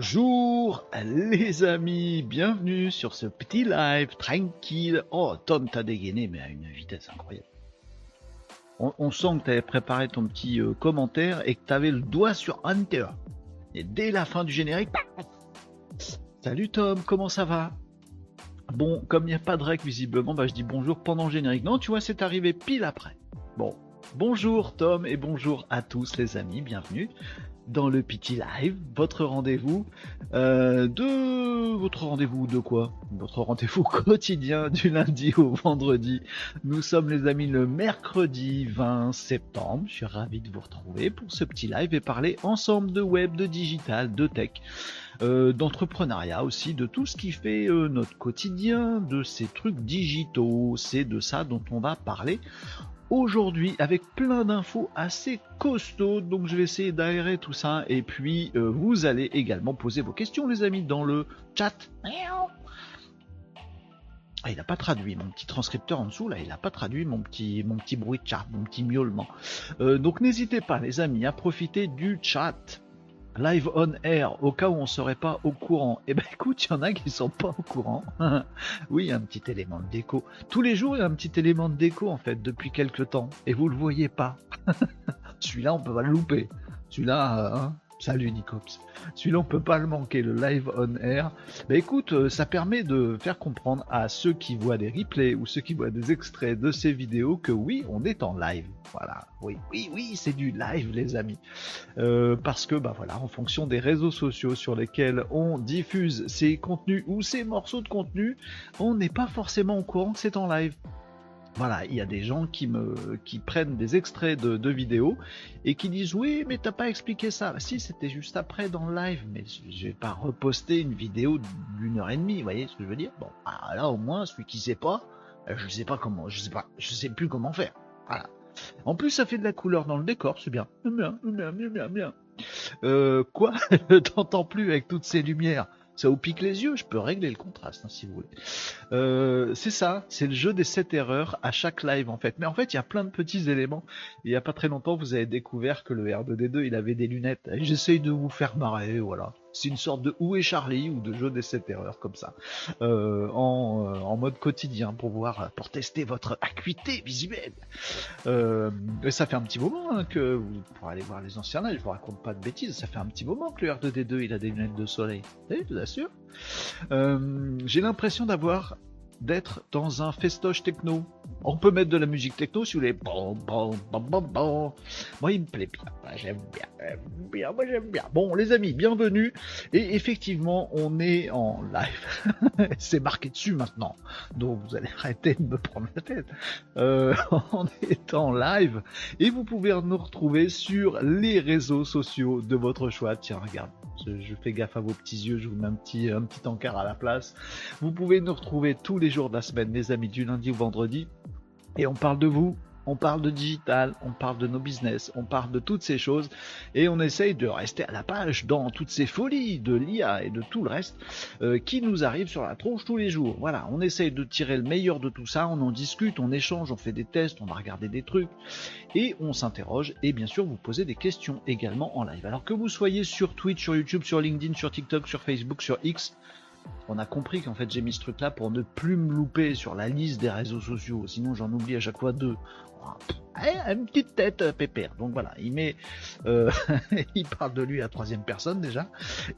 Bonjour les amis, bienvenue sur ce petit live tranquille. Oh Tom, t'as dégainé mais à une vitesse incroyable. On, sent que t'avais préparé ton petit euh, commentaire et que t'avais le doigt sur Enter. Et dès la fin du générique, salut Tom, comment ça va? Bon, comme il n'y a pas de règle visiblement, bah je dis bonjour pendant le générique. Non, tu vois, c'est arrivé pile après. Bon, bonjour Tom et bonjour à tous les amis, bienvenue dans le Petit Live, votre rendez-vous euh, de votre rendez-vous de quoi? Votre rendez-vous quotidien du lundi au vendredi. Nous sommes les amis le mercredi 20 septembre. Je suis ravi de vous retrouver pour ce petit live et parler ensemble de web, de digital, de tech. Euh, d'entrepreneuriat aussi, de tout ce qui fait euh, notre quotidien, de ces trucs digitaux. C'est de ça dont on va parler aujourd'hui avec plein d'infos assez costauds. Donc je vais essayer d'aérer tout ça et puis euh, vous allez également poser vos questions les amis dans le chat. Ah, il n'a pas traduit mon petit transcripteur en dessous là, il n'a pas traduit mon petit mon petit bruit de chat, mon petit miaulement. Euh, donc n'hésitez pas les amis à profiter du chat live on air au cas où on serait pas au courant. Eh ben écoute, il y en a qui sont pas au courant. oui, un petit élément de déco. Tous les jours, il y a un petit élément de déco en fait depuis quelques temps et vous le voyez pas. Celui-là, on peut pas le louper. Celui-là, hein, Salut Nicops. Celui-là, on peut pas le manquer, le live on air. Bah écoute, euh, ça permet de faire comprendre à ceux qui voient des replays ou ceux qui voient des extraits de ces vidéos que oui, on est en live. Voilà. Oui, oui, oui, c'est du live, les amis. Euh, parce que, bah voilà, en fonction des réseaux sociaux sur lesquels on diffuse ces contenus ou ces morceaux de contenu, on n'est pas forcément au courant que c'est en live voilà, il y a des gens qui me prennent des extraits de, vidéos et qui disent oui mais t'as pas expliqué ça. Si c'était juste après dans le live, mais je vais pas reposter une vidéo d'une heure et demie, vous voyez ce que je veux dire? Bon, ah, là au moins celui qui sait pas, euh, je sais pas comment, je sais pas, je sais plus comment faire. En plus ça fait de la couleur dans le décor, c'est bien, bien, bien, bien, bien, bien. Euh, quoi? T'entends plus avec toutes ces lumières ça vous pique les yeux, je peux régler le contraste hein, si vous voulez. Euh, c'est ça, c'est le jeu des 7 erreurs à chaque live en fait. Mais en fait, il y a plein de petits éléments. il y a pas très longtemps, vous avez découvert que le R2D2, il avait des lunettes. J'essaye de vous faire marrer, voilà. C'est une sorte de Où est Charlie ou de jeu des 7 erreurs comme ça, euh, en, euh, en, mode quotidien pour voir, pour tester votre acuité visuelle. Euh, ça fait un petit moment hein, que vous pourrez aller voir les anciens lives, je vous raconte pas de bêtises, ça fait un petit moment que le R2D2 il a des lunettes de soleil. Eh, je vous assure. J'ai l'impression d'avoir d'être dans un festoche techno. On peut mettre de la musique techno si vous voulez. Bon, bon, bon, bon, bon. Moi, il me plaît bien. J'aime bien, bien. Moi, j'aime bien. Bon, les amis, bienvenue. Et effectivement, on est en live. C'est marqué dessus maintenant. Donc, vous allez arrêter de me prendre la tête. Euh, on est en live. Et vous pouvez nous retrouver sur les réseaux sociaux de votre choix. Tiens, regarde je, fais gaffe à vos petits yeux, je vous mets un petit, un petit encart à la place. Vous pouvez nous retrouver tous les jours de la semaine, les amis, du lundi au vendredi. Et on parle de vous, on parle de digital, on parle de nos business, on parle de toutes ces choses et on essaye de rester à la page dans toutes ces folies de l'IA et de tout le reste euh, qui nous arrive sur la tronche tous les jours. Voilà, on essaye de tirer le meilleur de tout ça, on en discute, on échange, on fait des tests, on va regarder des trucs et on s'interroge et bien sûr vous posez des questions également en live. Alors que vous soyez sur Twitch, sur YouTube, sur LinkedIn, sur TikTok, sur Facebook, sur X, on a compris qu'en fait j'ai mis ce truc là pour ne plus me louper sur la liste des réseaux sociaux, sinon j'en oublie à chaque fois deux. Une petite tête euh, pépère. Donc voilà, il met, euh, il parle de lui à troisième personne déjà,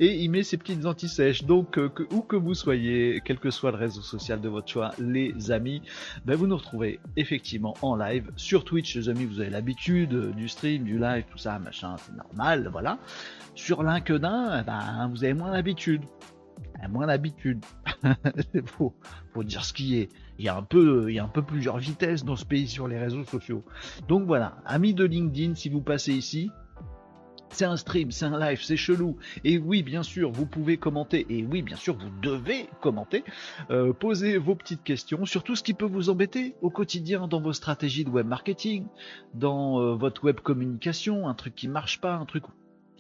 et il met ses petites anti-sèches. Donc euh, que, où que vous soyez, quel que soit le réseau social de votre choix, les amis, ben, vous nous retrouvez effectivement en live sur Twitch. Les amis, vous avez l'habitude du stream, du live, tout ça, machin, c'est normal, voilà. Sur LinkedIn, ben, vous avez moins l'habitude moins l'habitude. Il dire ce qui est. Il y a un peu, il y a un peu plusieurs vitesses dans ce pays sur les réseaux sociaux. Donc voilà, amis de LinkedIn, si vous passez ici, c'est un stream, c'est un live, c'est chelou. Et oui, bien sûr, vous pouvez commenter. Et oui, bien sûr, vous devez commenter. Euh, poser vos petites questions sur tout ce qui peut vous embêter au quotidien dans vos stratégies de web marketing, dans euh, votre web communication, un truc qui marche pas, un truc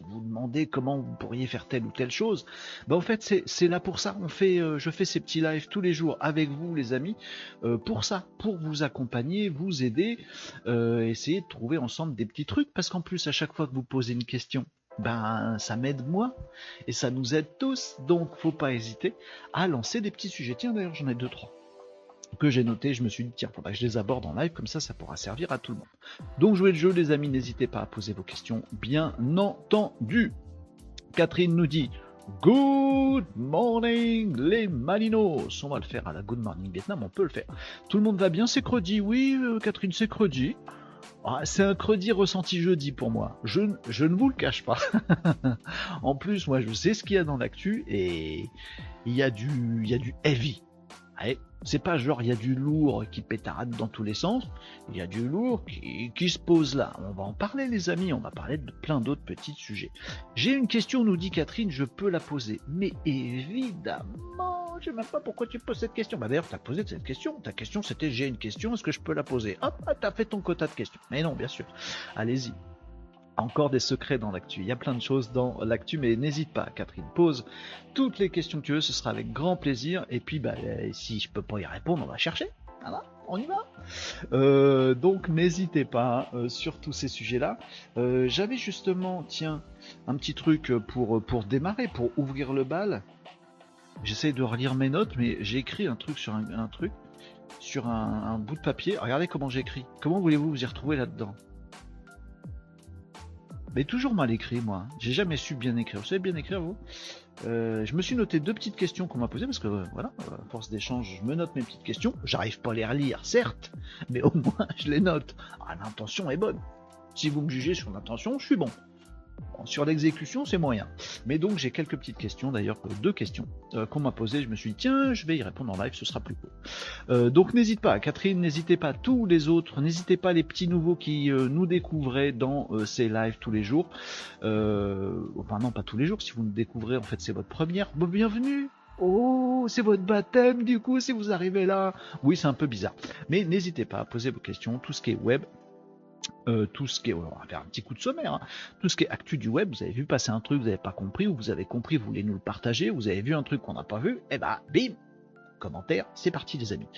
vous demandez comment vous pourriez faire telle ou telle chose, bah en fait c'est là pour ça. On fait, euh, je fais ces petits lives tous les jours avec vous les amis, euh, pour ça, pour vous accompagner, vous aider, euh, essayer de trouver ensemble des petits trucs, parce qu'en plus à chaque fois que vous posez une question, ben ça m'aide moi et ça nous aide tous. Donc faut pas hésiter à lancer des petits sujets. Tiens d'ailleurs j'en ai deux trois que j'ai noté, je me suis dit tiens, faudra que je les aborde en live, comme ça ça pourra servir à tout le monde. Donc jouez le jeu les amis, n'hésitez pas à poser vos questions, bien entendu. Catherine nous dit Good morning les Malinos. On va le faire à la Good Morning Vietnam, on peut le faire. Tout le monde va bien, c'est credi, oui euh, Catherine, c'est credi. Ah, c'est un credi ressenti jeudi pour moi. Je, je ne vous le cache pas. en plus, moi, je sais ce qu'il y a dans l'actu et il y il y a du heavy. C'est pas genre il y a du lourd qui pétarade dans tous les sens. Il y a du lourd qui, qui, se pose là. On va en parler, les amis. On va parler de plein d'autres petits sujets. J'ai une question, nous dit Catherine. Je peux la poser. Mais évidemment je sais même pas pourquoi tu poses cette question. Bah d'ailleurs, tu as posé cette question. Ta question, c'était j'ai une question, est-ce que je peux la poser? Hop, ah, tu as fait ton quota de questions. Mais non, bien sûr. Allez-y. Encore des secrets dans l'actu. Il y a plein de choses dans l'actu, mais n'hésite pas, Catherine. Pose toutes les questions que tu veux, ce sera avec grand plaisir. Et puis, bah, euh, si je peux pas y répondre, on va chercher. Voilà, on y va? Euh, donc n'hésitez pas euh, sur tous ces sujets-là. J'avais justement, tiens, un petit truc pour, démarrer, pour ouvrir le bal. J'essaie de relire mes notes, mais j'ai écrit un truc sur un, truc, sur un, bout de papier. Regardez comment j'ai écrit. Comment voulez-vous vous y retrouver là-dedans? Mais toujours mal écrit, moi. J'ai jamais su bien écrire. Vous savez bien écrire, vous? Euh, je me suis noté deux petites questions qu'on m'a posées parce que voilà, à force d'échange, je me note mes petites questions. J'arrive pas à les relire, certes, mais au moins je les note. Ah, l'intention est bonne. Si vous me jugez sur l'intention, je suis bon sur l'exécution, c'est moyen. Mais donc j'ai quelques petites questions, d'ailleurs deux questions euh, qu'on m'a posées. Je me suis dit tiens, je vais y répondre en live, ce sera plus court. Euh, donc n'hésite pas, Catherine, n'hésitez pas, tous les autres, n'hésitez pas les petits nouveaux qui euh, nous découvrent dans ces lives tous les jours. enfin non, pas tous les jours. Si vous nous découvrez, en fait, c'est votre première. bienvenue. Oh, c'est votre baptême du coup si vous arrivez là. Oui, c'est un peu bizarre. Mais n'hésitez pas à poser vos questions. Tout ce qui est web, euh, tout ce qui est, on va faire un petit coup de sommaire, hein. tout ce qui est actu du web, vous avez vu passer un truc, vous n'avez pas compris, ou vous avez compris, vous voulez nous le partager, vous avez vu un truc qu'on n'a pas vu, et eh bah bim, commentaire, c'est parti les amis.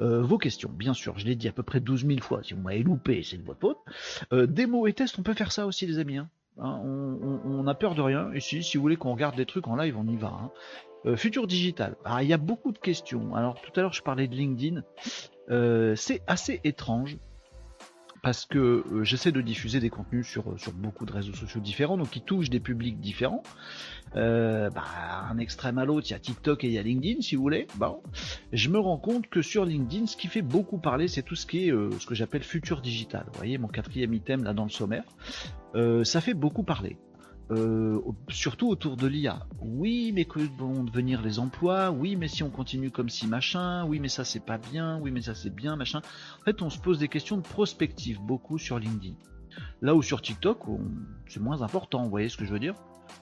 Euh, vos questions, bien sûr, je l'ai dit à peu près 12 000 fois, si vous m'avez loupé, c'est de votre faute. Euh, démo et test, on peut faire ça aussi les amis. Hein. Hein, on, a peur de rien, ici, si vous voulez qu'on regarde des trucs en live, on y va. futur digital, il y a beaucoup de questions. Alors tout à l'heure je parlais de LinkedIn, c'est assez étrange parce que euh, j'essaie de diffuser des contenus sur, sur beaucoup de réseaux sociaux différents, donc qui touchent des publics différents. Euh, bah, un extrême à l'autre, il y a TikTok et il y a LinkedIn, si vous voulez. Bon, je me rends compte que sur LinkedIn, ce qui fait beaucoup parler, c'est tout ce qui est euh, ce que j'appelle futur digital. Vous voyez mon quatrième item là dans le sommaire. ça fait beaucoup parler. Euh, surtout autour de l'IA. Oui, mais que vont devenir les emplois? Oui, mais si on continue comme si machin Oui, mais ça c'est pas bien. Oui, mais ça c'est bien machin. En fait, on se pose des questions de prospective beaucoup sur LinkedIn. Là où sur TikTok, c'est moins important. Vous voyez ce que je veux dire?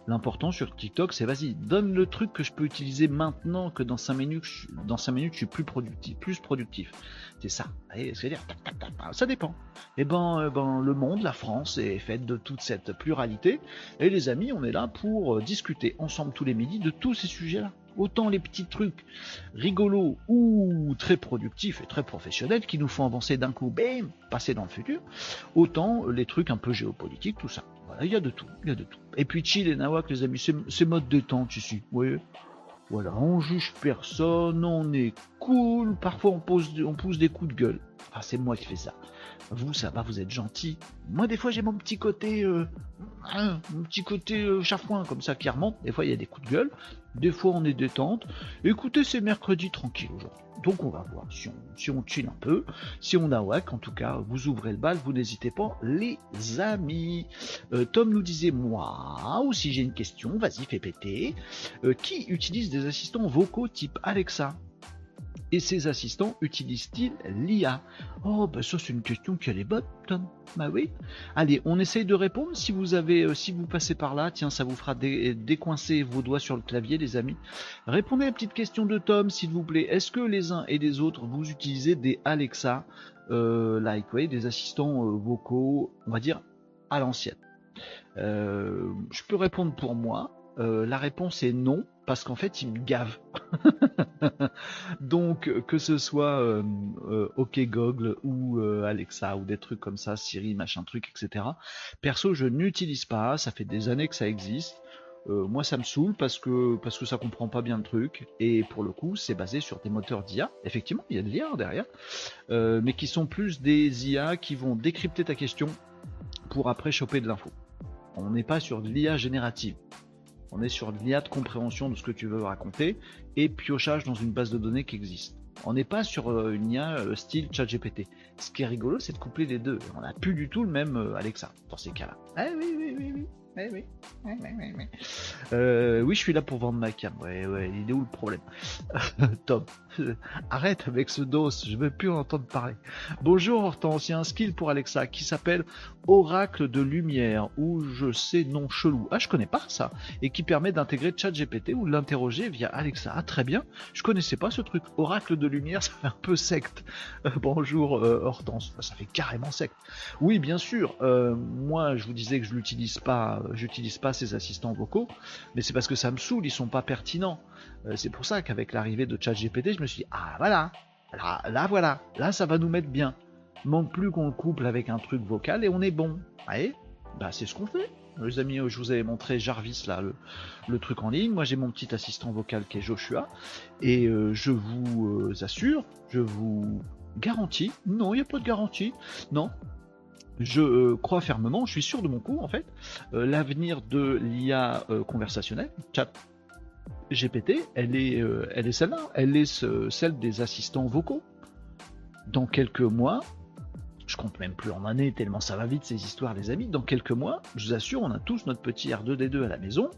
L'important sur TikTok, c'est vas-y, donne le truc que je peux utiliser maintenant que dans 5 minutes, dans 5 minutes, je suis plus productif. Plus productif. Ça. Ça dépend. Et eh ben, euh, ben, le monde, la France est faite de toute cette pluralité. Et les amis, on est là pour euh, discuter ensemble tous les midis de tous ces sujets-là. Autant les petits trucs rigolos ou très productifs et très professionnels qui nous font avancer d'un coup, bam, passer dans le futur, autant les trucs un peu géopolitiques, tout ça. Voilà, il y a de tout, il y a de tout. Et puis chill et nawak, les amis, c'est mode détente ici, vous voyez voilà, on juge personne, on est cool, parfois on, pousse des coups de gueule. Enfin, c'est moi qui fais ça. Vous, ça va, vous êtes gentil. Moi, des fois, j'ai mon petit côté, euh, hein, mon petit côté euh, chafouin comme ça qui remonte. Des fois, il y a des coups de gueule. Des fois, on est détente. Écoutez, c'est mercredi tranquille aujourd'hui. Donc, on va voir si on, si on chill un peu, si on a wack. En tout cas, vous ouvrez le bal, vous n'hésitez pas, les amis. Euh, Tom nous disait moi, ou si j'ai une question, vas-y, fais péter. qui utilise des assistants vocaux type Alexa? Et ses assistants utilisent-ils l'IA Oh, bah ça c'est une question qui est bonne, Tom. Bah oui. Allez, on essaye de répondre. Si vous avez, euh, si vous passez par là, tiens, ça vous fera décoincer vos doigts sur le clavier, les amis. Répondez à la petite question de Tom, s'il vous plaît. Est-ce que les uns et les autres vous utilisez des Alexa, euh, like, des assistants euh, vocaux, on va dire à l'ancienne? Je peux répondre pour moi. la réponse est non parce qu'en fait, il me gave. Donc, que ce soit euh, euh, OK Google ou euh, Alexa ou des trucs comme ça, Siri, machin truc, etc. Perso, je n'utilise pas. Ça fait des années que ça existe. moi, ça me saoule parce que parce que ça comprend pas bien le truc. Et pour le coup, c'est basé sur des moteurs d'IA. Effectivement, il y a de l'IA derrière, mais qui sont plus des IA qui vont décrypter ta question pour après choper de l'info. On n'est pas sur de l'IA générative. On est sur l'IA de compréhension de ce que tu veux raconter et piochage dans une base de données qui existe. On n'est pas sur euh, une IA euh, style ChatGPT. Ce qui est rigolo, c'est de coupler les deux. On n'a plus du tout le même euh, Alexa dans ces cas-là. Ah oui, oui, oui, oui. Eh oui, oui. Euh, oui, je suis là pour vendre ma cam. Ouais, ouais, il est où le problème? Tom, arrête avec ce dos, je veux plus en entendre parler. Bonjour Hortense, il y a un skill pour Alexa qui s'appelle Oracle de lumière, ou je sais non chelou. Ah, je connais pas ça. Et qui permet d'intégrer ChatGPT ou de l'interroger via Alexa. Ah, très bien. Je connaissais pas ce truc. Oracle de lumière, ça fait un peu secte. Euh, bonjour euh, Hortense, ça fait carrément secte. Oui, bien sûr. moi, je vous disais que je l'utilise pas euh, j'utilise pas ces assistants vocaux, mais c'est parce que ça me saoule, ils sont pas pertinents. Euh, c'est pour ça qu'avec l'arrivée de ChatGPT, je me suis dit, ah voilà, là, là voilà, là ça va nous mettre bien. Manque plus qu'on le couple avec un truc vocal et on est bon. Allez, bah c'est ce qu'on fait. Les amis, je vous avais montré Jarvis là, le, truc en ligne. Moi j'ai mon petit assistant vocal qui est Joshua. Et euh, je vous assure, je vous garantis, non, il n'y a pas de garantie. Non, je euh, crois fermement, je suis sûr de mon coup en fait, euh, l'avenir de l'IA euh, conversationnelle, chat GPT, elle est, elle est celle-là, elle est celle des assistants vocaux. Dans quelques mois, je compte même plus en années tellement ça va vite ces histoires les amis, dans quelques mois, je vous assure, on a tous notre petit R2D2 à la maison.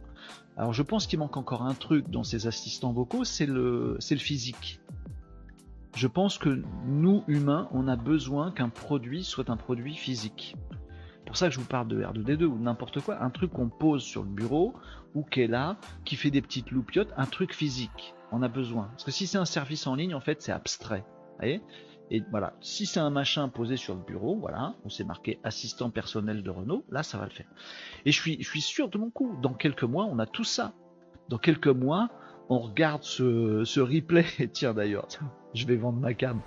Alors je pense qu'il manque encore un truc dans ces assistants vocaux, c'est le, c'est le physique je pense que nous, humains, on a besoin qu'un produit soit un produit physique. Pour ça que je vous parle de R2D2 ou n'importe quoi, un truc qu'on pose sur le bureau ou qui est là, qui fait des petites loupiottes, un truc physique. On a besoin. Parce que si c'est un service en ligne, en fait, c'est abstrait. Et voilà, si c'est un machin posé sur le bureau, voilà, on s'est marqué assistant personnel de Renault, là ça va le faire. Et je suis, sûr de mon coup, dans quelques mois, on a tout ça. Dans quelques mois, on regarde ce, ce replay, tiens d'ailleurs, je vais vendre ma cam.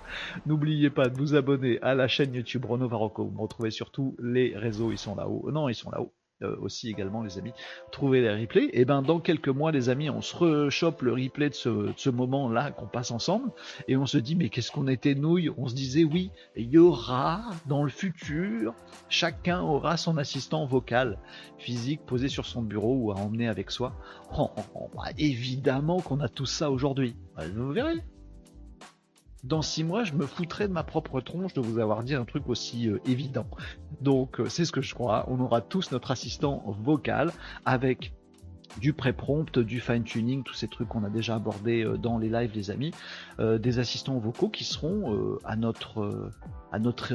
N'oubliez pas de vous abonner à la chaîne YouTube Renault Varocco. Vous me retrouvez sur tous les réseaux, ils sont là-haut. Non, ils sont là-haut. Euh, aussi également les amis, trouver les replays. Et ben dans quelques mois les amis, on se rechoppe le replay de ce, moment-là qu'on passe ensemble et on se dit mais qu'est-ce qu'on était nouilles On se disait oui, il y aura dans le futur, chacun aura son assistant vocal physique posé sur son bureau ou à emmener avec soi. Oh, oh, oh, évidemment qu'on a tout ça aujourd'hui. Bah, vous verrez, dans six mois, je me foutrais de ma propre tronche de vous avoir dit un truc aussi euh, évident. Donc, euh, c'est ce que je crois. On aura tous notre assistant vocal avec du pré-prompt, du fine-tuning, tous ces trucs qu'on a déjà abordés euh, dans les lives, les amis, des assistants vocaux qui seront à notre à notre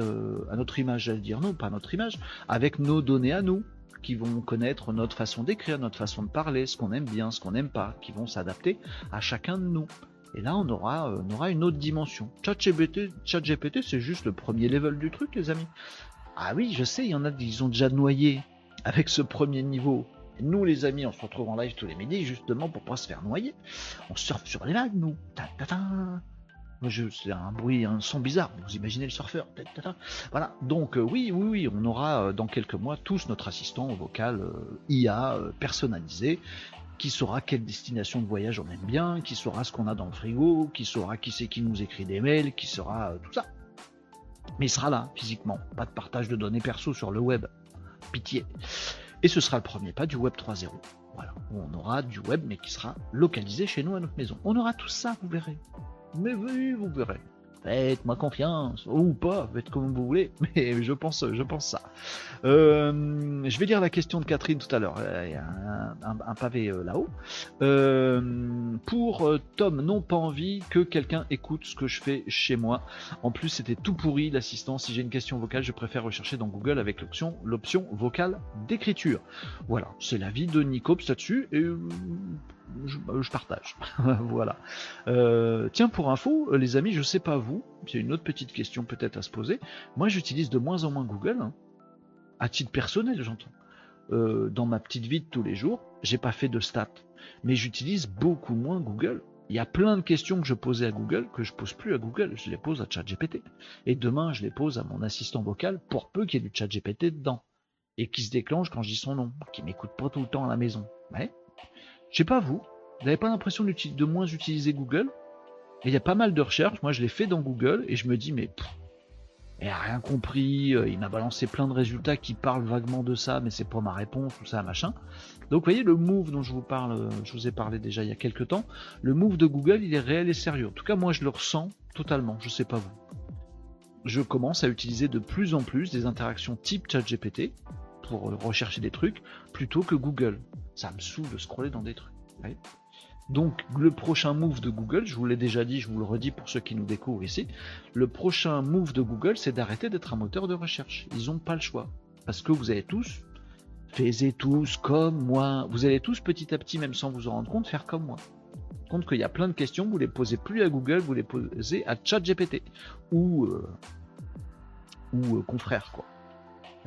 à notre image, j'allais dire non, pas notre image, avec nos données à nous, qui vont connaître notre façon d'écrire, notre façon de parler, ce qu'on aime bien, ce qu'on n'aime pas, qui vont s'adapter à chacun de nous. Et là, on aura, euh, on aura une autre dimension. ChatGPT, GPT, c'est juste le premier level du truc, les amis. Ah oui, je sais, il y en a qui ont déjà noyé avec ce premier niveau. nous, les amis, on se retrouve en live tous les midis justement pour pas se faire noyer. On surfe sur les vagues, nous. C'est un bruit, un son bizarre. Vous imaginez le surfeur. Voilà. Donc euh, oui, oui, oui, on aura euh, dans quelques mois tous notre assistant vocal IA personnalisé qui saura quelle destination de voyage on aime bien, qui saura ce qu'on a dans le frigo, qui saura qui c'est qui nous écrit des mails, qui saura euh, tout ça. Mais il sera là, physiquement. Pas de partage de données perso sur le web. Pitié. Et ce sera le premier pas du web 3.0. Voilà. On aura du web, mais qui sera localisé chez nous à notre maison. On aura tout ça, vous verrez. Mais oui, vous verrez faites-moi confiance, ou pas, faites comme vous voulez, mais je pense, je pense ça. Euh, je vais lire la question de Catherine tout à l'heure, il y a un, pavé euh, là-haut. Euh, pour Tom, non pas envie que quelqu'un écoute ce que je fais chez moi. En plus, c'était tout pourri l'assistance. Si j'ai une question vocale, je préfère rechercher dans Google avec l'option, l'option vocale d'écriture. Voilà, c'est l'avis de Nicops là-dessus, et bah, je, partage. voilà. Euh, tiens, pour info, euh, les amis, je sais pas vous, c'est une autre petite question peut-être à se poser. Moi, j'utilise de moins en moins Google, hein. à titre personnel, j'entends. Euh, dans ma petite vie de tous les jours, j'ai pas fait de stats, mais j'utilise beaucoup moins Google. Il y a plein de questions que je posais à Google que je pose plus à Google, je les pose à ChatGPT. Et demain, je les pose à mon assistant vocal pour peu qu'il y ait du ChatGPT dedans. Et qui se déclenche quand je dis son nom, qui m'écoute pas tout le temps à la maison. Ouais. Je sais pas vous, vous n'avez pas l'impression de moins utiliser Google? Il y a pas mal de recherches, moi je l'ai fait dans Google et je me dis mais il a rien compris, euh, il m'a balancé plein de résultats qui parlent vaguement de ça, mais c'est pas ma réponse, tout ça, machin. Donc vous voyez, le move dont je vous parle, euh, je vous ai parlé déjà il y a quelques temps, le move de Google, il est réel et sérieux. En tout cas, moi je le ressens totalement, je sais pas vous. Je commence à utiliser de plus en plus des interactions type ChatGPT pour euh, rechercher des trucs, plutôt que Google. Ça me saoule de scroller dans des trucs. Donc le prochain move de Google, je vous l'ai déjà dit, je vous le redis pour ceux qui nous découvrent ici, le prochain move de Google, c'est d'arrêter d'être un moteur de recherche. Ils n'ont pas le choix. Parce que vous allez tous, faites tous comme moi, vous allez tous petit à petit, même sans vous en rendre compte, faire comme moi. Compte qu'il y a plein de questions, vous les posez plus à Google, vous les posez à ChatGPT ou euh, ou euh, quoi.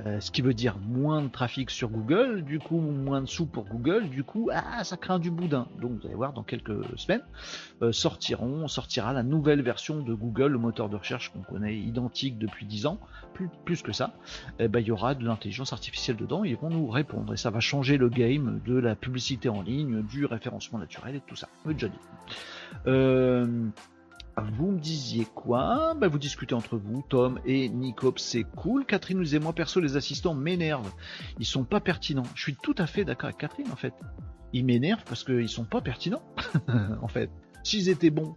Euh, ce qui veut dire moins de trafic sur Google, du coup moins de sous pour Google, du coup ah, ça craint du boudin. Donc vous allez voir dans quelques semaines euh, sortiront, sortira la nouvelle version de Google, le moteur de recherche qu'on connaît identique depuis 10 ans, plus, plus que ça. Eh ben, il y aura de l'intelligence artificielle dedans, ils vont nous répondre et ça va changer le game de la publicité en ligne, du référencement naturel et tout ça. déjà dit. Euh, vous me disiez quoi? Bah, Vous discutez entre vous, Tom et Nicop, c'est cool. Catherine nous disait, moi perso, les assistants m'énervent. Ils sont pas pertinents. Je suis tout à fait d'accord avec Catherine, en fait. Ils m'énervent parce qu'ils sont pas pertinents, en fait. S'ils étaient bons,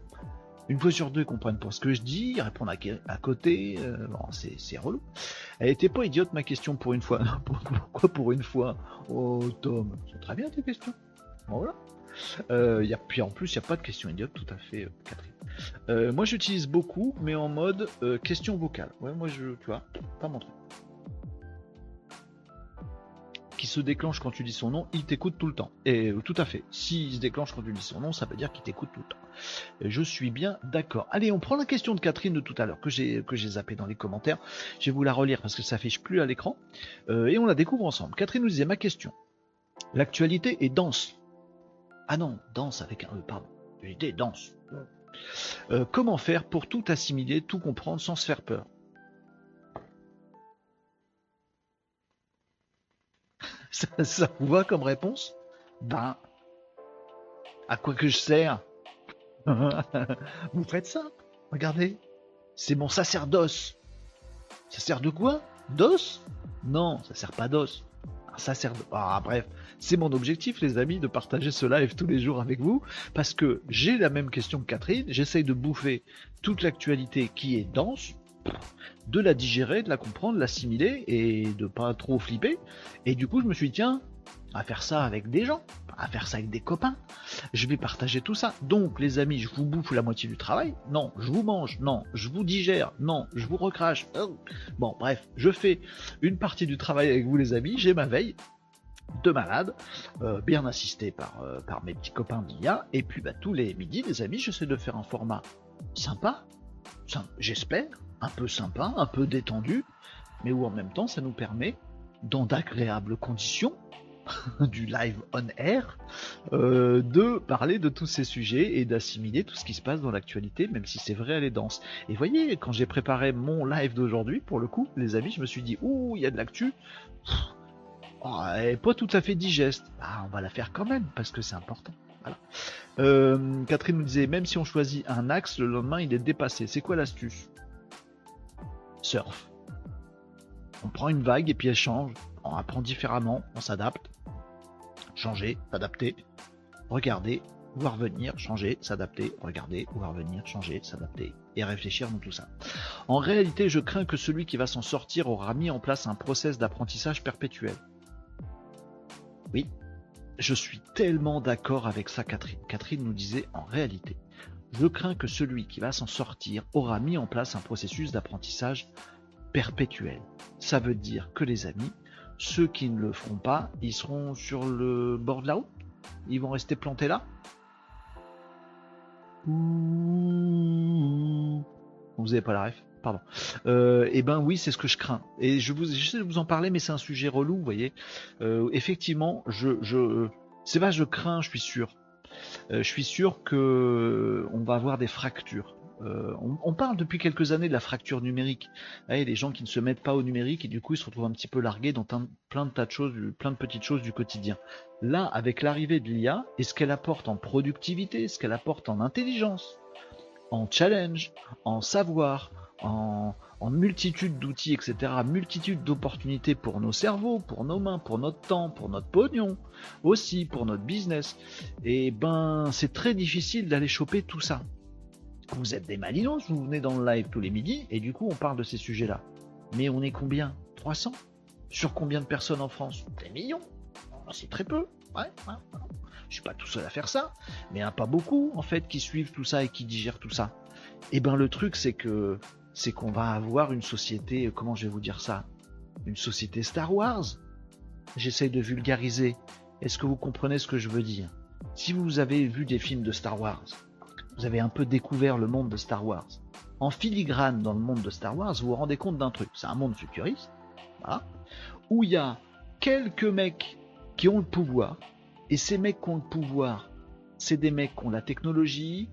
une fois sur deux, ils comprennent pas ce que je dis, répondent à, côté, euh, bon, c'est relou. Elle était pas idiote ma question pour une fois. Pourquoi pour une fois? Oh Tom, c'est très bien tes questions. Voilà. Euh, y a, puis en plus, il n'y a pas de questions idiotes, tout à fait, euh, Catherine. Euh, moi, j'utilise beaucoup, mais en mode euh, question vocale. Ouais, moi, je, tu vois, pas mon truc. Qui se déclenche quand tu dis son nom, il t'écoute tout le temps. Et tout à fait. S'il se déclenche quand tu dis son nom, ça veut dire qu'il t'écoute tout le temps. je suis bien d'accord. Allez, on prend la question de Catherine de tout à l'heure que j'ai que j'ai zappé dans les commentaires. Je vais vous la relire parce que ça s'affiche plus à l'écran et on la découvre ensemble. Catherine nous disait ma question. L'actualité est dense ah non, danse avec un E, pardon. L'idée danse. Euh, comment faire pour tout assimiler, tout comprendre sans se faire peur? Ça, vous va comme réponse? Ben, à quoi que je sers? Vous faites ça Regardez, c'est mon sacerdoce. Ça sert de quoi? D'os? Non, ça sert pas d'os. Un sacerdoce. Ah bref, c'est mon objectif, les amis, de partager ce live tous les jours avec vous, parce que j'ai la même question que Catherine, j'essaye de bouffer toute l'actualité qui est dense, de la digérer, de la comprendre, de l'assimiler et de pas trop flipper. Et du coup, je me suis dit, tiens, à faire ça avec des gens, à faire ça avec des copains. Je vais partager tout ça. Donc, les amis, je vous bouffe la moitié du travail. Non, je vous mange. Non, je vous digère. Non, je vous recrache. Bon, bref, je fais une partie du travail avec vous, les amis. J'ai ma veille de malade, euh, bien assisté par, euh, par mes petits copains d'IA. Et puis bah, tous les midis, les amis, j'essaie de faire un format sympa, j'espère, un peu sympa, un peu détendu, mais où en même temps ça nous permet, dans d'agréables conditions, du live on air, euh, de parler de tous ces sujets et d'assimiler tout ce qui se passe dans l'actualité, même si c'est vrai, elle est dense. Et voyez, quand j'ai préparé mon live d'aujourd'hui, pour le coup, les amis, je me suis dit, ouh, il y a de l'actu. Oh, elle est pas tout à fait digeste. Bah, on va la faire quand même parce que c'est important. Euh, Catherine nous disait même si on choisit un axe, le lendemain il est dépassé. C'est quoi l'astuce? Surf. On prend une vague et puis elle change. On apprend différemment, on s'adapte. Changer, s'adapter, regarder, voir venir, changer, s'adapter, regarder, voir venir, changer, s'adapter et réfléchir dans tout ça. En réalité, je crains que celui qui va s'en sortir aura mis en place un process d'apprentissage perpétuel. Oui, je suis tellement d'accord avec ça, Catherine. Catherine nous disait en réalité, je crains que celui qui va s'en sortir aura mis en place un processus d'apprentissage perpétuel. Ça veut dire que les amis, ceux qui ne le feront pas, ils seront sur le bord de la route? Ils vont rester plantés là? N'avez pas la ref Pardon. Euh, eh ben oui, c'est ce que je crains. Et je vous, j'essaie de vous en parler, mais c'est un sujet relou, vous voyez. Euh, effectivement, je, c'est pas je crains, je suis sûr. je suis sûr que on va avoir des fractures. on, parle depuis quelques années de la fracture numérique. les gens qui ne se mettent pas au numérique et du coup ils se retrouvent un petit peu largués dans plein de tas de choses, plein de petites choses du quotidien. Là, avec l'arrivée de l'IA et ce qu'elle apporte en productivité, ce qu'elle apporte en intelligence, en challenge, en savoir, en, multitude d'outils, etc., multitude d'opportunités pour nos cerveaux, pour nos mains, pour notre temps, pour notre pognon, aussi pour notre business, et eh ben c'est très difficile d'aller choper tout ça. Vous êtes des malinos, vous venez dans le live tous les midis, et du coup on parle de ces sujets-là. Mais on est combien? 300 Sur combien de personnes en France? Des millions? C'est très peu. Je suis pas tout seul à faire ça, mais il n'y a pas beaucoup en fait qui suivent tout ça et qui digèrent tout ça. Et eh ben le truc c'est que c'est qu'on va avoir une société, comment je vais vous dire ça? Une société Star Wars J'essaye de vulgariser. Est-ce que vous comprenez ce que je veux dire? Si vous avez vu des films de Star Wars, vous avez un peu découvert le monde de Star Wars. En filigrane dans le monde de Star Wars, vous vous rendez compte d'un truc. C'est un monde futuriste, où il y a quelques mecs qui ont le pouvoir, et ces mecs qui ont le pouvoir, c'est des mecs qui ont la technologie,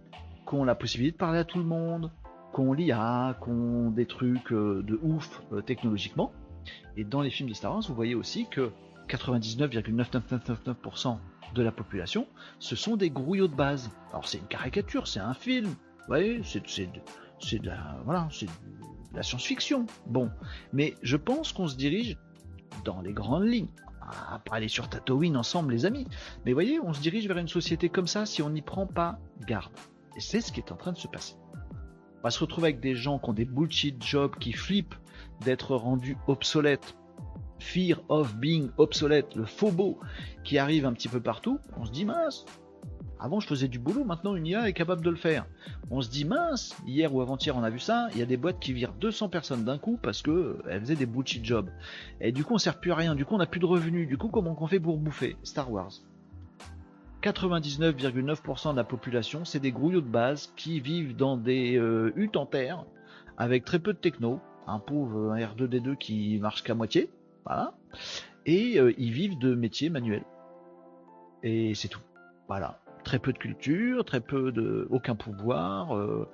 qui ont la possibilité de parler à tout le monde, qu'on l'IA, qu'on des trucs euh, de ouf euh, technologiquement. Et dans les films de Star Wars, vous voyez aussi que 99,9999% de la population, ce sont des grouillots de base. Alors c'est une caricature, c'est un film, vous voyez, c'est de, de la, voilà, c'est la science-fiction. Bon, mais je pense qu'on se dirige dans les grandes lignes. Pas aller sur Tatooine ensemble, les amis. Mais voyez, on se dirige vers une société comme ça si on n'y prend pas garde. Et c'est ce qui est en train de se passer va se retrouver avec des gens qui ont des bullshit jobs, qui flippent d'être rendus obsolètes. Fear of being obsolete, le faux beau qui arrive un petit peu partout. On se dit mince, avant je faisais du boulot, maintenant une IA est capable de le faire. On se dit mince, hier ou avant-hier on a vu ça, il y a des boîtes qui virent 200 personnes d'un coup parce que euh, elles faisaient des bullshit jobs. Et du coup on sert plus à rien, du coup on n'a plus de revenus, du coup comment on fait pour bouffer? Star Wars. 99,9% de la population, c'est des grouillots de base qui vivent dans des euh, huttes en terre avec très peu de techno, un pauvre R2D2 qui marche qu'à moitié, voilà, et euh, ils vivent de métiers manuels. Et c'est tout. Voilà. Très peu de culture, très peu de. aucun pouvoir, euh,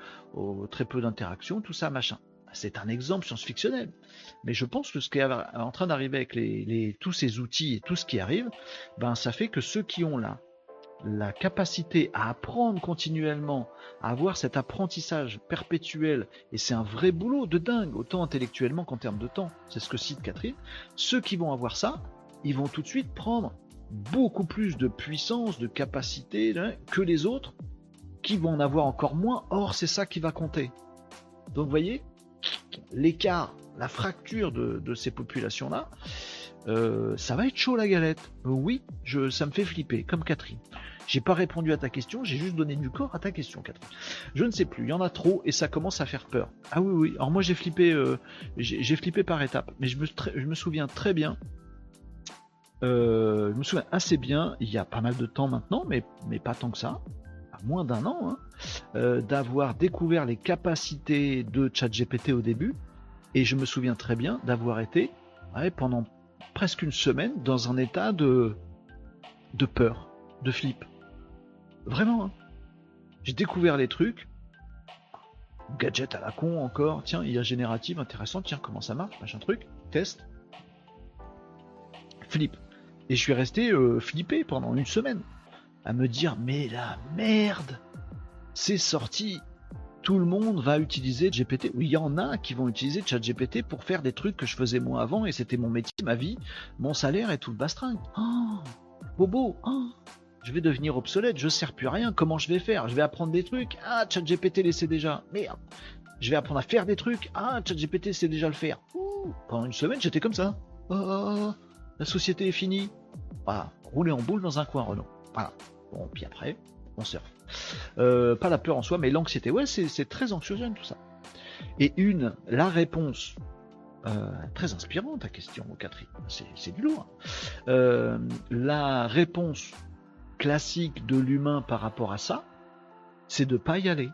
très peu d'interaction, tout ça, machin. C'est un exemple science-fictionnel. Mais je pense que ce qui est en train d'arriver avec tous ces outils et tout ce qui arrive, ben ça fait que ceux qui ont la capacité à apprendre continuellement, à avoir cet apprentissage perpétuel, et c'est un vrai boulot de dingue, autant intellectuellement qu'en termes de temps, c'est ce que cite Catherine, ceux qui vont avoir ça, ils vont tout de suite prendre beaucoup plus de puissance, de capacité hein, que les autres, qui vont en avoir encore moins, or c'est ça qui va compter. Donc vous voyez, l'écart, la fracture de, ces populations-là, euh, ça va être chaud la galette. oui, ça me fait flipper, comme Catherine. J'ai pas répondu à ta question, j'ai juste donné du corps à ta question, Catherine. Je ne sais plus, il y en a trop et ça commence à faire peur. Ah oui, oui. Alors moi j'ai flippé, euh, j'ai flippé par étapes, mais je me souviens très bien. Euh, je me souviens assez bien, il y a pas mal de temps maintenant, mais, pas tant que ça, moins d'un an, hein, euh, d'avoir découvert les capacités de ChatGPT au début, et je me souviens très bien d'avoir été pendant presque une semaine dans un état de, de peur, de flip. Vraiment. Hein. J'ai découvert les trucs. Gadget à la con encore. Tiens, IA générative, intéressant. Tiens, comment ça marche Machin truc. Test. Flip. Et je suis resté euh, flippé pendant une semaine. À me dire, mais la merde C'est sorti tout le monde va utiliser GPT. Oui, il y en a qui vont utiliser ChatGPT pour faire des trucs que je faisais moi avant et c'était mon métier, ma vie, mon salaire et tout le bastring. Oh, bobo, oh, je vais devenir obsolète, je sers plus rien, comment je vais faire? Je vais apprendre des trucs, ah, ChatGPT le sait déjà, merde. Je vais apprendre à faire des trucs, ah, ChatGPT sait déjà le faire. pendant une semaine, j'étais comme ça. Oh, la société est finie. Voilà, rouler en boule dans un coin, Renault. Voilà. Bon, puis après, on surfe. Euh, pas la peur en soi, mais l'anxiété. Ouais, c'est très anxiogène tout ça. Et une, la réponse euh, très inspirante ta question, Catherine. C'est du lourd. Hein. Euh, la réponse classique de l'humain par rapport à ça, c'est de pas y aller.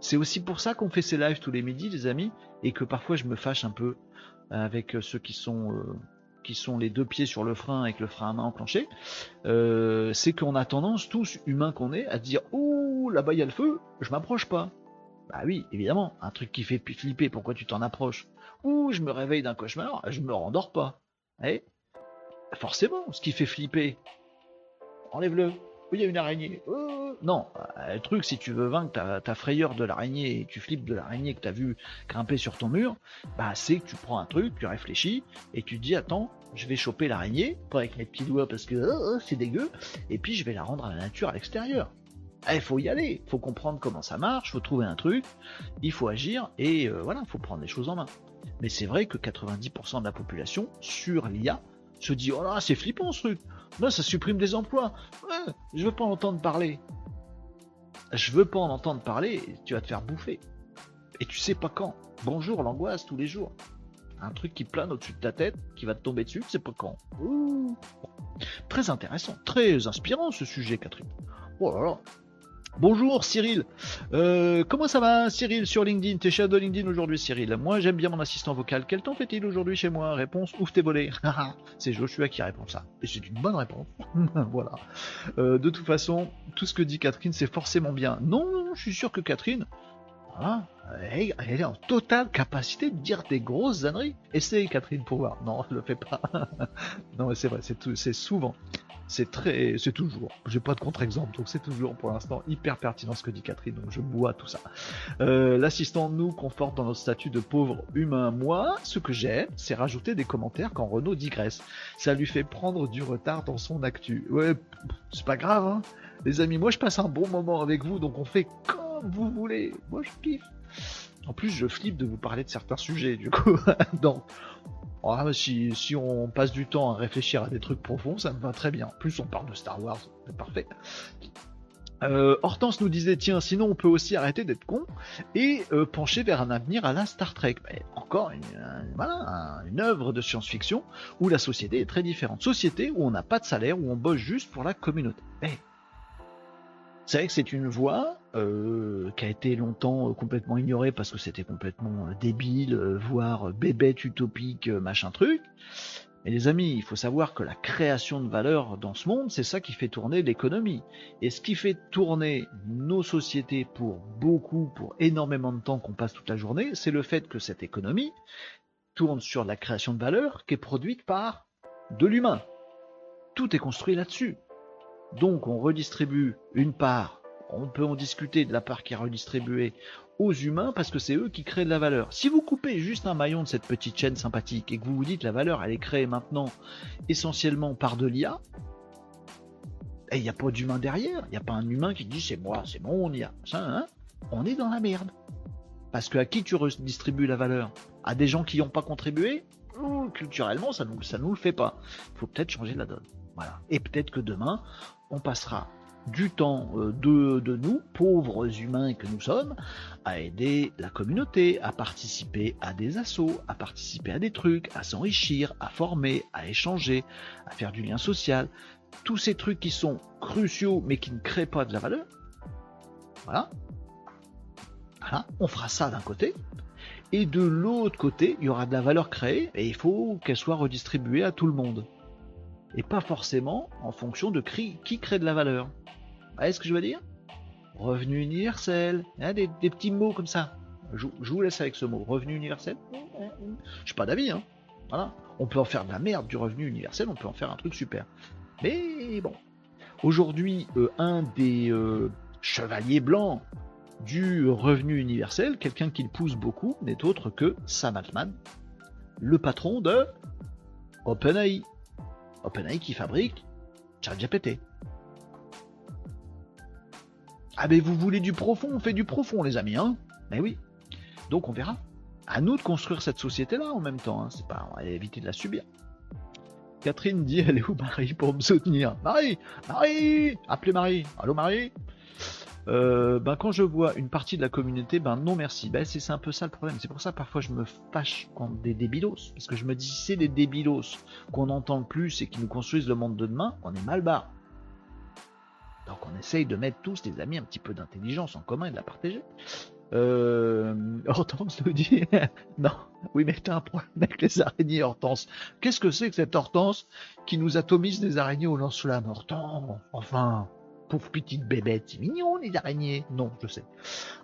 C'est aussi pour ça qu'on fait ces lives tous les midis, les amis, et que parfois je me fâche un peu avec ceux qui sont qui sont les deux pieds sur le frein avec le frein à main enclenché, euh, c'est qu'on a tendance, tous humains qu'on est, à dire Ouh, là-bas il y a le feu, je m'approche pas. Bah oui, évidemment, un truc qui fait flipper, pourquoi tu t'en approches? Ouh, je me réveille d'un cauchemar, je me rendors pas. Eh Forcément, ce qui fait flipper, enlève-le. Oui, il y a une araignée. Non, euh, le truc, si tu veux vaincre ta, frayeur de l'araignée et tu flippes de l'araignée que tu as vu grimper sur ton mur, bah c'est que tu prends un truc, tu réfléchis et tu te dis attends, je vais choper l'araignée, pas avec mes petits doigts parce que oh, oh, c'est dégueu, et puis je vais la rendre à la nature à l'extérieur. Il eh, faut y aller, faut comprendre comment ça marche, faut trouver un truc, il faut agir et euh, voilà, il faut prendre les choses en main. Mais c'est vrai que 90% de la population sur l'IA se dit oh là c'est flippant ce truc. Non, ça supprime des emplois. Je veux pas en entendre parler. Je veux pas en entendre parler, tu vas te faire bouffer. Et tu sais pas quand. Bonjour, l'angoisse tous les jours. Un truc qui plane au-dessus de ta tête, qui va te tomber dessus, c'est pas quand. Très intéressant, très inspirant ce sujet, Catherine. Oh là là. Bonjour Cyril. Euh, comment ça va Cyril sur LinkedIn? T'es chez de LinkedIn aujourd'hui Cyril. Moi j'aime bien mon assistant vocal. Quel temps fait-il aujourd'hui chez moi? Réponse ouf t'es volé. c'est Joshua qui répond ça. Et c'est une bonne réponse. voilà. Euh, de toute façon, tout ce que dit Catherine c'est forcément bien. Non, je suis sûr que Catherine, elle, est en totale capacité de dire des grosses âneries. Essaye Catherine pour voir. Non, je le fais pas. non c'est vrai, c'est souvent c'est très, c'est toujours, j'ai pas de contre-exemple, donc c'est toujours pour l'instant hyper pertinent ce que dit Catherine, donc je bois tout ça. Euh, l'assistant nous conforte dans notre statut de pauvre humain. Moi, ce que j'aime, c'est rajouter des commentaires quand Renault digresse. Ça lui fait prendre du retard dans son actu. Ouais, c'est pas grave, hein. Les amis, moi je passe un bon moment avec vous, donc on fait comme vous voulez. Moi je kiffe. En plus, je flippe de vous parler de certains sujets, du coup. donc, ah, si, on passe du temps à réfléchir à des trucs profonds, ça me va très bien. En plus, on parle de Star Wars, c'est parfait. Euh, Hortense nous disait tiens sinon on peut aussi arrêter d'être con et euh, pencher vers un avenir à la Star Trek. encore une, voilà, une œuvre de science-fiction où la société est très différente. Société où on n'a pas de salaire, où on bosse juste pour la communauté. Eh, c'est vrai que c'est une voie euh, qui a été longtemps euh, complètement ignorée parce que c'était complètement euh, débile, voire bébête utopique, machin truc. Mais les amis, il faut savoir que la création de valeur dans ce monde, c'est ça qui fait tourner l'économie. Et ce qui fait tourner nos sociétés pour beaucoup, pour énormément de temps qu'on passe toute la journée, c'est le fait que cette économie tourne sur la création de valeur qui est produite par de l'humain. Tout est construit là-dessus. Donc on redistribue une part, on peut en discuter de la part qui est redistribuée aux humains parce que c'est eux qui créent de la valeur. Si vous coupez juste un maillon de cette petite chaîne sympathique et que vous vous dites la valeur elle est créée maintenant essentiellement par de l'IA, et il n'y a pas d'humain derrière, il n'y a pas un humain qui dit c'est moi, c'est mon IA, hein on est dans la merde. Parce que à qui tu redistribues la valeur? À des gens qui n'ont pas contribué? Culturellement, ça nous, ça nous le fait pas. Il faut peut-être changer la donne. Voilà. Et peut-être que demain, on passera du temps euh, de, de, nous, pauvres humains que nous sommes, à aider la communauté, à participer à des assauts, à participer à des trucs, à s'enrichir, à former, à échanger, à faire du lien social. Tous ces trucs qui sont cruciaux mais qui ne créent pas de la valeur. Voilà. Voilà. On fera ça d'un côté. Et de l'autre côté, il y aura de la valeur créée et il faut qu'elle soit redistribuée à tout le monde et pas forcément en fonction de qui crée de la valeur. Voyez ce que je veux dire? Revenu universel, des, petits mots comme ça. Je, vous laisse avec ce mot, revenu universel. Je suis pas d'avis, hein. Voilà. On peut en faire de la merde du revenu universel, on peut en faire un truc super. Mais bon. Aujourd'hui, euh, un des euh, chevaliers blancs du revenu universel, quelqu'un qui le pousse beaucoup, n'est autre que Sam Altman, le patron de OpenAI. OpenAI qui fabrique ChatGPT. Ah mais vous voulez du profond, on fait du profond les amis, hein Mais oui. Donc on verra. À nous de construire cette société-là en même temps, hein. c'est pas, on va éviter de la subir. Catherine dit, elle est où Marie pour me soutenir? Marie Marie Appelez Marie Allô Marie? Euh, ben, quand je vois une partie de la communauté, ben non merci. Ben, c'est un peu ça le problème. C'est pour ça parfois je me fâche contre des débilos. Parce que je me dis, c'est des débilos qu'on entend le plus et qui nous construisent le monde de demain, on est mal barre. Donc on essaye de mettre tous des amis un petit peu d'intelligence en commun et de la partager. Euh, Hortense nous dit non, oui, mais t'as un problème avec les araignées, Hortense. Qu'est-ce que c'est que cette Hortense qui nous atomise des araignées au lance-flamme? Hortense, enfin, pauvre petite bébête, c'est mignon les araignées. Non, je sais.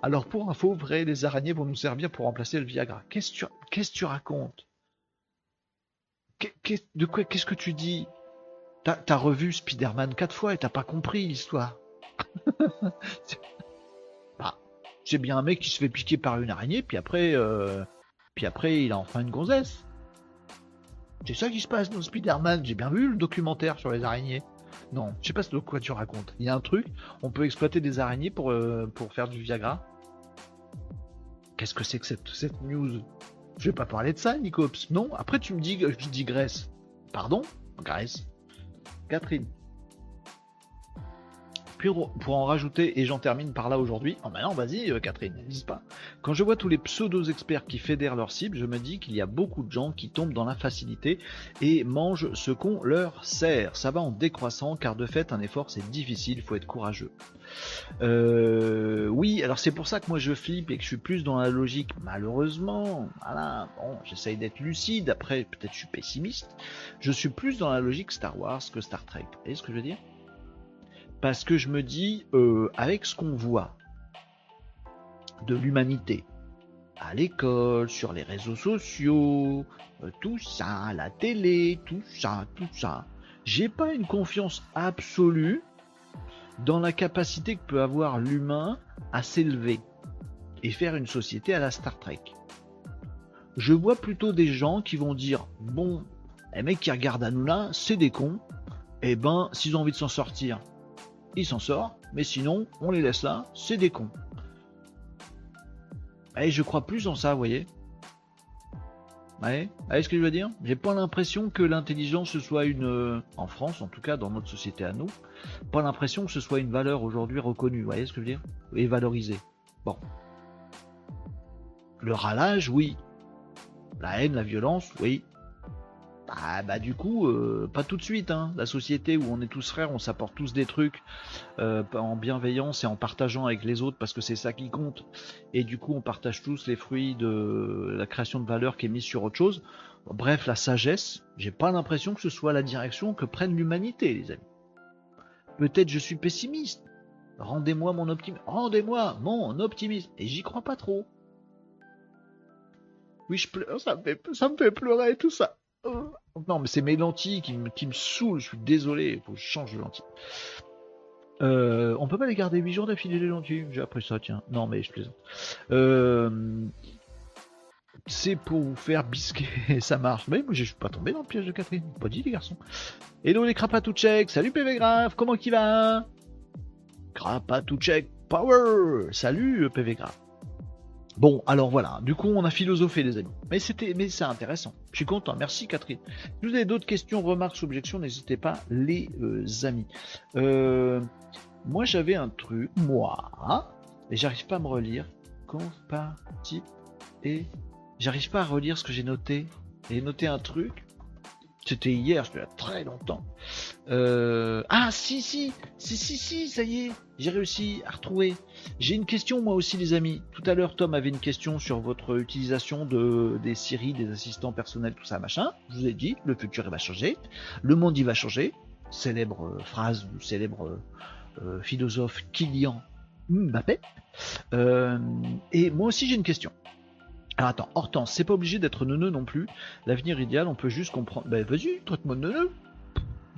Alors pour info, vrai, les araignées vont nous servir pour remplacer le Viagra. Qu'est-ce que tu, racontes? De quoi Qu'est-ce que tu dis? T'as revu Spider-Man quatre fois et t'as pas compris l'histoire. Bah, c'est bien un mec qui se fait piquer par une araignée, puis après, euh, après, il a enfin une gonzesse. C'est ça qui se passe dans Spider-Man. J'ai bien vu le documentaire sur les araignées. Non, je sais pas de quoi tu racontes. Il y a un truc, on peut exploiter des araignées pour, euh, faire du Viagra. Qu'est-ce que c'est que cette, news? Je vais pas parler de ça, Nicops. Non, après tu me dis que. Pardon? Grèce. Catherine. Pour en rajouter, et j'en termine par là aujourd'hui, oh maintenant vas-y euh, Catherine, n'hésite pas. Quand je vois tous les pseudo-experts qui fédèrent leur cible, je me dis qu'il y a beaucoup de gens qui tombent dans la facilité et mangent ce qu'on leur sert. Ça va en décroissant car de fait un effort c'est difficile, il faut être courageux. Euh, oui, alors c'est pour ça que moi je flippe et que je suis plus dans la logique, malheureusement, voilà, bon, j'essaye d'être lucide, après peut-être je suis pessimiste, je suis plus dans la logique Star Wars que Star Trek. Vous voyez ce que je veux dire? Parce que je me dis, euh, avec ce qu'on voit de l'humanité, à l'école, sur les réseaux sociaux, euh, tout ça, la télé, tout ça, tout ça, j'ai pas une confiance absolue dans la capacité que peut avoir l'humain à s'élever et faire une société à la Star Trek. Je vois plutôt des gens qui vont dire, bon, les mecs qui regardent à nous là, c'est des cons, et ben, s'ils ont envie de s'en sortir, il s'en sort, mais sinon, on les laisse là, c'est des cons. Et je crois plus en ça, vous voyez. Ce que je veux dire? J'ai pas l'impression que l'intelligence ce soit une, euh, en France en tout cas, dans notre société à nous, pas l'impression que ce soit une valeur aujourd'hui reconnue, vous voyez ce que je veux dire? Et valorisée. Bon. Le râlage, oui. La haine, la violence, oui. Bah, bah du coup, euh, pas tout de suite. Hein. La société où on est tous frères, on s'apporte tous des trucs euh, en bienveillance et en partageant avec les autres parce que c'est ça qui compte. Et du coup, on partage tous les fruits de la création de valeur qui est mise sur autre chose. Bref, la sagesse, j'ai pas l'impression que ce soit la direction que prenne l'humanité, les amis. Peut-être je suis pessimiste. Rendez-moi mon optimisme. Rendez-moi mon optimisme. Et j'y crois pas trop. Oui, je pleure, ça me fait, ça me tout ça. Non, mais c'est mes lentilles qui me, qui me saoulent, je suis désolé, faut que je change de lentilles. Euh, on peut pas les garder 8 jours d'affilée les lentilles? J'ai appris ça, tiens. Non, mais je plaisante. Euh, c'est pour vous faire bisquer, ça marche. Mais moi, je suis pas tombé dans le piège de Catherine. Pas dit, les garçons. Hello les crapatoucheks, salut PV Grave, comment qu'il va Crapatouchek Power Salut PV Grave. Bon, alors voilà, du coup on a philosophé les amis. Mais c'était mais c'est intéressant. Je suis content. Merci Catherine. Si vous avez d'autres questions, remarques, objections, n'hésitez pas les euh, amis. Euh, moi j'avais un truc, moi, et j'arrive pas à me relire. Comparti et j'arrive pas à relire ce que j'ai noté. J'ai noté un truc. C'était hier, c'était il y a très longtemps. Euh... Ah si si si si si ça y est, j'ai réussi à retrouver. J'ai une question moi aussi les amis. Tout à l'heure Tom avait une question sur votre utilisation de des Siri, des assistants personnels, tout ça machin. Je vous ai dit, le futur il va changer, le monde il va changer. Célèbre euh, phrase du célèbre euh, philosophe Kylian Mbappé. Et moi aussi j'ai une question. Alors attends, Hortense, c'est pas obligé d'être neuneu non plus. L'avenir idéal, on peut juste comprendre. Ben vas-y, traite-moi de neuneu.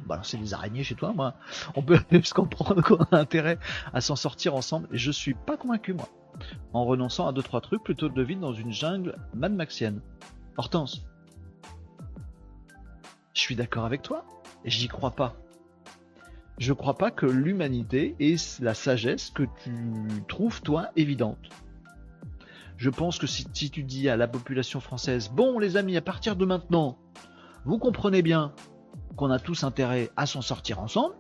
Bah, c'est des araignées chez toi, moi. On peut juste comprendre qu'on a intérêt à s'en sortir ensemble. Et je suis pas convaincu, moi. En renonçant à deux trois trucs plutôt de vivre dans une jungle Mad Maxienne. Hortense. Je suis d'accord avec toi. J'y crois pas. Je crois pas que l'humanité ait la sagesse que tu trouves toi évidente. Je pense que si, tu dis à la population française, bon les amis, à partir de maintenant, vous comprenez bien qu'on a tous intérêt à s'en sortir ensemble,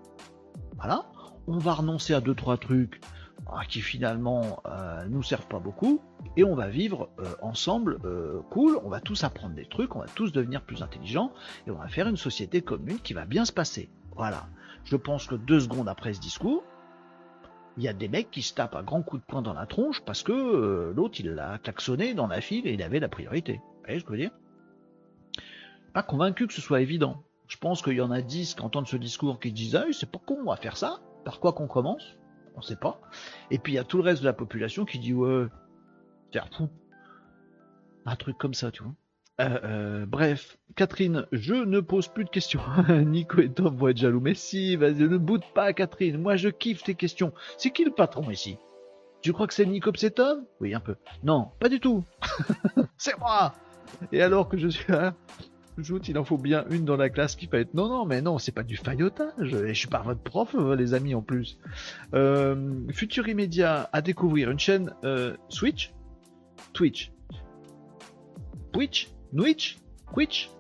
voilà, on va renoncer à deux trois trucs ah, qui finalement euh, nous servent pas beaucoup, et on va vivre euh, ensemble euh, cool, on va tous apprendre des trucs, on va tous devenir plus intelligents, et on va faire une société commune qui va bien se passer. Voilà. Je pense que deux secondes après ce discours, il y a des mecs qui se tapent un grand coup de poing dans la tronche parce que euh, l'autre il l'a klaxonné dans la file et il avait la priorité. Vous voyez ce que je veux dire? Pas convaincu que ce soit évident. Je pense qu'il y en a 10 qui entendent ce discours qui disent Ah, c'est pas con, on va faire ça. Par quoi qu'on commence? On sait pas. Et puis il y a tout le reste de la population qui dit Ouais, faire fou. Un truc comme ça, tu vois. Euh, euh, bref, Catherine, je ne pose plus de questions. Nico et Tom vont être jaloux. Mais si, vas-y, ne boude pas, Catherine. Moi, je kiffe tes questions. C'est qui le patron ici? Tu crois que c'est Nico c'est Tom Oui, un peu. Non, pas du tout. c'est moi Et alors que je suis là, Joute, il en faut bien une dans la classe qui peut être. Non, non, mais non, c'est pas du faillotage. Et je suis pas votre prof, euh, les amis, en plus. Futur immédiat à découvrir une chaîne Switch? Twitch Twitch? Twitch Twitch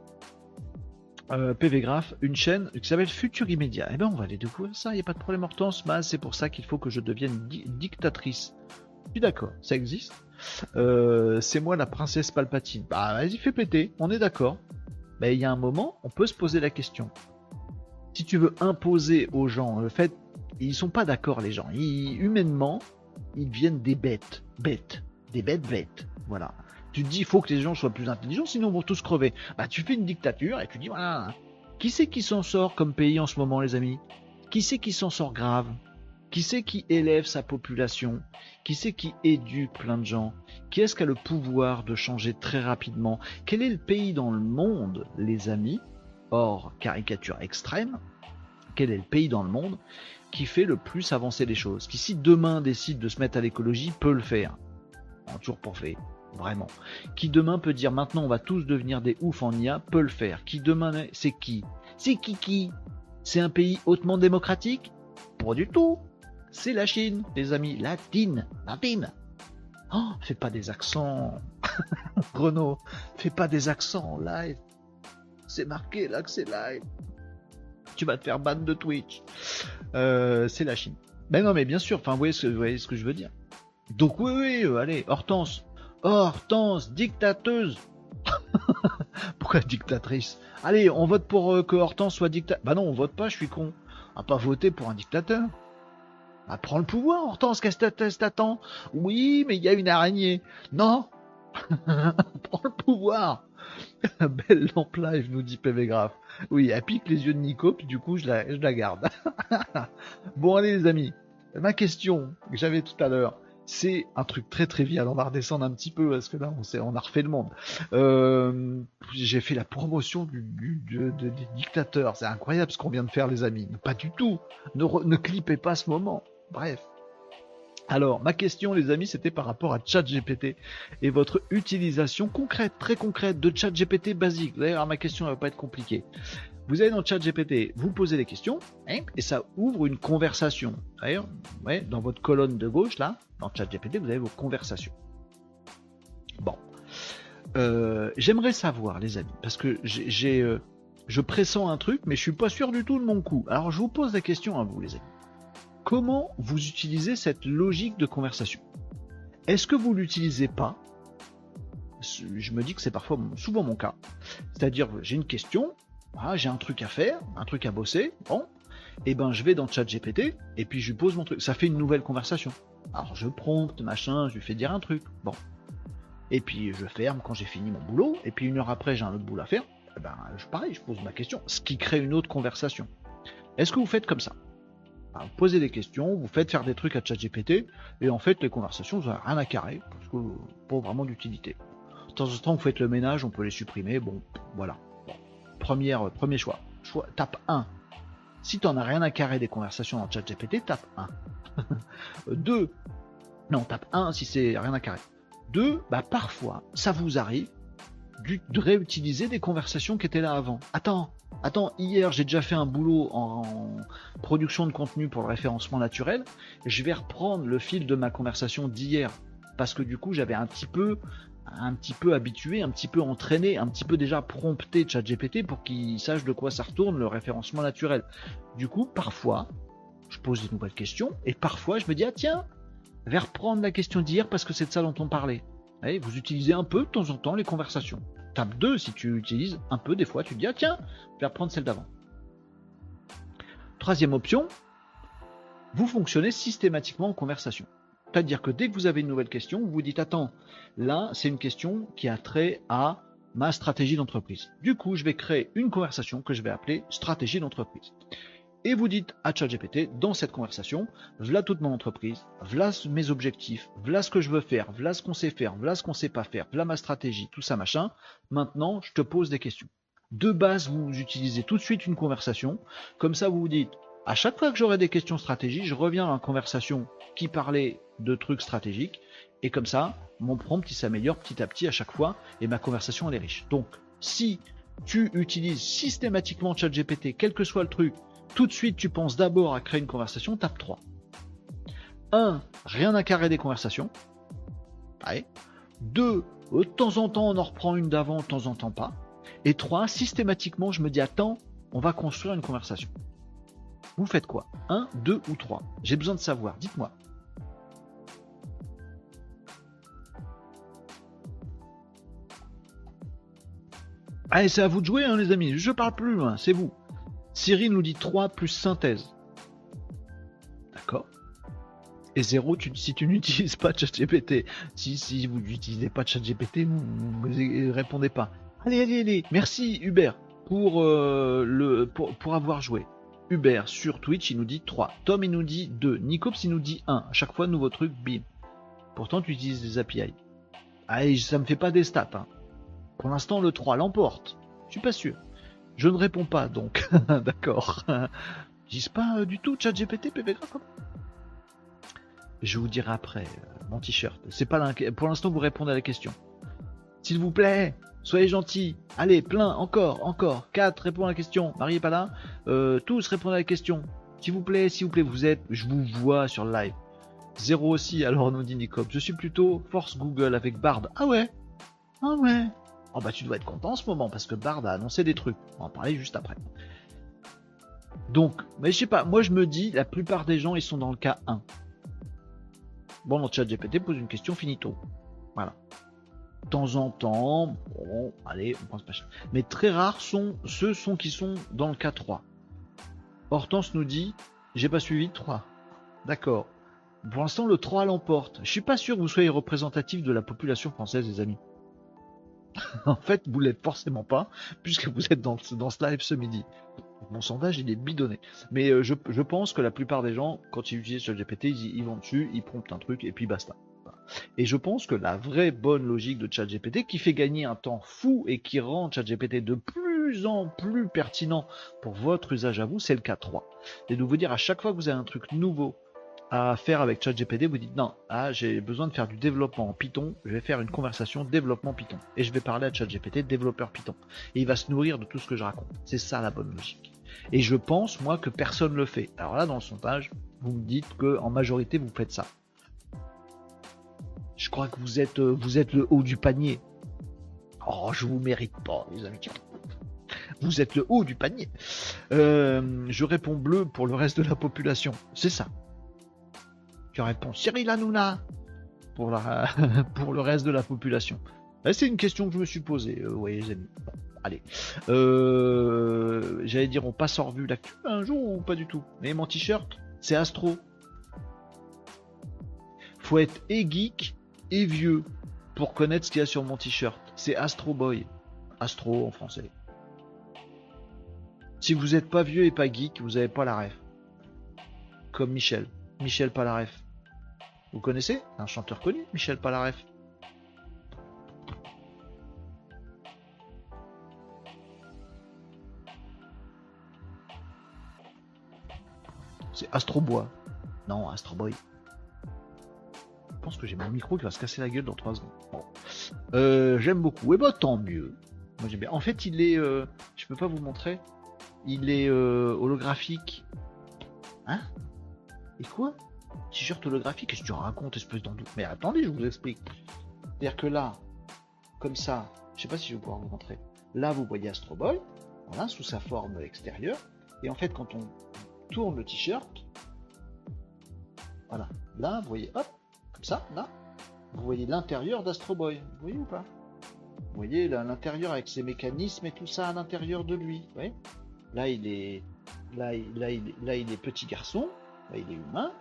euh, PV Graph, une chaîne qui s'appelle Futur Immédiat. Eh ben, on va aller découvrir ça, il n'y a pas de problème, Hortense. Mais c'est pour ça qu'il faut que je devienne dictatrice. Je suis d'accord, ça existe. Euh, c'est moi la princesse Palpatine. Bah, vas-y, fais péter, on est d'accord. Mais il y a un moment, on peut se poser la question. Si tu veux imposer aux gens le fait, ils sont pas d'accord, les gens. humainement, ils deviennent des bêtes. Bêtes. Des bêtes bêtes. Voilà tu dis, il faut que les gens soient plus intelligents, sinon ils vont tous crever. Bah, tu fais une dictature et tu dis, voilà, qui c'est qui s'en sort comme pays en ce moment, les amis? Qui c'est qui s'en sort grave? Qui c'est qui élève sa population? Qui c'est qui éduque plein de gens? Qui est-ce qui a le pouvoir de changer très rapidement? Quel est le pays dans le monde, les amis? Hors caricature extrême, quel est le pays dans le monde qui fait le plus avancer les choses? Qui si demain décide de se mettre à l'écologie peut le faire. toujours pour faire vraiment. Qui demain peut dire maintenant on va tous devenir des oufs en IA, peut le faire. Qui demain c'est qui? C'est qui qui? C'est un pays hautement démocratique? Pas du tout. C'est la Chine, les amis, latine, latine. Oh, fais pas des accents, Renaud, fais pas des accents en live. C'est marqué là que c'est live. Tu vas te faire ban de Twitch. Euh, c'est la Chine. Ben non, mais bien sûr, enfin, vous voyez, ce, vous voyez ce que je veux dire. Donc oui, oui, euh, allez, Hortense, Hortense, dictateuse. Pourquoi dictatrice? Allez, on vote pour euh, que Hortense soit dictatrice. Bah non, on vote pas, je suis con. On va pas voter pour un dictateur. Bah prends le pouvoir, Hortense, qu'est-ce que t'attends? Oui, mais il y a une araignée. Non Prends le pouvoir Belle lampe live, nous dit PV Graph. Oui, elle pique les yeux de Nico, puis du coup, je la, je la garde. bon, allez, les amis. Ma question que j'avais tout à l'heure c'est un truc très trivial. On va redescendre un petit peu parce que là, on, on a refait le monde. Euh, j'ai fait la promotion du, des dictateurs. C'est incroyable ce qu'on vient de faire, les amis. Pas du tout. Ne, ne clippez pas ce moment. Bref. Alors, ma question, les amis, c'était par rapport à ChatGPT et votre utilisation concrète, très concrète de ChatGPT basique. D'ailleurs, ma question ne va pas être compliquée. Vous allez dans le chat GPT, vous posez des questions, hein, et ça ouvre une conversation. D'ailleurs, ouais, dans votre colonne de gauche, là, dans le chat GPT, vous avez vos conversations. Bon. Euh, j'aimerais savoir, les amis, parce que j'ai, euh, je pressens un truc, mais je suis pas sûr du tout de mon coup. Alors, je vous pose la question à vous, les amis. Comment vous utilisez cette logique de conversation? Est-ce que vous l'utilisez pas? Je me dis que c'est parfois souvent mon cas. C'est-à-dire, j'ai une question, ah, j'ai un truc à faire, un truc à bosser, bon, et eh ben je vais dans ChatGPT et puis je lui pose mon truc. Ça fait une nouvelle conversation. Alors je prompte, machin, je lui fais dire un truc, bon. Et puis je ferme quand j'ai fini mon boulot, et puis une heure après j'ai un autre boulot à faire. Eh ben je, pareil, je pose ma question, ce qui crée une autre conversation. Est-ce que vous faites comme ça? Vous posez des questions, vous faites faire des trucs à ChatGPT, et en fait les conversations, vous n'avez rien à carrer, parce que pas vraiment d'utilité. De temps en temps, vous faites le ménage, on peut les supprimer, bon, voilà. Première, premier choix. choix. Tape 1. Si tu n'en as rien à carrer des conversations dans ChatGPT, tape 1. 2. Non, tape 1 si c'est rien à carrer. 2. Bah, parfois, ça vous arrive de réutiliser des conversations qui étaient là avant. Attends, attends, hier j'ai déjà fait un boulot en production de contenu pour le référencement naturel. Je vais reprendre le fil de ma conversation d'hier parce que du coup j'avais un petit peu un petit peu habitué, un petit peu entraîné, un petit peu déjà prompté ChatGPT pour qu'il sache de quoi ça retourne le référencement naturel. Du coup, parfois, je pose des nouvelles questions et parfois je me dis ah tiens, vais reprendre la question d'hier parce que c'est de ça dont on parlait. vous utilisez un peu de temps en temps les conversations. Tape 2 si tu utilises un peu des fois, tu te dis ah tiens, je vais reprendre celle d'avant. Troisième option, vous fonctionnez systématiquement en conversation. C'est-à-dire que dès que vous avez une nouvelle question, vous vous dites attends, là c'est une question qui a trait à ma stratégie d'entreprise. Du coup, je vais créer une conversation que je vais appeler stratégie d'entreprise. Et vous dites à ChatGPT, dans cette conversation, voilà toute mon entreprise, voilà mes objectifs, voilà ce que je veux faire, voilà ce qu'on sait faire, voilà ce qu'on sait pas faire, voilà ma stratégie, tout ça machin. Maintenant, je te pose des questions. De base, vous utilisez tout de suite une conversation. Comme ça, vous vous dites, à chaque fois que j'aurai des questions stratégiques, je reviens à une conversation qui parlait de trucs stratégiques. Et comme ça, mon prompt il s'améliore petit à petit à chaque fois et ma conversation elle est riche. Donc, si tu utilises systématiquement ChatGPT, quel que soit le truc, tout de suite tu penses d'abord à créer une conversation, tape 3. 1. Rien à carrer des conversations. 2. De temps en temps on en reprend une d'avant, de temps en temps pas. Et 3. Systématiquement je me dis attends, on va construire une conversation. Vous faites quoi? 1, 2 ou 3 J'ai besoin de savoir, dites-moi. Allez, c'est à vous de jouer, hein, les amis. Je parle plus loin, c'est vous. Cyril nous dit 3 plus synthèse. D'accord. Et 0 si tu n'utilises pas ChatGPT. Si, si vous n'utilisez pas ChatGPT, vous ne répondez pas. Allez, allez, allez. Merci Hubert pour, euh, le, pour, avoir joué. Hubert sur Twitch, il nous dit 3. Tom, il nous dit 2. Nicops, il nous dit 1. À chaque fois, nouveau truc, bim. Pourtant, tu utilises des API. Allez, ça me fait pas des stats. Hein. Pour l'instant, le 3 l'emporte. Je suis pas sûr. Je ne réponds pas, donc. D'accord. Dis pas euh, du tout ChatGPT, PPG Je vous dirai après, euh, mon t-shirt. C'est pas Pour l'instant, vous répondez à la question. S'il vous plaît, soyez gentils. Allez, plein, encore, encore. 4, répondez à la question. Marie est pas là. Euh, tous répondez à la question. S'il vous plaît, s'il vous plaît, vous êtes. Je vous vois sur le live. Zéro aussi, alors nous dit Nicop. Je suis plutôt Force Google avec Bard. Ah ouais? Ah ouais? Oh bah tu dois être content en ce moment parce que Bard a annoncé des trucs. On va en parler juste après. Donc, mais je sais pas, moi je me dis, la plupart des gens ils sont dans le cas 1. Bon, le chat GPT pose une question finito. Voilà. De temps en temps, bon, allez, on pense pas Mais très rares sont ceux qui sont dans le cas 3. Hortense nous dit, j'ai pas suivi 3. D'accord. Pour l'instant, le 3 l'emporte. Je suis pas sûr que vous soyez représentatif de la population française, les amis. en fait, vous l'êtes forcément pas, puisque vous êtes dans, dans ce live ce midi. Mon sondage, il est bidonné. Mais euh, je, pense que la plupart des gens, quand ils utilisent ChatGPT, ils, ils vont dessus, ils promptent un truc, et puis basta. Et je pense que la vraie bonne logique de ChatGPT, qui fait gagner un temps fou et qui rend ChatGPT de plus en plus pertinent pour votre usage à vous, c'est le cas 3. Et de vous dire à chaque fois que vous avez un truc nouveau à faire avec ChatGPT, vous dites non, ah, j'ai besoin de faire du développement en Python, je vais faire une conversation développement Python. Et je vais parler à ChatGPT, développeur Python. Et il va se nourrir de tout ce que je raconte. C'est ça la bonne logique. Et je pense, moi, que personne ne le fait. Alors là, dans le sondage, vous me dites que en majorité, vous faites ça. Je crois que vous êtes, euh, le haut du panier. Oh, je vous mérite pas, les amis. Vous êtes le haut du panier. Euh, je réponds bleu pour le reste de la population. C'est ça répond Cyril Hanouna pour, la, pour le reste de la population C'est une question que je me suis posée, euh, oui, les amis. allez. Euh, j'allais dire, on passe en revue l'actu un jour ou pas du tout? Mais mon t-shirt, c'est Astro. Faut être et geek et vieux pour connaître ce qu'il y a sur mon t-shirt. C'est Astro Boy. Astro en français. Si vous n'êtes pas vieux et pas geek, vous n'avez pas la ref. Comme Michel. Michel pas la ref. Vous connaissez Un chanteur connu, Michel Palaref? C'est Astrobois. Non, Astroboy. Je pense que j'ai mon micro qui va se casser la gueule dans 3 secondes. Euh, j'aime beaucoup. Et eh bah tant mieux. Moi j'aime bien. En fait, il est. Euh, je peux pas vous montrer. Il est euh, holographique. Hein? Et quoi? T-shirt holographique, qu'est-ce que tu racontes, espèce d'en Mais attendez, je vous explique. C'est-à-dire que là, comme ça, je sais pas si je vais pouvoir vous montrer. Là, vous voyez Astro Boy, voilà, sous sa forme extérieure. Et en fait, quand on tourne le t-shirt, voilà, là, vous voyez, hop, comme ça, là, vous voyez l'intérieur d'Astro Boy. Vous voyez ou pas? Vous voyez l'intérieur avec ses mécanismes et tout ça à l'intérieur de lui. Vous Là, il est, là, là, il, là, il est petit garçon Là, il est humain.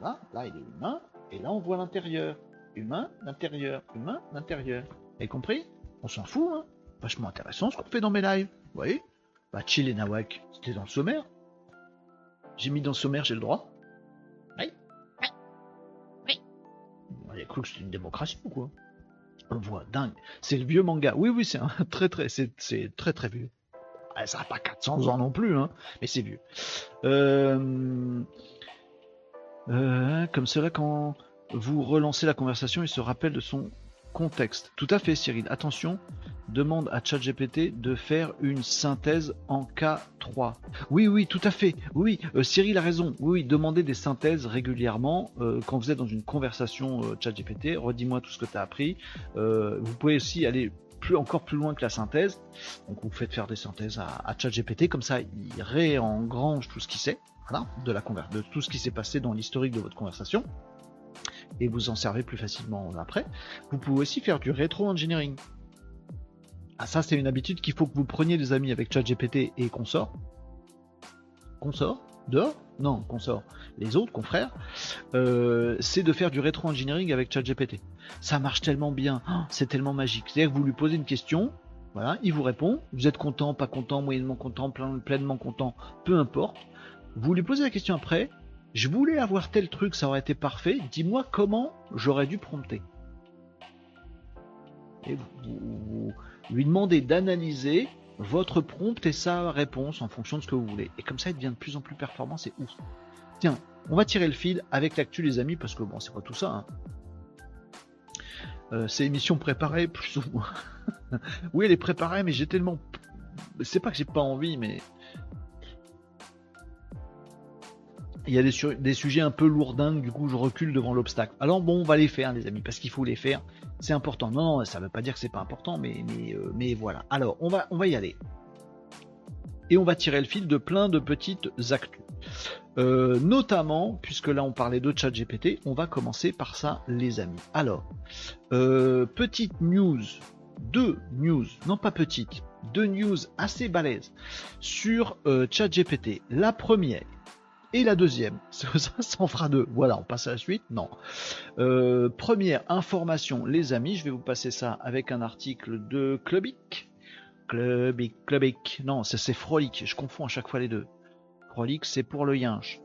Voilà, là, il est humain. Et là, on voit l'intérieur. Humain, l'intérieur, humain, l'intérieur. Vous avez compris? On s'en fout, hein Vachement intéressant ce qu'on fait dans mes lives. Vous voyez? Bah, chill et nawak, c'était dans le sommaire. J'ai mis dans le sommaire, j'ai le droit. Oui. Oui. Oui. Il a cru que c'était une démocratie ou quoi? On voit, dingue. C'est le vieux manga. Oui, oui, c'est un très, très, c'est, c'est très, très vieux. Ah, ça n'a pas 400 ans non plus, hein, mais c'est vieux. Euh... Euh, comme cela, quand vous relancez la conversation, il se rappelle de son contexte. Tout à fait, Cyril. Attention, demande à ChatGPT de faire une synthèse en K3. Oui, oui, tout à fait. Oui, euh, Cyril a raison. Oui, demandez des synthèses régulièrement euh, quand vous êtes dans une conversation euh, ChatGPT. Redis-moi tout ce que tu as appris. Euh, vous pouvez aussi aller plus, encore plus loin que la synthèse. Donc vous faites faire des synthèses à, à ChatGPT, comme ça il réengrange tout ce qu'il sait, de, tout ce qui s'est passé dans l'historique de votre conversation. Et vous en servez plus facilement après. Vous pouvez aussi faire du rétro-engineering. Ah ça c'est une habitude qu'il faut que vous preniez les amis avec ChatGPT et consort. Consort Dehors Non, consort. Les autres confrères, euh, c'est de faire du rétro-engineering avec ChatGPT. Ça marche tellement bien, Oh, c'est tellement magique. C'est-à-dire que vous lui posez une question, voilà, il vous répond, vous êtes content, pas content, moyennement content, plein- pleinement content, peu importe. Vous lui posez la question après, je voulais avoir tel truc, ça aurait été parfait, dis-moi comment j'aurais dû prompter. Et vous, lui demandez d'analyser votre prompt et sa réponse en fonction de ce que vous voulez. Et comme ça, il devient de plus en plus performant, c'est ouf. Tiens, on va tirer le fil avec l'actu les amis, parce que bon, c'est pas tout ça. hein. Euh, c'est émission préparée, plus ou moins. oui, elle est préparée, mais j'ai tellement... C'est pas que j'ai pas envie, mais... Il y a des, su- des sujets un peu lourdingues, du coup je recule devant l'obstacle. Alors bon, on va les faire les amis, parce qu'il faut les faire. C'est important. Non, non, ça veut pas dire que c'est pas important, mais, euh, voilà. Alors, on va, y aller. Et on va tirer le fil de plein de petites actus. Euh, notamment, puisque là on parlait de chat GPT, on va commencer par ça les amis. Alors, euh, petite news, deux news, non pas petite, deux news assez balèzes sur euh, ChatGPT. La première et la deuxième, ça, ça en fera deux. Voilà, on passe à la suite. Non. Euh, première information, les amis, je vais vous passer ça avec un article de Clubic. Clubic, Clubic. Non, c'est Frolic. Je confonds à chaque fois les deux. Frolic, c'est pour le yinche.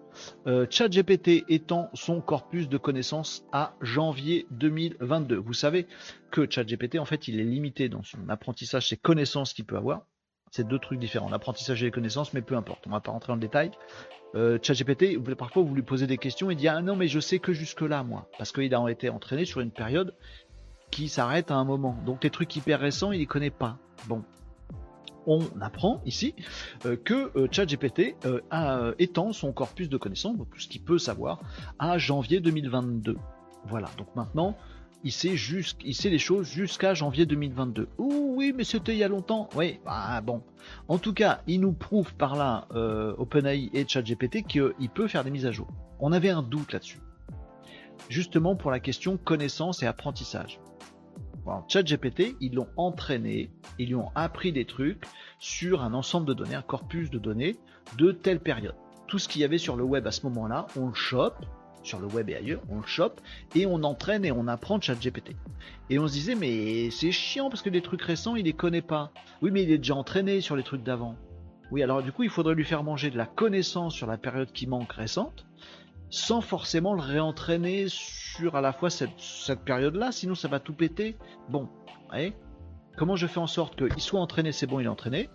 Euh, ChatGPT étend son corpus de connaissances à janvier 2022. Vous savez que ChatGPT, en fait, il est limité dans son apprentissage, ses connaissances qu'il peut avoir. C'est deux trucs différents, l'apprentissage et les connaissances, mais peu importe, on va pas rentrer dans le détail. Euh, ChatGPT, parfois vous lui posez des questions, il dit ah non mais je sais que jusque là moi, parce qu'il a été entraîné sur une période qui s'arrête à un moment. Donc les trucs hyper récents, il les connaît pas. Bon, on apprend ici euh, que euh, ChatGPT euh, a, euh, étend son corpus de connaissances, donc tout ce qu'il peut savoir, à janvier 2022. Voilà, donc maintenant, il sait, sait les choses jusqu'à janvier 2022. Ouh oui, mais c'était il y a longtemps. Oui, bah bon. En tout cas, il nous prouve par là, euh, OpenAI et ChatGPT, qu'il peut faire des mises à jour. On avait un doute là-dessus. Justement pour la question connaissance et apprentissage. ChatGPT, ils l'ont entraîné, ils lui ont appris des trucs sur un ensemble de données, un corpus de données de telle période. Tout ce qu'il y avait sur le web à ce moment-là, on le chope, sur le web et ailleurs, on le chope, et on entraîne et on apprend ChatGPT. Et on se disait, mais c'est chiant parce que des trucs récents, il les connaît pas. Oui, mais il est déjà entraîné sur les trucs d'avant. Oui, alors du coup, il faudrait lui faire manger de la connaissance sur la période qui manque récente, sans forcément le réentraîner sur à la fois cette, période-là, sinon ça va tout péter. Bon, ouais. Comment je fais en sorte qu'il soit entraîné, c'est bon, il est entraîné,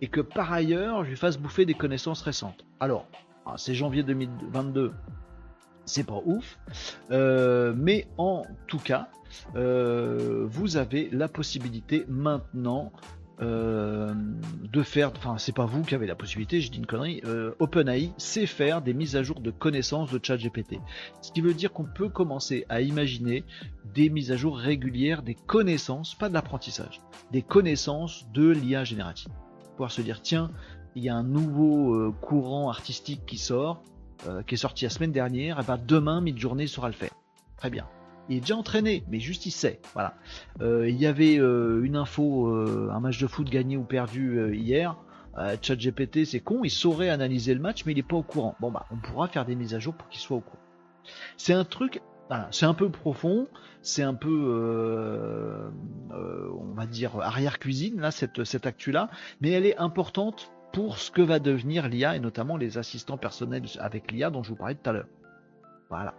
et que par ailleurs, je lui fasse bouffer des connaissances récentes? Alors, ah, c'est janvier 2022, c'est pas ouf, euh, mais en tout cas, euh, vous avez la possibilité maintenant euh, de faire, enfin c'est pas vous qui avez la possibilité, je dis une connerie, OpenAI sait faire des mises à jour de connaissances de ChatGPT. Ce qui veut dire qu'on peut commencer à imaginer des mises à jour régulières des connaissances, pas de l'apprentissage, des connaissances de l'IA générative. Pouvoir se dire tiens, il y a un nouveau courant artistique qui sort, euh, qui est sorti la semaine dernière, et ben demain mid-journée saura le faire. Très bien. Il est déjà entraîné, mais juste il sait. Voilà. Euh, il y avait euh, une info, un match de foot gagné ou perdu hier. euh, ChatGPT c'est con, il saurait analyser le match, mais il est pas au courant. Bon bah, on pourra faire des mises à jour pour qu'il soit au courant. C'est un truc, c'est un peu profond, c'est un peu, on va dire arrière cuisine là cette cette actu là, mais elle est importante pour ce que va devenir l'IA et notamment les assistants personnels avec l'IA dont je vous parlais tout à l'heure. Voilà.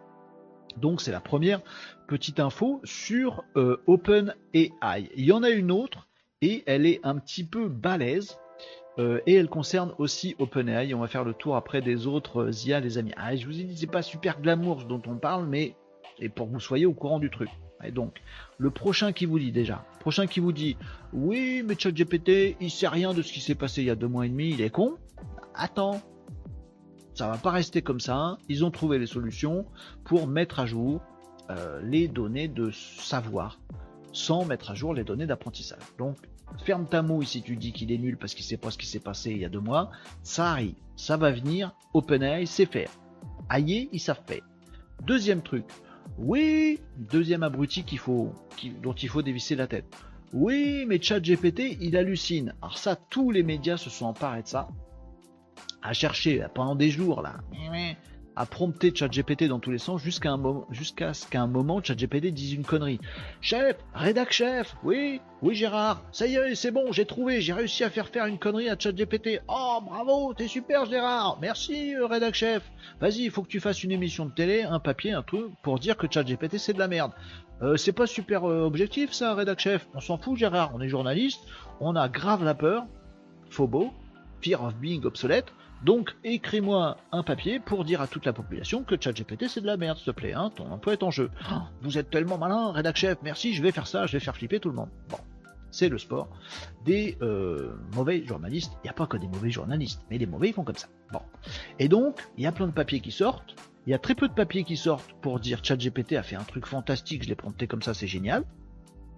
Donc c'est la première petite info sur euh, OpenAI. Il y en a une autre et elle est un petit peu balèze. Euh, et elle concerne aussi OpenAI. On va faire le tour après des autres euh, IA, les amis. Ah, je vous ai dit, c'est pas super glamour ce dont on parle, mais et pour que vous soyez au courant du truc. Et donc, le prochain qui vous dit déjà, prochain qui vous dit, oui, mais ChatGPT, il sait rien de ce qui s'est passé il y a deux mois et demi, il est con. Attends, ça va pas rester comme ça. Hein. Ils ont trouvé les solutions pour mettre à jour euh, les données de savoir sans mettre à jour les données d'apprentissage. Donc, ferme ta mouille si tu dis qu'il est nul parce qu'il sait pas ce qui s'est passé il y a deux mois. Ça arrive, ça va venir. OpenAI sait faire. Aïe, ils savent faire. Deuxième truc. Oui, deuxième abruti qu'il faut, dont il faut dévisser la tête. Oui, mais ChatGPT, il hallucine. Alors ça, tous les médias se sont emparés de ça à chercher pendant des jours là, à prompter ChatGPT dans tous les sens jusqu'à un ce qu'à un moment ChatGPT dise une connerie. Chef, rédac chef, oui, oui Gérard, ça y est, c'est bon, j'ai trouvé, j'ai réussi à faire faire une connerie à ChatGPT. Oh bravo, t'es super Gérard, merci euh, rédac chef. Vas-y, il faut que tu fasses une émission de télé, un papier, un truc pour dire que ChatGPT c'est de la merde. Euh, c'est pas super euh, objectif ça, rédac chef. On s'en fout Gérard, on est journaliste, on a grave la peur, phobo, fear of being obsolète donc écris-moi un papier pour dire à toute la population que ChatGPT c'est de la merde, s'il te plaît, hein, ton emploi est en jeu. Oh, vous êtes tellement malin, rédac chef, merci, je vais faire ça, je vais faire flipper tout le monde. Bon, c'est le sport des euh, mauvais journalistes. Il n'y a pas que des mauvais journalistes, mais les mauvais ils font comme ça. Bon. Et donc, il y a plein de papiers qui sortent. Il y a très peu de papiers qui sortent pour dire ChatGPT a fait un truc fantastique, je l'ai prompté comme ça, c'est génial.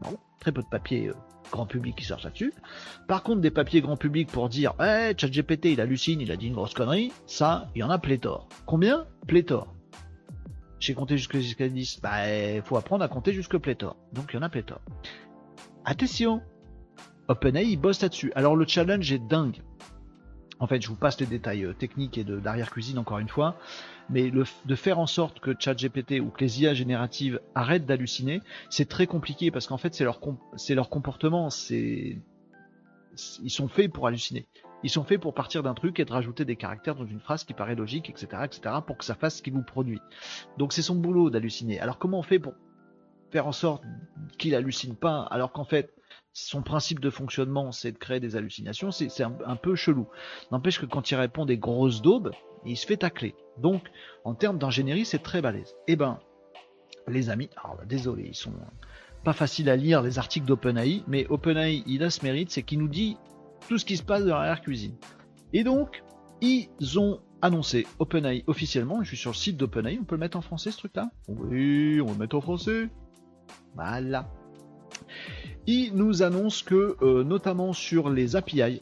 Bon, très peu de papiers euh, grand public qui sortent là-dessus. Par contre, des papiers grand public pour dire Eh, ChatGPT il hallucine, il a dit une grosse connerie, ça, il y en a pléthore. Combien? Pléthore. J'ai compté jusqu'à 10. Bah, faut apprendre à compter jusque pléthore. Donc il y en a pléthore. Attention OpenAI bosse là-dessus. Alors le challenge est dingue. En fait, je vous passe les détails euh, techniques et d'arrière-cuisine encore une fois mais de faire en sorte que ChatGPT ou que les IA génératives arrêtent d'halluciner, c'est très compliqué parce qu'en fait c'est leur comportement, ils sont faits pour halluciner. Ils sont faits pour partir d'un truc et de rajouter des caractères dans une phrase qui paraît logique, etc., etc., pour que ça fasse ce qu'il vous produit. Donc c'est son boulot d'halluciner. Alors comment on fait pour faire en sorte qu'il hallucine pas, alors qu'en fait son principe de fonctionnement c'est de créer des hallucinations, c'est un, peu chelou. N'empêche que quand il répond des grosses daubes, il se fait tacler. Donc, en termes d'ingénierie, c'est très balèze. Eh ben, les amis, alors désolé, ils sont pas faciles à lire les articles d'OpenAI, mais OpenAI, il a ce mérite, c'est qu'il nous dit tout ce qui se passe dans l'arrière-cuisine. Et donc, ils ont annoncé OpenAI officiellement, je suis sur le site d'OpenAI, on peut le mettre en français ce truc-là? Oui, on va le mettre en français. Voilà. Ils nous annoncent que, euh, notamment sur les API,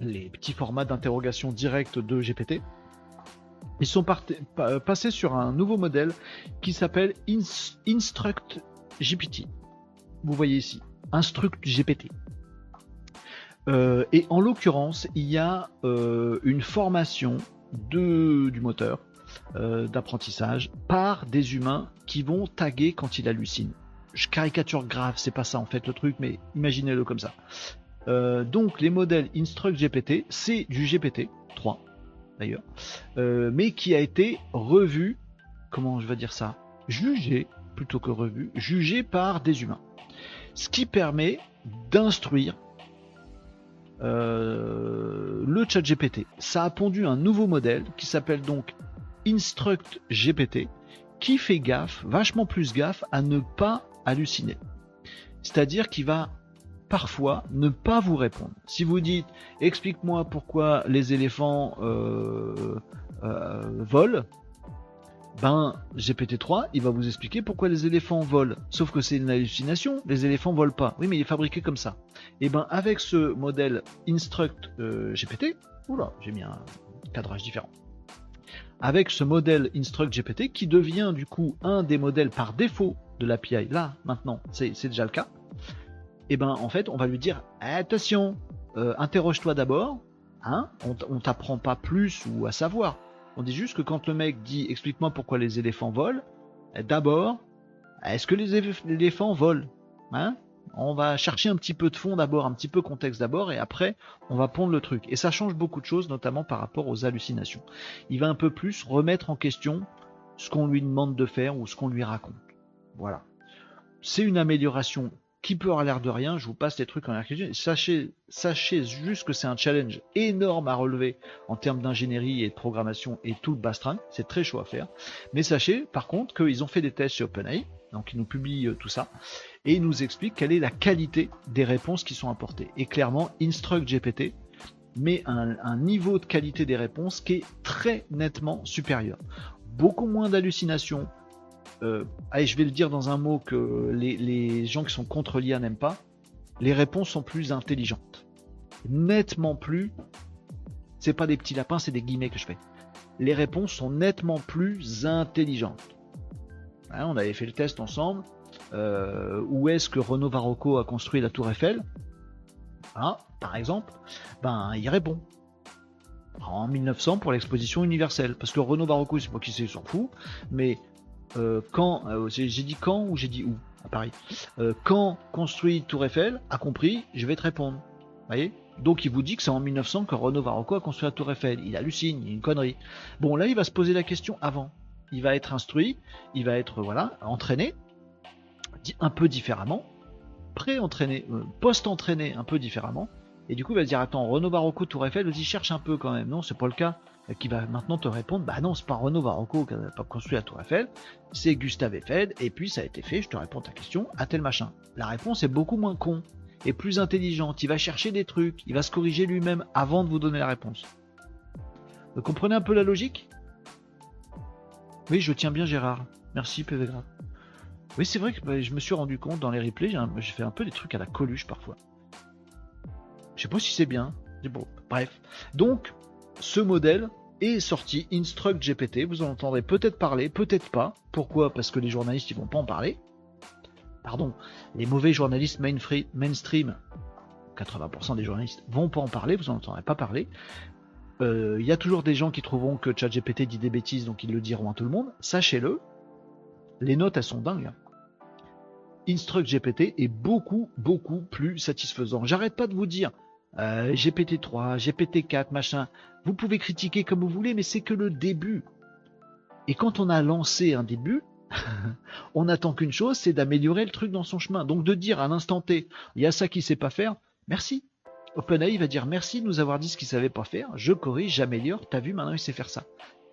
les petits formats d'interrogation directe de GPT. Ils sont passés sur un nouveau modèle qui s'appelle Instruct GPT. Vous voyez ici, Instruct GPT. Euh, et en l'occurrence, il y a euh, une formation de, du moteur d'apprentissage par des humains qui vont taguer quand il hallucine. Je caricature grave, c'est pas ça en fait le truc, mais imaginez-le comme ça. Euh, donc les modèles Instruct GPT, c'est du GPT 3 d'ailleurs, euh, mais qui a été revu, comment je vais dire ça, jugé plutôt que revu, jugé par des humains. Ce qui permet d'instruire euh, le chat GPT. Ça a pondu un nouveau modèle qui s'appelle donc Instruct GPT, qui fait gaffe, vachement plus gaffe à ne pas halluciner. C'est-à-dire qu'il va parfois ne pas vous répondre. Si vous dites explique-moi pourquoi les éléphants euh, euh, volent, ben GPT-3 il va vous expliquer pourquoi les éléphants volent. Sauf que c'est une hallucination, les éléphants volent pas. Oui mais il est fabriqué comme ça. Et ben avec ce modèle Instruct euh, GPT, j'ai mis un cadrage différent. Avec ce modèle Instruct GPT qui devient du coup un des modèles par défaut de l'API, là maintenant c'est déjà le cas, et eh ben en fait on va lui dire attention, euh, interroge-toi d'abord. Hein on, on t'apprend pas plus ou à savoir. On dit juste que quand le mec dit explique-moi pourquoi les éléphants volent, eh, d'abord, est-ce que les éléphants volent hein? On va chercher un petit peu de fond d'abord, un petit peu contexte d'abord, et après on va pondre le truc. Et ça change beaucoup de choses, notamment par rapport aux hallucinations. Il va un peu plus remettre en question ce qu'on lui demande de faire ou ce qu'on lui raconte. Voilà. C'est une amélioration qui peut avoir l'air de rien, je vous passe les trucs en archéologie. Sachez, sachez juste que c'est un challenge énorme à relever en termes d'ingénierie et de programmation et tout le bastring. C'est très chaud à faire. Mais sachez, par contre, qu'ils ont fait des tests sur OpenAI, donc ils nous publient euh, tout ça, et ils nous expliquent quelle est la qualité des réponses qui sont apportées. Et clairement, Instruct GPT met un niveau de qualité des réponses qui est très nettement supérieur. Beaucoup moins d'hallucinations, euh, allez, je vais le dire dans un mot que les, gens qui sont contre l'IA n'aiment pas, les réponses sont plus intelligentes. Nettement plus. C'est pas des petits lapins, c'est des guillemets que je fais. Les réponses sont nettement plus intelligentes. Hein, on avait fait le test ensemble. Euh, où est-ce que Renaud Varocco a construit la Tour Eiffel? Hein, Par exemple, ben il répond. En 1900 pour l'exposition universelle. Parce que Renaud Barocco, c'est pas qui c'est, s'en fout. Mais quand, euh, j'ai dit quand ou j'ai dit où à Paris. Euh, quand construit Tour Eiffel, a compris, je vais te répondre. voyez? Donc il vous dit que c'est en 1900 que Renaud Varocco a construit la Tour Eiffel. Il hallucine, il une connerie. Bon là, il va se poser la question avant. Il va être instruit, il va être voilà entraîné, un peu différemment, pré-entraîné, post-entraîné un peu différemment. Et du coup, il va se dire attends, Renaud Barocco, Tour Eiffel, vas-y cherche un peu quand même. Non, c'est pas le cas qui va maintenant te répondre bah non c'est pas Renaud Varocco qui a pas construit la tour Eiffel c'est Gustave Eiffel et puis ça a été fait je te réponds ta question à tel machin. La réponse est beaucoup moins con et plus intelligente. Il va chercher des trucs il va se corriger lui-même avant de vous donner la réponse. Vous comprenez un peu la logique? Oui je tiens bien Gérard. Merci PV oui c'est vrai que bah, je me suis rendu compte dans les replays j'ai fait un peu des trucs à la coluche parfois. Je sais pas si c'est bien. Bon bref. Donc ce modèle est sorti, Instruct GPT. Vous en entendrez peut-être parler, peut-être pas. Pourquoi? Parce que les journalistes ils vont pas en parler. Pardon, les mauvais journalistes mainstream, 80% des journalistes vont pas en parler, vous en entendrez pas parler. Euh, il y a toujours des gens qui trouveront que ChatGPT dit des bêtises, donc ils le diront à tout le monde. Sachez-le, les notes elles sont dingues. Instruct GPT est beaucoup, beaucoup plus satisfaisant. J'arrête pas de vous dire, euh, GPT-3, GPT-4, machin. Vous pouvez critiquer comme vous voulez, mais c'est que le début. Et quand on a lancé un début, on attend qu'une chose, c'est d'améliorer le truc dans son chemin. Donc de dire à l'instant T, il y a ça qui sait pas faire, merci. OpenAI va dire merci de nous avoir dit ce qu'il savait pas faire, je corrige, j'améliore, t'as vu, maintenant il sait faire ça.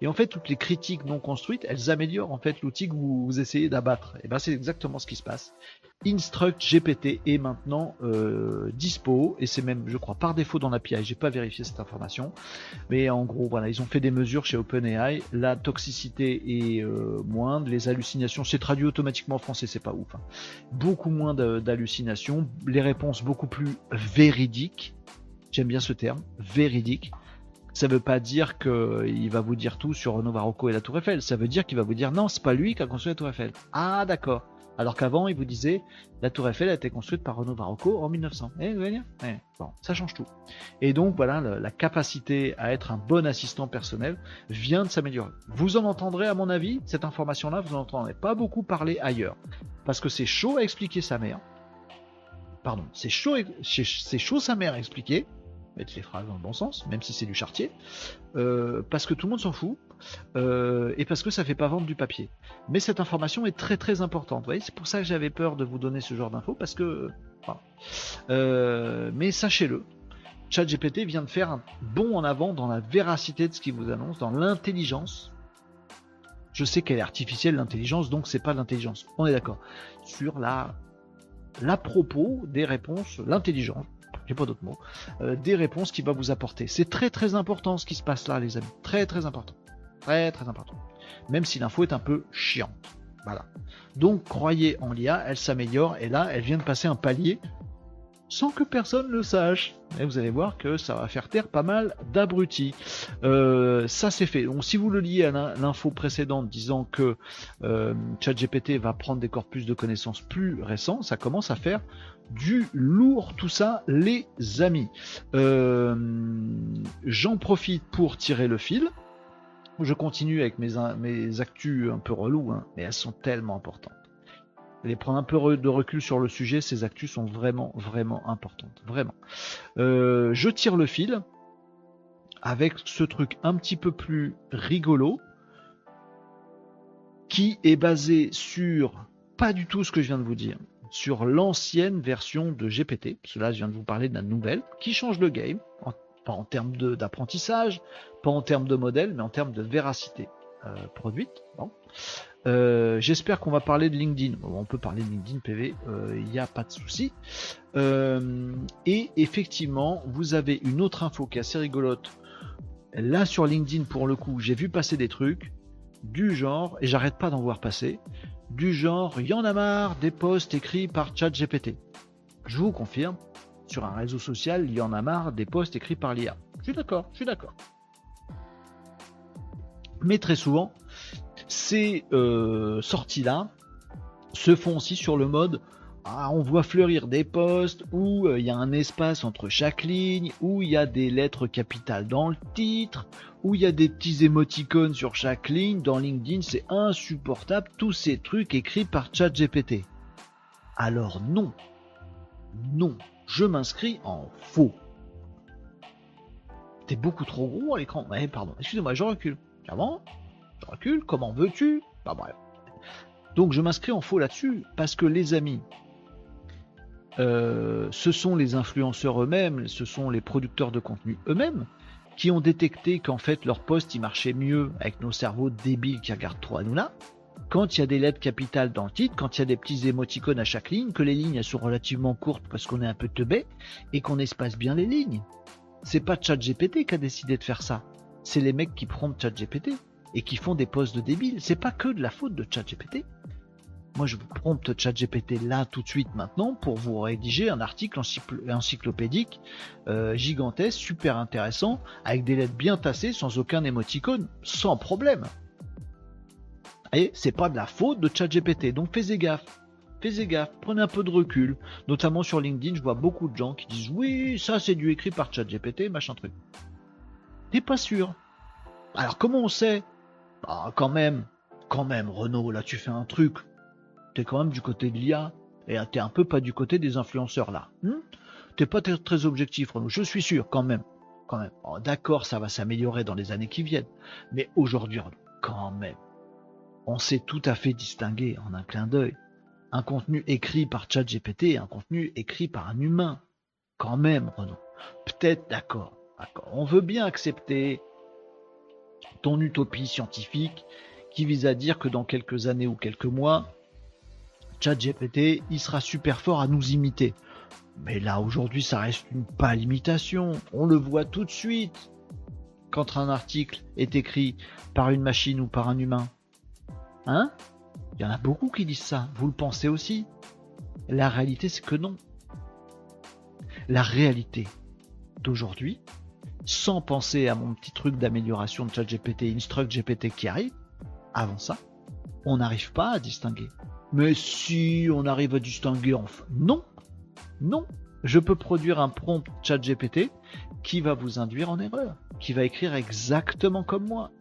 Et en fait, toutes les critiques non construites, elles améliorent en fait l'outil que vous, essayez d'abattre. Et ben c'est exactement ce qui se passe. Instruct GPT est maintenant euh, dispo et c'est même, je crois, par défaut dans l'API. J'ai pas vérifié cette information, mais en gros, voilà, ils ont fait des mesures chez OpenAI. La toxicité est euh, moindre, les hallucinations, c'est traduit automatiquement en français, c'est pas ouf. Hein. Beaucoup moins d'hallucinations, les réponses beaucoup plus véridiques. J'aime bien ce terme, véridique ça veut pas dire qu'il va vous dire tout sur Renaud Barocco et la Tour Eiffel. Ça veut dire qu'il va vous dire non, c'est pas lui qui a construit la Tour Eiffel. Ah, d'accord. Alors qu'avant, il vous disait la Tour Eiffel a été construite par Renaud Barocco en 1900. Eh, vous voyez eh, Bon, ça change tout. Et donc, voilà, la, capacité à être un bon assistant personnel vient de s'améliorer. Vous en entendrez, à mon avis, cette information-là, vous en entendrez pas beaucoup parler ailleurs. Parce que c'est chaud à expliquer sa mère. Pardon, c'est chaud, c'est chaud sa mère à expliquer mettre les phrases dans le bon sens, même si c'est du chartier, euh, parce que tout le monde s'en fout, euh, et parce que ça fait pas vendre du papier. Mais cette information est très très importante. Voyez, c'est pour ça que j'avais peur de vous donner ce genre d'infos, parce que. Euh, mais sachez-le, ChatGPT vient de faire un bond en avant dans la véracité de ce qu'il vous annonce, dans l'intelligence. Je sais qu'elle est artificielle, l'intelligence, donc c'est pas l'intelligence. On est d'accord. Sur la, la propos des réponses, l'intelligence, j'ai pas d'autres mots, euh, des réponses qu'il va vous apporter. C'est très très important ce qui se passe là, les amis. Très très important. Très très important. Même si l'info est un peu chiante. Voilà. Donc croyez en l'IA, elle s'améliore et là, elle vient de passer un palier sans que personne le sache. Et vous allez voir que ça va faire taire pas mal d'abrutis. Euh, ça c'est fait. Donc si vous le liez à l'info précédente disant que euh, ChatGPT va prendre des corpus de connaissances plus récents, ça commence à faire du lourd tout ça les amis. Euh, j'en profite pour tirer le fil. Je continue avec mes, mes actus un peu relous, hein, mais elles sont tellement importantes. Allez prendre un peu de recul sur le sujet, ces actus sont vraiment, vraiment importantes. Vraiment. Euh, je tire le fil avec ce truc un petit peu plus rigolo qui est basé sur pas du tout ce que je viens de vous dire, sur l'ancienne version de GPT. Cela, je viens de vous parler de la nouvelle qui change le game, pas en termes d'apprentissage, pas en termes de modèle, mais en termes de véracité euh, produite. Bon. Euh, j'espère qu'on va parler de LinkedIn. on peut parler de LinkedIn PV, il euh, n'y a pas de souci. Euh, et effectivement, vous avez une autre info qui est assez rigolote. Là sur LinkedIn, pour le coup, j'ai vu passer des trucs du genre, et j'arrête pas d'en voir passer, du genre, y en a marre des posts écrits par ChatGPT. Je vous confirme, sur un réseau social, il y en a marre des posts écrits par l'IA. Je suis d'accord, je suis d'accord. Mais très souvent, ces euh, sorties-là se font aussi sur le mode ah, on voit fleurir des postes où euh, il y a un espace entre chaque ligne, où il y a des lettres capitales dans le titre, où il y a des petits émoticônes sur chaque ligne. Dans LinkedIn, c'est insupportable tous ces trucs écrits par ChatGPT. Alors non, non, je m'inscris en faux. T'es beaucoup trop gros à l'écran. Ouais, pardon, excusez-moi, je recule. Avant, comment veux-tu? Bah bref. Donc je m'inscris en faux là-dessus, parce que les amis, euh, ce sont les influenceurs eux-mêmes, ce sont les producteurs de contenu eux-mêmes qui ont détecté qu'en fait leur poste il marchait mieux avec nos cerveaux débiles qui regardent trop là. Quand il y a des lettres capitales dans le titre, quand il y a des petits émoticônes à chaque ligne, que les lignes elles sont relativement courtes parce qu'on est un peu teubé et qu'on espace bien les lignes. C'est pas ChatGPT qui a décidé de faire ça. C'est les mecs qui promptent ChatGPT et qui font des posts de débiles. C'est pas que de la faute de ChatGPT. Moi, je vous prompte ChatGPT là tout de suite maintenant pour vous rédiger un article encyclopédique euh, gigantesque, super intéressant, avec des lettres bien tassées, sans aucun émoticône, sans problème. Et c'est pas de la faute de ChatGPT, donc faites gaffe. Faites gaffe, prenez un peu de recul. Notamment sur LinkedIn, je vois beaucoup de gens qui disent oui, ça c'est du écrit par ChatGPT, machin truc. T'es pas sûr. Alors comment on sait? Bah, quand même, quand même, Renault, là tu fais un truc. T'es quand même du côté de l'IA. Et t'es un peu pas du côté des influenceurs là. Hmm? T'es pas très, objectif, Renault. Je suis sûr, quand même. Quand même. Oh, d'accord, ça va s'améliorer dans les années qui viennent. Mais aujourd'hui, quand même. On sait tout à fait distinguer en un clin d'œil un contenu écrit par ChatGPT et un contenu écrit par un humain. Quand même, Renault. Peut-être d'accord. D'accord. On veut bien accepter ton utopie scientifique qui vise à dire que dans quelques années ou quelques mois, ChatGPT, il sera super fort à nous imiter. Mais là, aujourd'hui, ça reste une pâle imitation. On le voit tout de suite quand un article est écrit par une machine ou par un humain. Hein? Il y en a beaucoup qui disent ça. Vous le pensez aussi? La réalité, c'est que non. La réalité d'aujourd'hui, sans penser à mon petit truc d'amélioration de ChatGPT, Instruct GPT qui arrive, avant ça, on n'arrive pas à distinguer. Mais si on arrive à distinguer enfin, non, non, je peux produire un prompt ChatGPT qui va vous induire en erreur, qui va écrire exactement comme moi.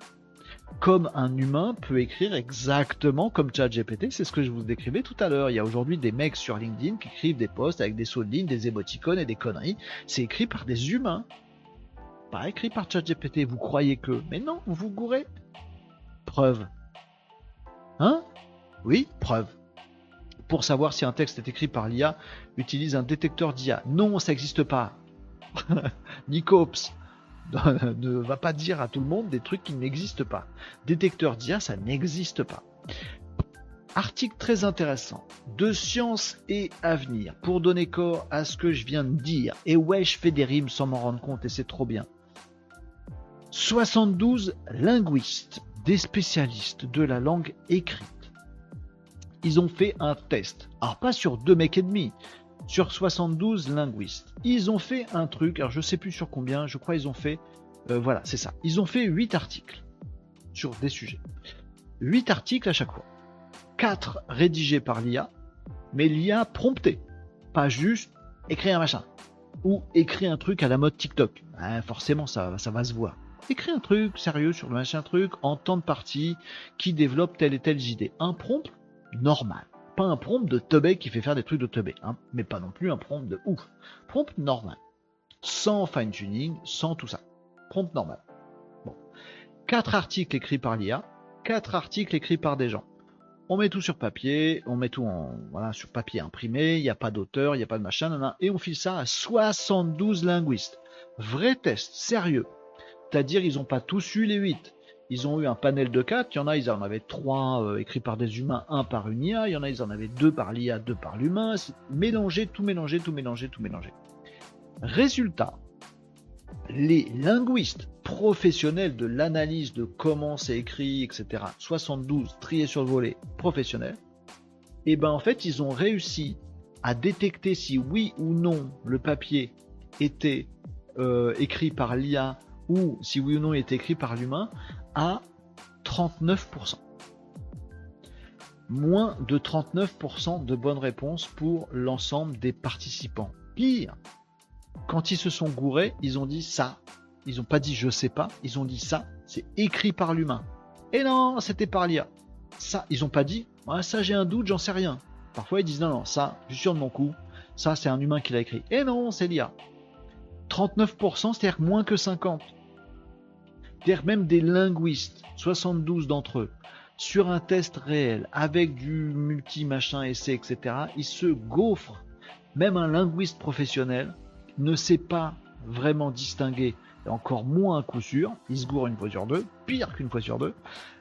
Comme un humain peut écrire exactement comme ChatGPT, c'est ce que je vous décrivais tout à l'heure. Il y a aujourd'hui des mecs sur LinkedIn qui écrivent des posts avec des sauts de ligne, des émoticônes et des conneries. C'est écrit par des humains pas écrit par ChatGPT, vous croyez que. Mais non, vous vous gourrez. Preuve. Hein? Oui, preuve. Pour savoir si un texte est écrit par l'IA, utilise un détecteur d'IA. Non, ça n'existe pas. Nicops ne va pas dire à tout le monde des trucs qui n'existent pas. Détecteur d'IA, ça n'existe pas. Article très intéressant de science et avenir pour donner corps à ce que je viens de dire. Et ouais, je fais des rimes sans m'en rendre compte et c'est trop bien. 72 linguistes, des spécialistes de la langue écrite. Ils ont fait un test. Alors pas sur deux mecs et demi, sur 72 linguistes. Ils ont fait un truc, alors je sais plus sur combien, je crois ils ont fait, euh, voilà, c'est ça. Ils ont fait 8 articles sur des sujets. 8 articles à chaque fois. 4 rédigés par l'IA, mais l'IA prompté. Pas juste écrire un machin. Ou écrire un truc à la mode TikTok. Hein, forcément, ça, ça va se voir. Écris un truc sérieux sur le machin truc en temps de partie qui développe telle et telle idée. Un prompt normal un prompt de teubé qui fait faire des trucs de teubé, hein, mais pas non plus un prompt de ouf. Prompt normal. Sans fine tuning, sans tout ça. Prompt normal. Bon. Quatre articles écrits par l'IA, quatre articles écrits par des gens. On met tout sur papier, on met tout sur papier imprimé, il n'y a pas d'auteur, il n'y a pas de machin, et on file ça à 72 linguistes. Vrai test, sérieux. C'est-à-dire ils n'ont pas tous eu les 8 ils ont eu un panel de 4, il y en a, ils en avaient 3 euh, écrits par des humains, un par une IA, il y en a, ils en avaient 2 par l'IA, 2 par l'humain, mélangé, tout mélangé, tout mélangé, tout mélangé. Résultat, les linguistes professionnels de l'analyse de comment c'est écrit, etc., 72 triés sur le volet professionnels, et eh ben en fait, ils ont réussi à détecter si oui ou non le papier était euh, écrit par l'IA ou si oui ou non il était écrit par l'humain à 39%. Moins de 39% de bonnes réponses pour l'ensemble des participants. Pire, quand ils se sont gourés, ils ont dit ça. Ils n'ont pas dit je sais pas, ils ont dit ça, c'est écrit par l'humain. Et non, c'était par l'IA. Ça, ils n'ont pas dit ça j'ai un doute, j'en sais rien. Parfois ils disent non, non, ça, je suis sûr de mon coup, ça c'est un humain qui l'a écrit. Et non, c'est l'IA. 39%, c'est-à-dire moins que 50% même des linguistes, 72 d'entre eux, sur un test réel, avec du multi-machin essai, etc., ils se gaufrent. Même un linguiste professionnel ne sait pas vraiment distinguer, et encore moins un coup sûr, il se gourre une fois sur deux, pire qu'une fois sur deux,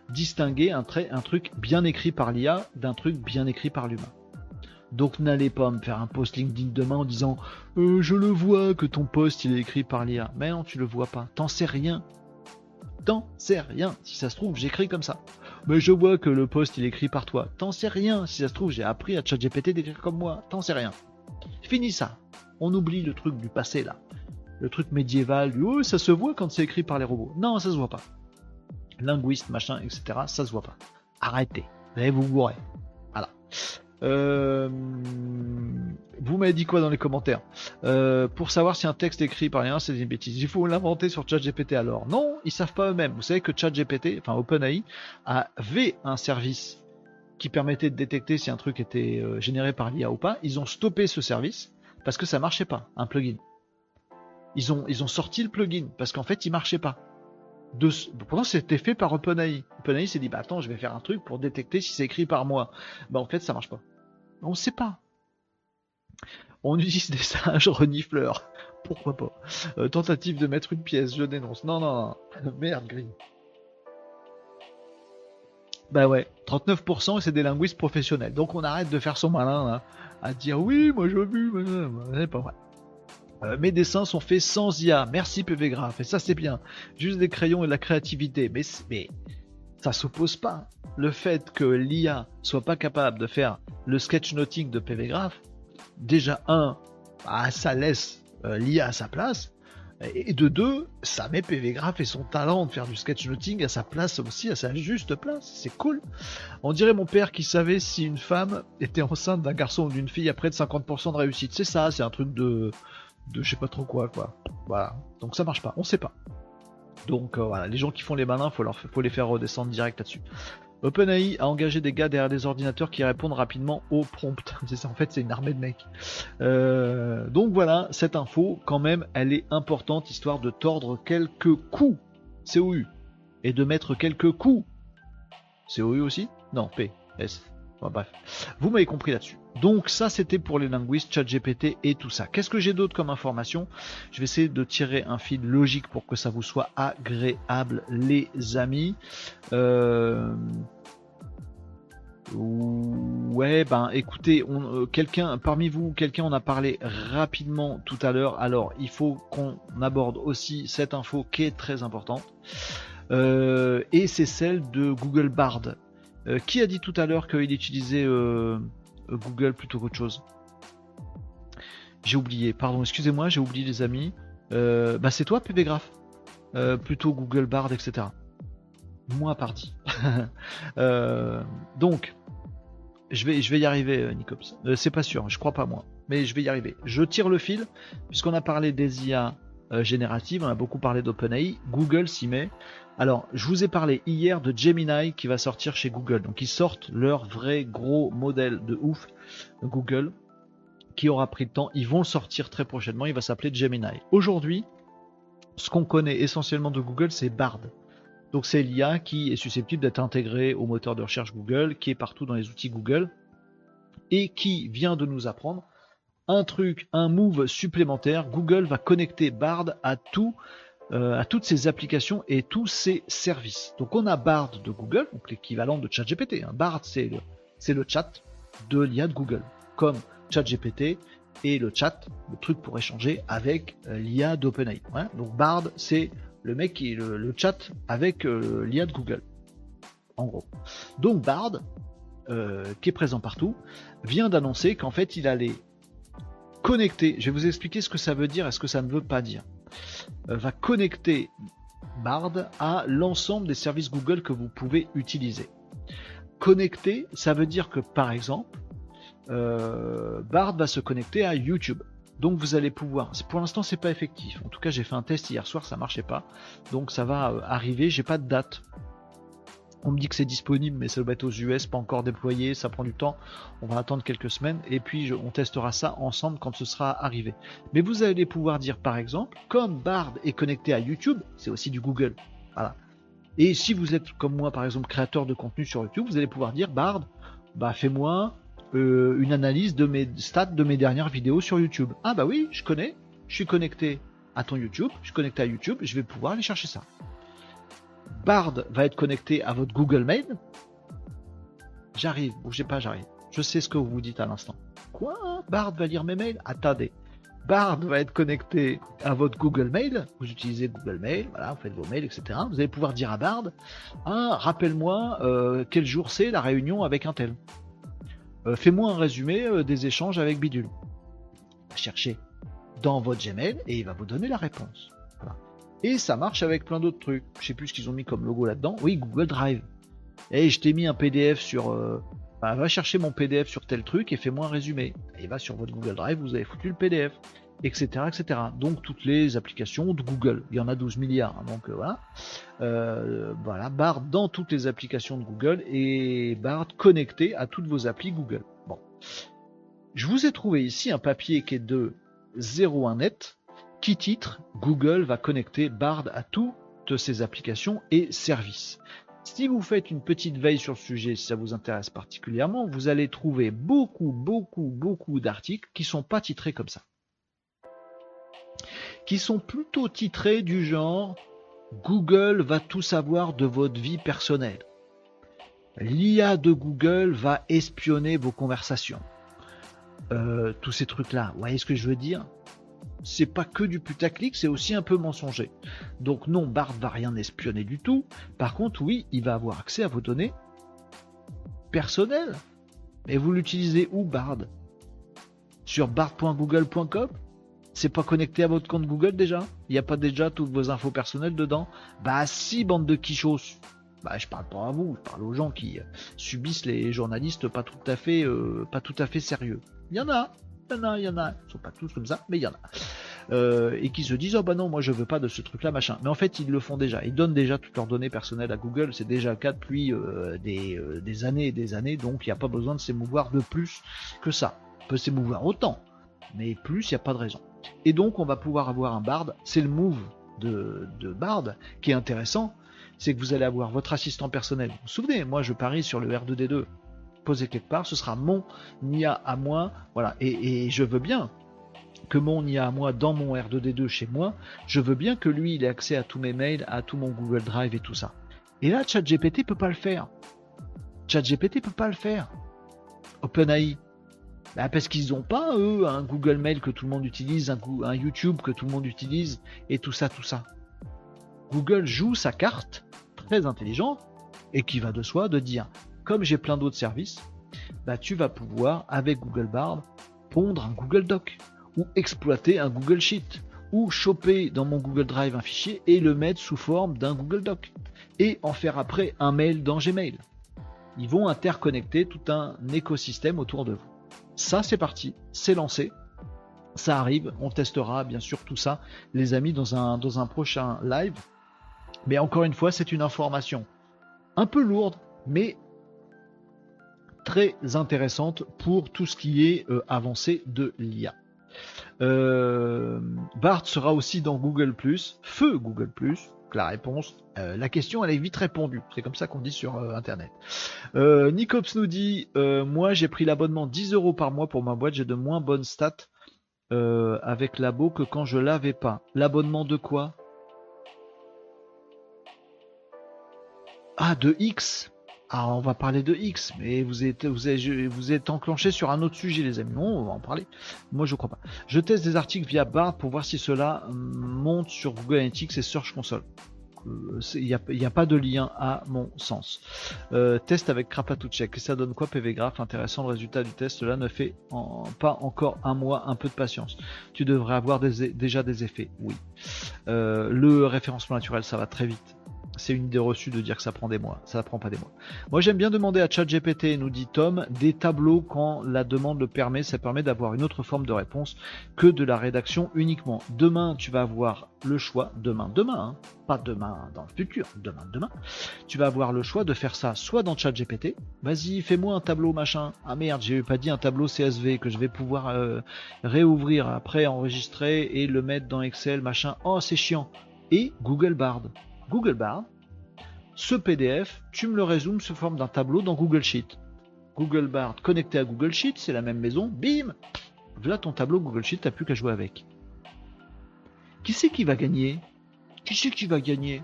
distinguer un, trait, un truc bien écrit par l'IA d'un truc bien écrit par l'humain. Donc n'allez pas me faire un post LinkedIn demain en disant euh, je le vois que ton post il est écrit par l'IA. Mais non, tu le vois pas. T'en sais rien t'en sais rien. Si ça se trouve, j'écris comme ça. Mais je vois que le post il est écrit par toi. T'en sais rien. Si ça se trouve, j'ai appris à ChatGPT d'écrire comme moi. T'en sais rien. Fini ça. On oublie le truc du passé là. Le truc médiéval du oh, ça se voit quand c'est écrit par les robots. Non, ça se voit pas. Linguiste, machin, etc. Ça se voit pas. Arrêtez. Vous vous. Voilà. Euh, vous m'avez dit quoi dans les commentaires euh, Pour savoir si un texte écrit par rien, c'est une bêtise. Il faut l'inventer sur ChatGPT alors. Non, ils savent pas eux-mêmes. Vous savez que ChatGPT, enfin OpenAI, avait un service qui permettait de détecter si un truc était euh, généré par l'IA ou pas. Ils ont stoppé ce service parce que ça marchait pas, un plugin. Ils ont, ils ont sorti le plugin parce qu'en fait il marchait pas. Pourtant c'était fait par OpenAI. OpenAI s'est dit bah attends je vais faire un truc pour détecter si c'est écrit par moi. Bah en fait ça marche pas. On sait pas. On utilise des singes renifleurs. Pourquoi pas? Euh, Tentative de mettre une pièce, je dénonce. Non, non, non. Merde, Green. Bah ouais, 39% c'est des linguistes professionnels. Donc on arrête de faire son malin à dire oui, moi j'ai vu, c'est pas vrai. Euh, mes dessins sont faits sans IA. Merci PV Graph. Et ça c'est bien. Juste des crayons et de la créativité. Mais, ça s'oppose pas. Le fait que l'IA soit pas capable de faire le sketchnoting de PV Graph, déjà un, bah, ça laisse euh, l'IA à sa place. Et de deux, ça met PV Graph et son talent de faire du sketchnoting à sa place aussi, à sa juste place. C'est cool. On dirait mon père qui savait si une femme était enceinte d'un garçon ou d'une fille à près de 50% de réussite. C'est ça, c'est un truc de, de je sais pas trop quoi, quoi. Voilà. Donc ça marche pas, on sait pas. Donc euh, voilà, les gens qui font les malins, faut leur, faut les faire redescendre direct là-dessus. OpenAI a engagé des gars derrière des ordinateurs qui répondent rapidement aux prompts. C'est ça, en fait, c'est une armée de mecs. Euh, donc voilà, cette info, quand même, elle est importante, histoire de tordre quelques coups, COU, et de mettre quelques coups, COU aussi? Non, P, S bref, vous m'avez compris là-dessus. Donc ça c'était pour les linguistes, ChatGPT et tout ça. Qu'est-ce que j'ai d'autre comme information? Je vais essayer de tirer un fil logique pour que ça vous soit agréable les amis. Euh, ouais, ben écoutez, euh, quelqu'un parmi vous, quelqu'un en a parlé rapidement tout à l'heure. Alors il faut qu'on aborde aussi cette info qui est très importante. Euh, et c'est celle de Google Bard. Euh, qui a dit tout à l'heure qu'il utilisait euh, Google plutôt qu'autre chose? J'ai oublié, pardon, excusez-moi, j'ai oublié les amis. Euh, bah c'est toi PB Graph. Euh, plutôt Google Bard, etc. Moi parti. donc, je vais, je vais y arriver, Nicops. C'est pas sûr, je crois pas moi. Mais je vais y arriver. Je tire le fil, puisqu'on a parlé des IA euh, génératives, on a beaucoup parlé d'OpenAI. Google s'y met. Alors, je vous ai parlé hier de Gemini qui va sortir chez Google. Donc, ils sortent leur vrai gros modèle de ouf, Google, qui aura pris le temps. Ils vont le sortir très prochainement. Il va s'appeler Gemini. Aujourd'hui, ce qu'on connaît essentiellement de Google, c'est Bard. Donc c'est l'IA qui est susceptible d'être intégrée au moteur de recherche Google, qui est partout dans les outils Google, et qui vient de nous apprendre un truc, un move supplémentaire. Google va connecter Bard à tout, euh, à toutes ses applications et tous ses services. Donc on a Bard de Google, donc l'équivalent de ChatGPT. Hein. Bard c'est le, le chat de l'IA de Google, comme ChatGPT et le chat, le truc pour échanger avec euh, l'IA d'OpenAI. Hein. Donc Bard c'est le mec qui le, chat avec euh, l'IA de Google. En gros. Donc Bard, qui est présent partout, vient d'annoncer qu'en fait il allait connecter, je vais vous expliquer ce que ça veut dire et ce que ça ne veut pas dire, euh, va connecter Bard à l'ensemble des services Google que vous pouvez utiliser. Connecter, ça veut dire que par exemple, euh, Bard va se connecter à YouTube. Donc vous allez pouvoir, pour l'instant c'est pas effectif. En tout cas j'ai fait un test hier soir, ça marchait pas. Donc ça va euh, arriver, j'ai pas de date. On me dit que c'est disponible, mais ça doit être aux US, pas encore déployé, ça prend du temps. On va attendre quelques semaines et puis on testera ça ensemble quand ce sera arrivé. Mais vous allez pouvoir dire par exemple, comme Bard est connecté à YouTube, c'est aussi du Google. Et si vous êtes comme moi par exemple créateur de contenu sur YouTube, vous allez pouvoir dire Bard, bah fais-moi euh, une analyse de mes stats de mes dernières vidéos sur YouTube. Ah bah oui, je connais, je suis connecté à ton YouTube, je suis connecté à YouTube, je vais pouvoir aller chercher ça. Bard va être connecté à votre Google Mail. J'arrive, bougez pas, j'arrive. Je sais ce que vous vous dites à l'instant. Quoi? Bard va lire mes mails? Attendez. Bard va être connecté à votre Google Mail. Vous utilisez Google Mail, voilà, vous faites vos mails, etc. Vous allez pouvoir dire à Bard, ah, rappelle-moi euh, quel jour c'est la réunion avec un tel. Euh, Fais-moi un résumé euh, des échanges avec Bidule. Cherchez dans votre Gmail et il va vous donner la réponse. Et ça marche avec plein d'autres trucs. Je sais plus ce qu'ils ont mis comme logo là-dedans. Oui, Google Drive. Et je t'ai mis un PDF sur. Euh, va chercher mon PDF sur tel truc et fais-moi un résumé. Et va sur votre Google Drive, vous avez foutu le PDF, etc., etc. Donc toutes les applications de Google. Il y en a 12 milliards. hein, donc euh, voilà. Euh, voilà, Bard dans toutes les applications de Google et Bard connecté à toutes vos applis Google. Bon. Je vous ai trouvé ici un papier qui est de 01net qui titre Google va connecter Bard à toutes ses applications et services? Si vous faites une petite veille sur le sujet, si ça vous intéresse particulièrement, vous allez trouver beaucoup, beaucoup, beaucoup d'articles qui sont pas titrés comme ça. Qui sont plutôt titrés du genre Google va tout savoir de votre vie personnelle. L'IA de Google va espionner vos conversations. Euh, tous ces trucs-là, vous voyez ce que je veux dire? C'est pas que du putaclic, c'est aussi un peu mensonger. Donc non, Bard va rien espionner du tout. Par contre, oui, il va avoir accès à vos données personnelles. Et vous l'utilisez où, Bard Sur bard.google.com C'est pas connecté à votre compte Google déjà? Il n'y a pas déjà toutes vos infos personnelles dedans? Bah si, bande de quichos bah, je parle pas à vous, je parle aux gens qui subissent les journalistes pas tout à fait, euh, pas tout à fait sérieux. Il y en a, il y en a, il y sont pas tous comme ça, mais il y en a. Euh, et qui se disent oh bah non moi je veux pas de ce truc là machin. Mais en fait ils le font déjà. Ils donnent déjà toutes leurs données personnelles à Google. C'est déjà le cas depuis euh, des, euh, des, années et des années. Donc il n'y a pas besoin de s'émouvoir de plus que ça. On peut s'émouvoir autant mais plus il n'y a pas de raison. Et donc on va pouvoir avoir un Bard. C'est le move de, de Bard qui est intéressant. C'est que vous allez avoir votre assistant personnel. Vous vous souvenez moi je parie sur le R2D2 posé quelque part, ce sera mon IA à moi, voilà, et, je veux bien que mon IA à moi dans mon R2D2 chez moi, je veux bien que lui il ait accès à tous mes mails, à tout mon Google Drive et tout ça. Et là, ChatGPT peut pas le faire. ChatGPT peut pas le faire. OpenAI. Bah parce qu'ils n'ont pas, eux, un Google Mail que tout le monde utilise, un, un YouTube que tout le monde utilise, et tout ça, tout ça. Google joue sa carte, très intelligente, et qui va de soi de dire comme j'ai plein d'autres services, bah tu vas pouvoir avec Google Bard pondre un Google Doc ou exploiter un Google Sheet, ou choper dans mon Google Drive un fichier et le mettre sous forme d'un Google Doc, et en faire après un mail dans Gmail. Ils vont interconnecter tout un écosystème autour de vous. Ça, c'est parti, c'est lancé. Ça arrive, on testera bien sûr tout ça, les amis, dans un, dans un prochain live. Mais encore une fois, c'est une information un peu lourde, mais très intéressante pour tout ce qui est euh, avancé de l'IA. Euh, Bart sera aussi dans Google ⁇ feu Google ⁇ la réponse, euh, la question elle est vite répondue. C'est comme ça qu'on dit sur internet. Nicops nous dit Moi j'ai pris l'abonnement 10 euros par mois pour ma boîte, j'ai de moins bonnes stats avec labo que quand je l'avais pas. L'abonnement de quoi? Ah, de X ah, on va parler de X, mais vous êtes, enclenché sur un autre sujet, les amis. Non, on va en parler. Moi, je crois pas. Je teste des articles via Bard pour voir si cela monte sur Google Analytics et Search Console. Il n'y a, pas de lien à mon sens. Euh, test avec Krapatouchek. Et ça donne quoi PV Graph? Intéressant, le résultat du test là ne fait pas encore un mois, un peu de patience. Tu devrais avoir déjà des effets, oui. Euh, le référencement naturel, ça va très vite c'est une idée reçue de dire que ça prend des mois. Ça ne prend pas des mois. Moi, j'aime bien demander à ChatGPT, nous dit Tom, des tableaux quand la demande le permet. Ça permet d'avoir une autre forme de réponse que de la rédaction uniquement. Demain, tu vas avoir le choix, demain, demain, hein, pas demain dans le futur, demain, demain, tu vas avoir le choix de faire ça soit dans ChatGPT, vas-y, fais-moi un tableau machin. Ah merde, j'ai pas dit un tableau CSV que je vais pouvoir euh, réouvrir après, enregistrer et le mettre dans Excel machin. Oh, c'est chiant. Et Google Bard. Google Bard, ce PDF, tu me le résumes sous forme d'un tableau dans Google Sheet. Google Bard connecté à Google Sheet, c'est la même maison, bim! Voilà ton tableau Google Sheet, t'as plus qu'à jouer avec. Qui c'est qui va gagner? Qui c'est qui va gagner?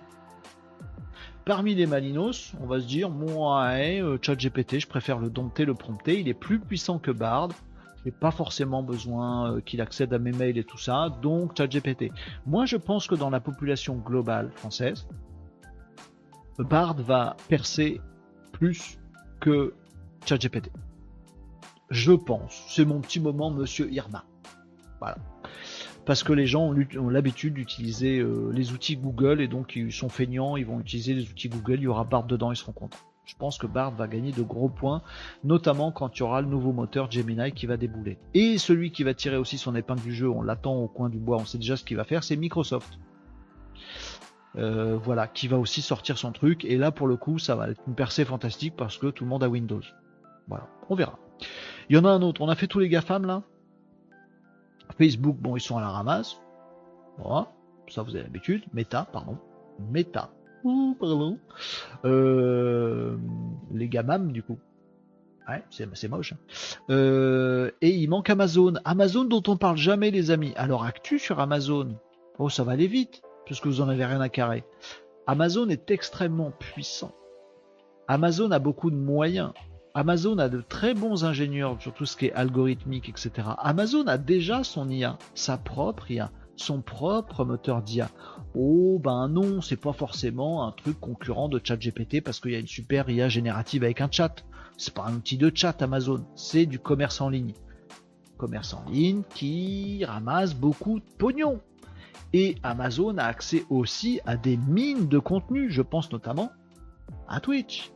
Parmi les Malinos, on va se dire, moi, euh, ChatGPT, je préfère le dompter, le prompter, il est plus puissant que Bard, pas forcément besoin euh, qu'il accède à mes mails et tout ça, donc ChatGPT. Moi, je pense que dans la population globale française, Bard va percer plus que ChatGPT. Je pense. C'est mon petit moment, monsieur Irma. Voilà. Parce que les gens ont l'habitude d'utiliser euh, les outils Google et donc ils sont feignants, ils vont utiliser les outils Google, il y aura Bard dedans, ils seront contents je pense que Bard va gagner de gros points, notamment quand il y aura le nouveau moteur Gemini qui va débouler. Et celui qui va tirer aussi son épingle du jeu, on l'attend au coin du bois, on sait déjà ce qu'il va faire, c'est Microsoft. Euh, voilà, qui va aussi sortir son truc, et là pour le coup ça va être une percée fantastique parce que tout le monde a Windows. Voilà, on verra. Il y en a un autre, on a fait tous les GAFAM là. Facebook, bon ils sont à la ramasse. Voilà, ça vous avez l'habitude. Meta, pardon. Meta, pardon. Euh, les gamam, du coup. Ouais, c'est moche. Hein. Euh, et il manque Amazon. Amazon dont on parle jamais, les amis. Alors, actu sur Amazon. Oh, ça va aller vite, puisque vous en avez rien à carrer. Amazon est extrêmement puissant. Amazon a beaucoup de moyens. Amazon a de très bons ingénieurs sur tout ce qui est algorithmique, etc. Amazon a déjà son IA, sa propre IA, son propre moteur d'IA. Oh ben non, c'est pas forcément un truc concurrent de ChatGPT parce qu'il y a une super IA générative avec un chat. C'est pas un outil de chat Amazon, c'est du commerce en ligne. Commerce en ligne qui ramasse beaucoup de pognon. Et Amazon a accès aussi à des mines de contenu, je pense notamment à Twitch.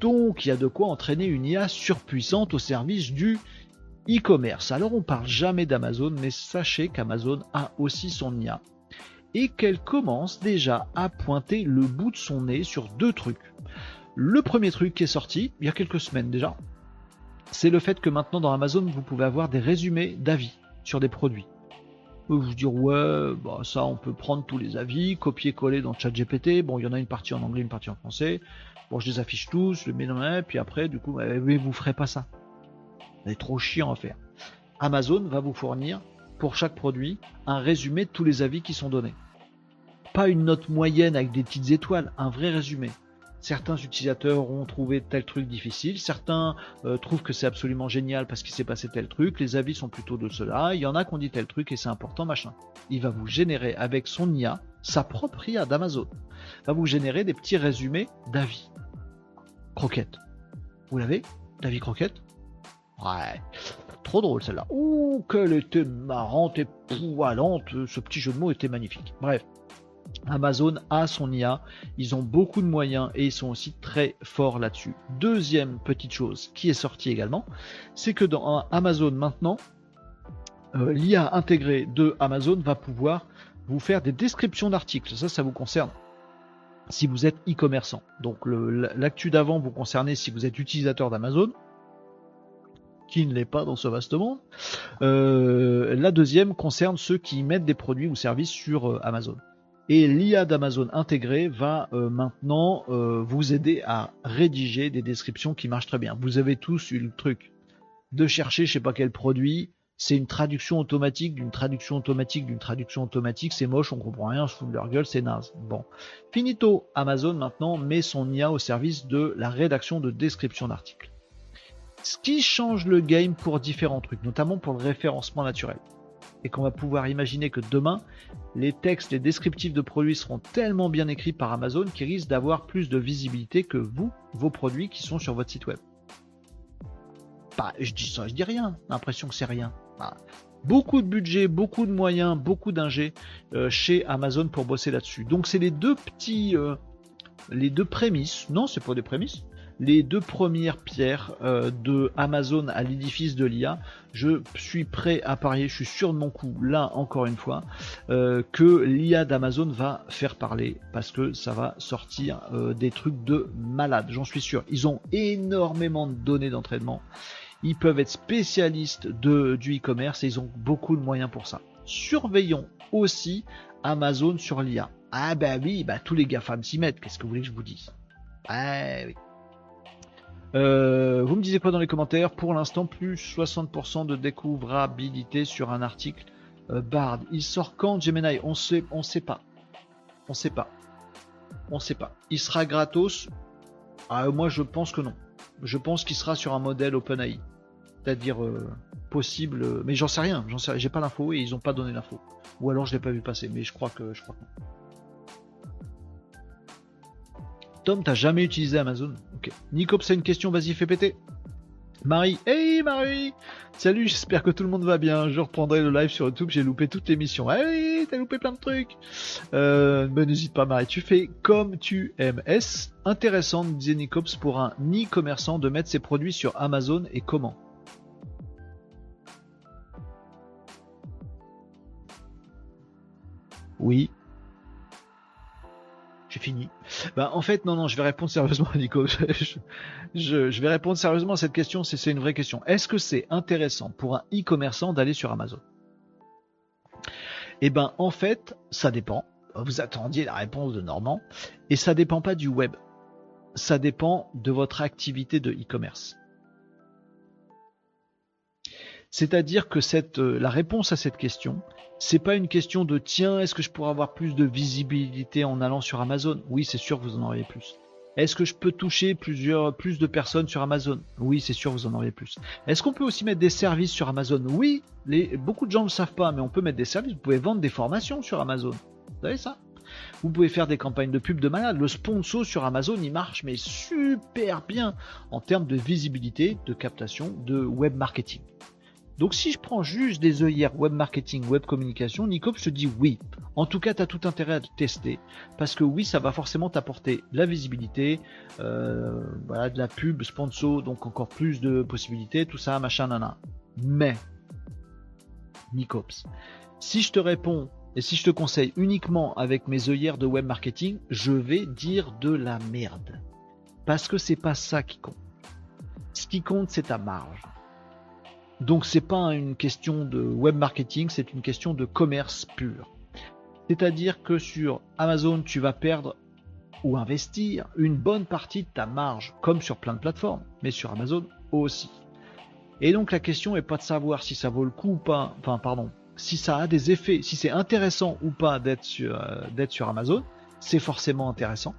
Donc il y a de quoi entraîner une IA surpuissante au service du e-commerce. Alors on parle jamais d'Amazon, mais sachez qu'Amazon a aussi son IA et qu'elle commence déjà à pointer le bout de son nez sur deux trucs. Le premier truc qui est sorti il y a quelques semaines déjà, c'est le fait que maintenant dans Amazon vous pouvez avoir des résumés d'avis sur des produits. Vous dire ouais, bah ça on peut prendre tous les avis, copier-coller dans ChatGPT. Bon, il y en a une partie en anglais, une partie en français. Bon, je les affiche tous, je les mets dans la puis après, du coup, bah, vous ferez pas ça. Trop chiant à faire. Amazon va vous fournir pour chaque produit un résumé de tous les avis qui sont donnés. Pas une note moyenne avec des petites étoiles, un vrai résumé. Certains utilisateurs ont trouvé tel truc difficile, certains euh, trouvent que c'est absolument génial parce qu'il s'est passé tel truc, les avis sont plutôt de cela, il y en a qui ont dit tel truc et c'est important, machin. Il va vous générer avec son IA, sa propre IA d'Amazon, va vous générer des petits résumés d'avis. Croquette. Vous l'avez? D'avis croquette Ouais trop drôle celle-là. Ouh, qu'elle était marrante et poilante. Ce petit jeu de mots était magnifique. Bref. Amazon a son IA, ils ont beaucoup de moyens et ils sont aussi très forts là-dessus. Deuxième petite chose qui est sortie également, c'est que dans Amazon maintenant, euh, l'IA intégrée de Amazon va pouvoir vous faire des descriptions d'articles. Ça, ça vous concerne si vous êtes e-commerçant. Donc l'actu d'avant vous concernez si vous êtes utilisateur d'Amazon, qui ne l'est pas dans ce vaste monde. Euh, la deuxième concerne ceux qui mettent des produits ou services sur euh, Amazon. Et l'IA d'Amazon intégrée va euh, maintenant vous aider à rédiger des descriptions qui marchent très bien. Vous avez tous eu le truc de chercher je sais pas quel produit, c'est une traduction automatique d'une traduction automatique d'une traduction automatique, c'est moche, on comprend rien, je fous de leur gueule, c'est naze. Bon. Finito, Amazon maintenant met son IA au service de la rédaction de descriptions d'articles. Ce qui change le game pour différents trucs, notamment pour le référencement naturel. Et qu'on va pouvoir imaginer que demain, les textes, les descriptifs de produits seront tellement bien écrits par Amazon qu'ils risquent d'avoir plus de visibilité que vous, vos produits qui sont sur votre site web. Bah, je dis ça, je dis rien. L'impression que c'est rien. Beaucoup de budget, beaucoup de moyens, beaucoup d'ingé euh, chez Amazon pour bosser là-dessus. Donc c'est les deux petits, euh, les deux prémices. Non, c'est pas des prémices. Les deux premières pierres euh, de Amazon à l'édifice de l'IA. Je suis prêt à parier, je suis sûr de mon coup, là encore une fois, que l'IA d'Amazon va faire parler parce que ça va sortir des trucs de malade, j'en suis sûr. Ils ont énormément de données d'entraînement ils peuvent être spécialistes de, du e-commerce et ils ont beaucoup de moyens pour ça. Surveillons aussi Amazon sur l'IA. Ah bah oui, bah tous les GAFAM s'y mettent, qu'est-ce que vous voulez que je vous dise? Ah. Euh, vous me disiez quoi dans les commentaires? Pour l'instant, plus 60% de découvrabilité sur un article euh, Bard. Il sort quand Gemini? On sait, on sait pas. On sait pas. On sait pas. Il sera gratos? Ah, Moi, je pense que non je pense qu'il sera sur un modèle OpenAI. C'est-à-dire euh, possible, mais j'en sais rien, j'en sais j'ai pas l'info et ils ont pas donné l'info. Ou alors je l'ai pas vu passer, mais je crois que je crois que Tom, t'as jamais utilisé Amazon Ok. Nicops, c'est une question, vas-y, fais péter. Marie, hey Marie Salut, j'espère que tout le monde va bien. Je reprendrai le live sur YouTube, j'ai loupé toute l'émission. Hey, t'as loupé plein de trucs. Euh, ben, n'hésite pas Marie, tu fais comme tu aimes. Est-ce intéressant, disait Nicops, pour un e-commerçant de mettre ses produits sur Amazon et comment? Oui, j'ai fini. Bah, en fait, non, non, je vais répondre sérieusement, Nico. Je, vais répondre sérieusement à cette question, c'est une vraie question. Est-ce que c'est intéressant pour un e-commerçant d'aller sur Amazon? Eh ben, en fait, ça dépend. Vous attendiez la réponse de Normand. Et ça dépend pas du web. Ça dépend de votre activité de e-commerce. C'est-à-dire que cette, euh, la réponse à cette question, c'est pas une question de tiens, est-ce que je pourrais avoir plus de visibilité en allant sur Amazon? Oui, c'est sûr, vous en auriez plus. Est-ce que je peux toucher plusieurs, plus de personnes sur Amazon? Oui, c'est sûr, vous en auriez plus. Est-ce qu'on peut aussi mettre des services sur Amazon? Oui, beaucoup de gens ne le savent pas, mais on peut mettre des services. Vous pouvez vendre des formations sur Amazon. Vous savez ça? Vous pouvez faire des campagnes de pub de malade. Le sponsor sur Amazon, il marche, mais super bien en termes de visibilité, de captation, de web marketing. Donc si je prends juste des œillères web marketing, web communication, Nico, je te dis oui. En tout cas, tu as tout intérêt à tester. Parce que oui, ça va forcément t'apporter de la visibilité, euh, voilà, de la pub, sponsor, donc encore plus de possibilités, tout ça, machin, nana. Mais, Nicops, si je te réponds et si je te conseille uniquement avec mes œillères de web marketing, je vais dire de la merde. Parce que c'est pas ça qui compte. Ce qui compte, c'est ta marge. Donc c'est pas une question de web marketing, c'est une question de commerce pur. C'est-à-dire que sur Amazon, tu vas perdre ou investir une bonne partie de ta marge, comme sur plein de plateformes, mais sur Amazon aussi. Et donc la question est pas de savoir si ça vaut le coup ou pas, enfin pardon, si ça a des effets, si c'est intéressant ou pas d'être sur, euh, d'être sur Amazon, c'est forcément intéressant.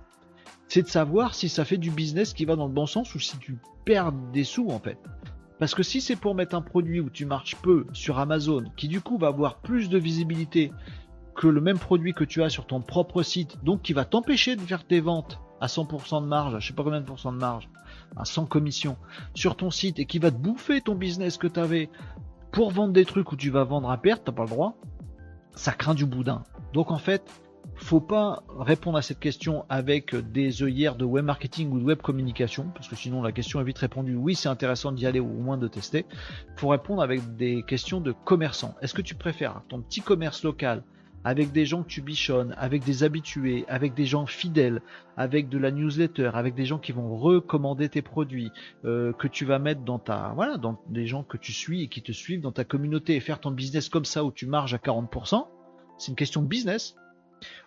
C'est de savoir si ça fait du business qui va dans le bon sens ou si tu perds des sous en fait. Parce que si c'est pour mettre un produit où tu marches peu sur Amazon, qui du coup va avoir plus de visibilité que le même produit que tu as sur ton propre site, donc qui va t'empêcher de faire tes ventes à 100% de marge, je sais pas combien de pourcents de marge, sans commission, sur ton site et qui va te bouffer ton business que tu avais pour vendre des trucs où tu vas vendre à perte, t'as pas le droit, ça craint du boudin. Donc en fait, faut pas répondre à cette question avec des œillères de web marketing ou de web communication, parce que sinon la question est vite répondue. Oui, c'est intéressant d'y aller ou au moins de tester. Faut répondre avec des questions de commerçants. Est-ce que tu préfères ton petit commerce local avec des gens que tu bichonnes, avec des habitués, avec des gens fidèles, avec de la newsletter, avec des gens qui vont recommander tes produits, euh, que tu vas mettre dans ta, voilà, dans des gens que tu suis et qui te suivent dans ta communauté et faire ton business comme ça où tu marges à 40%. C'est une question de business.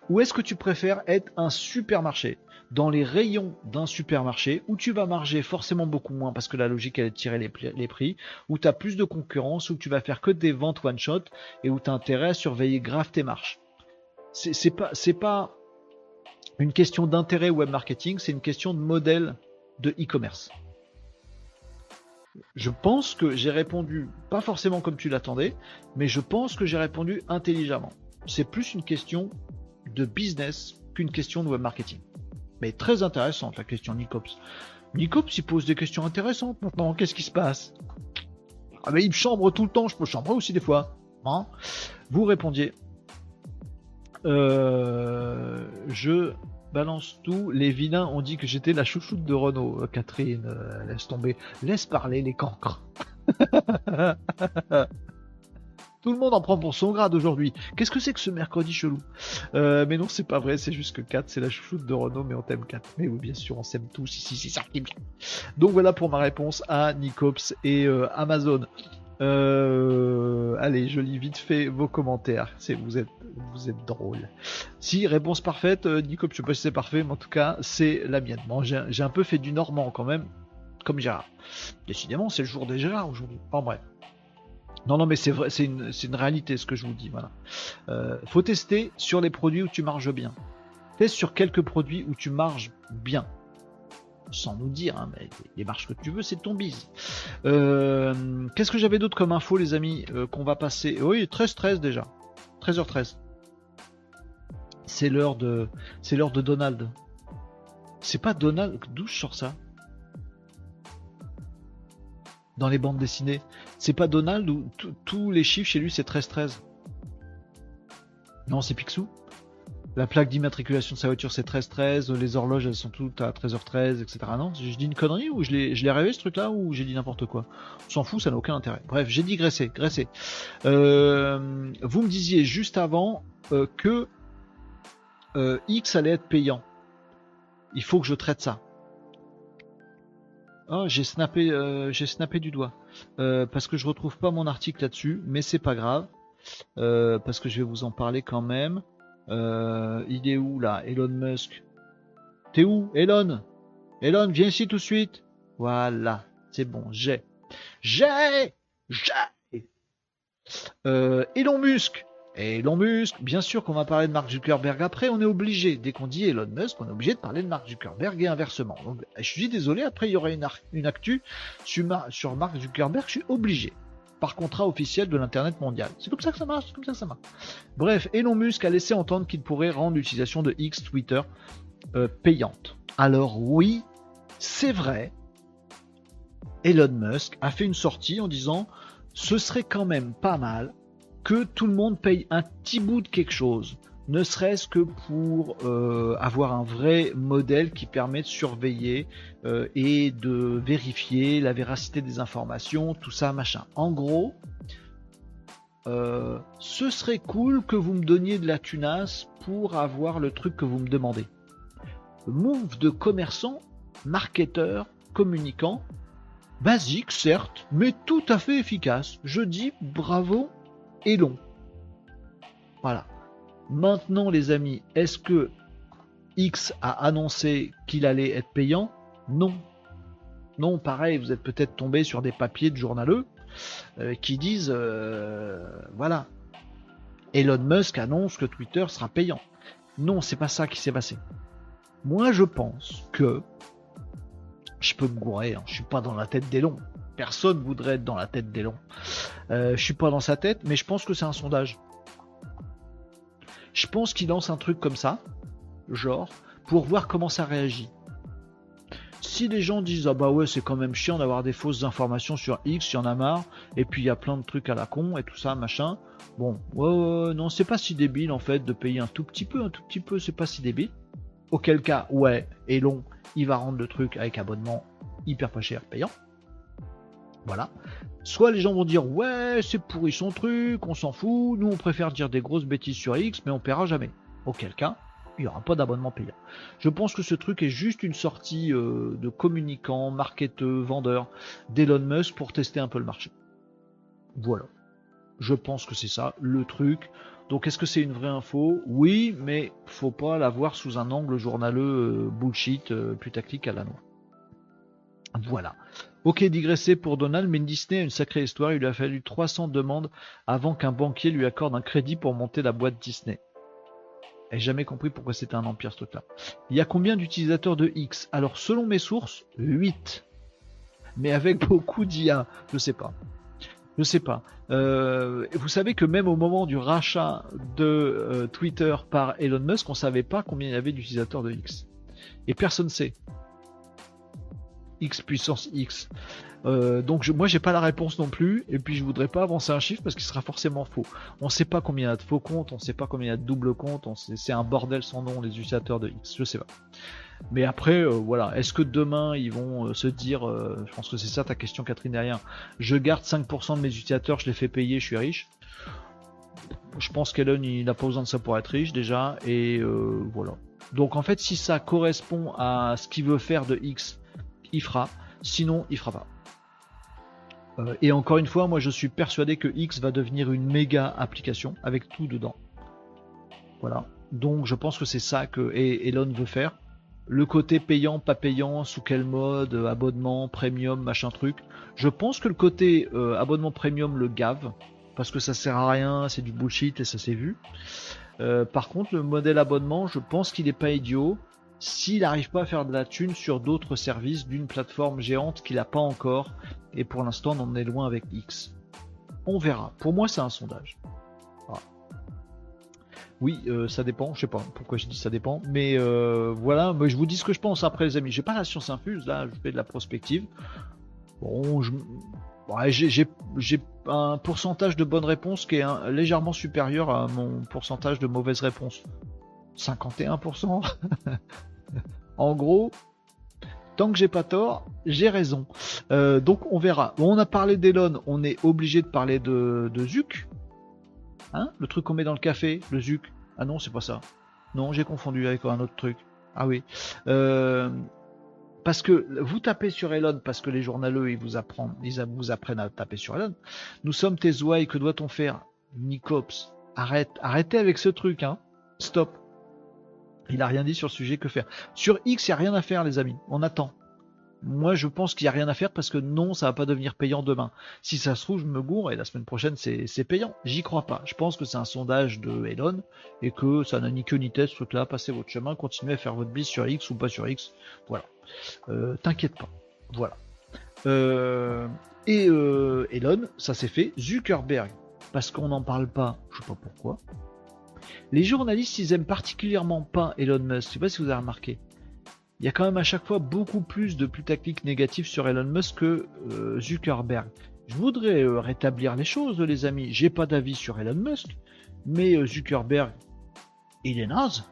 Ou est-ce que tu préfères être un supermarché dans les rayons d'un supermarché où tu vas marger forcément beaucoup moins parce que la logique elle est de tirer les, prix, où tu as plus de concurrence, où tu vas faire que des ventes one shot et où tu as intérêt à surveiller grave tes marches. C'est pas, pas une question d'intérêt web marketing, c'est une question de modèle de e-commerce. Je pense que j'ai répondu, pas forcément comme tu l'attendais, mais je pense que j'ai répondu intelligemment. C'est plus une question de business qu'une question de web marketing. Mais très intéressante la question Nicops. Nicops il pose des questions intéressantes maintenant. Qu'est-ce qui se passe? Ah mais il me chambre tout le temps, je peux chambrer aussi des fois. Hein Vous répondiez. Euh, je balance tout. Les vilains ont dit que j'étais la chouchoute de Renault. Euh, Catherine, euh, laisse tomber. Laisse parler les cancres. Tout le monde en prend pour son grade aujourd'hui. Qu'est-ce que c'est que ce mercredi chelou euh, Mais non, c'est pas vrai, c'est juste que 4, c'est la chouchoute de Renault, mais on t'aime 4. Mais oui, bien sûr, on s'aime tous, si, si, si, ça. Donc voilà pour ma réponse à Nicops et euh, Amazon. Euh, allez, je lis vite fait vos commentaires. C'est vous êtes vous êtes drôle. Si réponse parfaite, Nicops, je sais pas si c'est parfait, mais en tout cas c'est la mienne. Bon, j'ai un peu fait du normand quand même, comme Gérard. Décidément, c'est le jour des Gérard aujourd'hui. En bref. Non, non, mais c'est vrai, c'est une, réalité ce que je vous dis. Voilà. Euh, faut tester sur les produits où tu marges bien. Teste sur quelques produits où tu marges bien. Sans nous dire, hein, mais les marches que tu veux, c'est ton bise. Euh, qu'est-ce que j'avais d'autre comme info, les amis, euh, qu'on va passer? Oui, 13-13 déjà. 13h13. C'est l'heure de, c'est l'heure de Donald. C'est pas Donald. D'où je sors ça? Dans les bandes dessinées. C'est pas Donald ou tous les chiffres chez lui c'est 13-13 Non, c'est Picsou. La plaque d'immatriculation de sa voiture c'est 13-13, les horloges elles sont toutes à 13h13, etc. Non, je dis une connerie ou je l'ai rêvé ce truc là ou j'ai dit n'importe quoi? On s'en fout, ça n'a aucun intérêt. Bref, j'ai digressé, graissé. Euh, vous me disiez juste avant euh, que euh, X allait être payant. Il faut que je traite ça. Oh, j'ai snappé, j'ai snappé du doigt. Euh, parce que je retrouve pas mon article là-dessus, mais c'est pas grave, euh, parce que je vais vous en parler quand même. Euh, il est où là, Elon Musk? T'es où, Elon? Elon, viens ici tout de suite. Voilà, c'est bon, j'ai, j'ai, j'ai. Elon Musk et Elon Musk, bien sûr qu'on va parler de Mark Zuckerberg après, on est obligé. Dès qu'on dit Elon Musk, on est obligé de parler de Mark Zuckerberg et inversement. Donc, je suis désolé, après il y aura une, actu sur, sur Mark Zuckerberg, je suis obligé. Par contrat officiel de l'Internet mondial. C'est comme ça que ça marche, c'est comme ça que ça marche. Bref, Elon Musk a laissé entendre qu'il pourrait rendre l'utilisation de X Twitter euh, payante. Alors oui, c'est vrai, Elon Musk a fait une sortie en disant ce serait quand même pas mal que tout le monde paye un petit bout de quelque chose, ne serait-ce que pour euh, avoir un vrai modèle qui permet de surveiller euh, et de vérifier la véracité des informations, tout ça, machin. En gros, euh, ce serait cool que vous me donniez de la tunasse pour avoir le truc que vous me demandez. Move de commerçant, marketeur, communicant, basique certes, mais tout à fait efficace. Je dis bravo et long. Voilà. Maintenant, les amis, est-ce que X a annoncé qu'il allait être payant? Non. Non, pareil, vous êtes peut-être tombé sur des papiers de journaleux euh, qui disent euh, voilà, Elon Musk annonce que Twitter sera payant. Non, c'est pas ça qui s'est passé. Moi, je pense que je peux me gourer, hein, je suis pas dans la tête d'Elon. Personne voudrait être dans la tête d'Elon. Euh, je suis pas dans sa tête, mais je pense que c'est un sondage. Je pense qu'il lance un truc comme ça, genre, pour voir comment ça réagit. si les gens disent ah bah ouais c'est quand même chiant d'avoir des fausses informations sur X, il y en a marre, et puis il y a plein de trucs à la con et tout ça machin. Bon, ouais, non c'est pas si débile en fait de payer un tout petit peu, un tout petit peu, c'est pas si débile. Auquel cas, ouais, et long, il va rendre le truc avec abonnement hyper pas cher, payant. Voilà. Soit les gens vont dire ouais c'est pourri son truc, on s'en fout, nous on préfère dire des grosses bêtises sur X, mais on paiera jamais. Auquel cas, il n'y aura pas d'abonnement payant. Je pense que ce truc est juste une sortie euh, de communicant, marketeux, vendeur d'Elon Musk pour tester un peu le marché. Voilà. Je pense que c'est ça, le truc. Donc est-ce que c'est une vraie info? Oui, mais faut pas la voir sous un angle journaleux euh, bullshit, euh, plus tactique à la noix. Voilà. Ok, digresser pour Donald, mais Disney a une sacrée histoire. Il lui a fallu 300 demandes avant qu'un banquier lui accorde un crédit pour monter la boîte Disney. J'ai jamais compris pourquoi c'était un empire ce truc-là. Il y a combien d'utilisateurs de X? Alors selon mes sources, 8. Mais avec beaucoup d'IA, je sais pas. Je sais pas. Euh, vous savez que même au moment du rachat de euh, Twitter par Elon Musk, on savait pas combien il y avait d'utilisateurs de X. Et personne ne sait. X puissance X. Euh, donc je, moi j'ai pas la réponse non plus et puis je voudrais pas avancer un chiffre parce qu'il sera forcément faux. On sait pas combien de faux comptes, on sait pas combien de double comptes, c'est un bordel sans nom les utilisateurs de X, je sais pas. Mais après euh, voilà, est-ce que demain ils vont euh, se dire, je pense que c'est ça ta question Catherine derrière, je garde 5% de mes utilisateurs, je les fais payer, je suis riche. Je pense qu'Elon il n'a pas besoin de ça pour être riche déjà et voilà. Donc en fait si ça correspond à ce qu'il veut faire de X, il fera. Sinon, il fera pas. Euh, et encore une fois, moi je suis persuadé que X va devenir une méga application avec tout dedans. Voilà. Donc je pense que c'est ça que Elon veut faire. Le côté payant, pas payant, sous quel mode, euh, abonnement, premium, machin truc. Je pense que le côté euh, abonnement premium le gave, parce que ça sert à rien, c'est du bullshit et ça s'est vu. par contre, le modèle abonnement, je pense qu'il n'est pas idiot s'il n'arrive pas à faire de la thune sur d'autres services d'une plateforme géante qu'il n'a pas encore, et pour l'instant on en est loin avec X. On verra. Pour moi c'est un sondage. Oui, euh, ça dépend, je sais pas pourquoi je dis ça dépend, mais euh, voilà, mais je vous dis ce que je pense après les amis. J'ai pas la science infuse, là je fais de la prospective. Bon, j'ai un pourcentage de bonnes réponses qui est légèrement supérieur à mon pourcentage de mauvaises réponses. 51% en gros, tant que j'ai pas tort, j'ai raison. Euh, donc on verra. on a parlé d'Elon, on est obligé de parler de, de Zuc. Hein? Le truc qu'on met dans le café, le Zuc. Ah non, c'est pas ça. Non, j'ai confondu avec un autre truc. Ah oui. Euh, parce que vous tapez sur Elon parce que les journaleux ils vous apprennent, ils vous apprennent à taper sur Elon. Nous sommes tes ouailles, que doit-on faire? Nicops, arrête, arrêtez avec ce truc, hein. Stop. Il a rien dit sur le sujet que faire. Sur X, il n'y a rien à faire, les amis. On attend. Moi, je pense qu'il n'y a rien à faire parce que non, ça va pas devenir payant demain. Si ça se trouve, je me gourre et la semaine prochaine, c'est payant. J'y crois pas. Je pense que c'est un sondage de Elon et que ça n'a ni queue ni tête ce truc-là. Passez votre chemin, continuez à faire votre bise sur X ou pas sur X. Voilà. Euh, t'inquiète pas. Voilà. Euh, et euh, Elon, ça s'est fait. Zuckerberg, parce qu'on n'en parle pas, je sais pas pourquoi. Les journalistes, ils aiment particulièrement pas Elon Musk. Je sais pas si vous avez remarqué. Il y a quand même à chaque fois beaucoup plus de tactiques négatives sur Elon Musk que euh, Zuckerberg. Je voudrais euh, rétablir les choses, les amis. J'ai pas d'avis sur Elon Musk, mais euh, Zuckerberg, il est naze.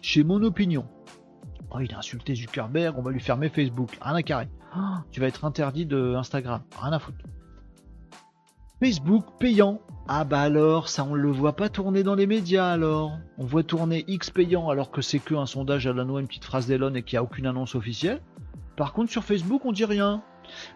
Chez mon opinion. Oh, il a insulté Zuckerberg, on va lui fermer Facebook. Rien à carré. Ah, tu vas être interdit de Instagram. Rien à foutre. Facebook payant. Ah bah alors, ça on le voit pas tourner dans les médias alors. On voit tourner X payant alors que c'est que un sondage à la noix, une petite phrase d'Elon et qu'il n'y a aucune annonce officielle. Par contre sur Facebook on dit rien.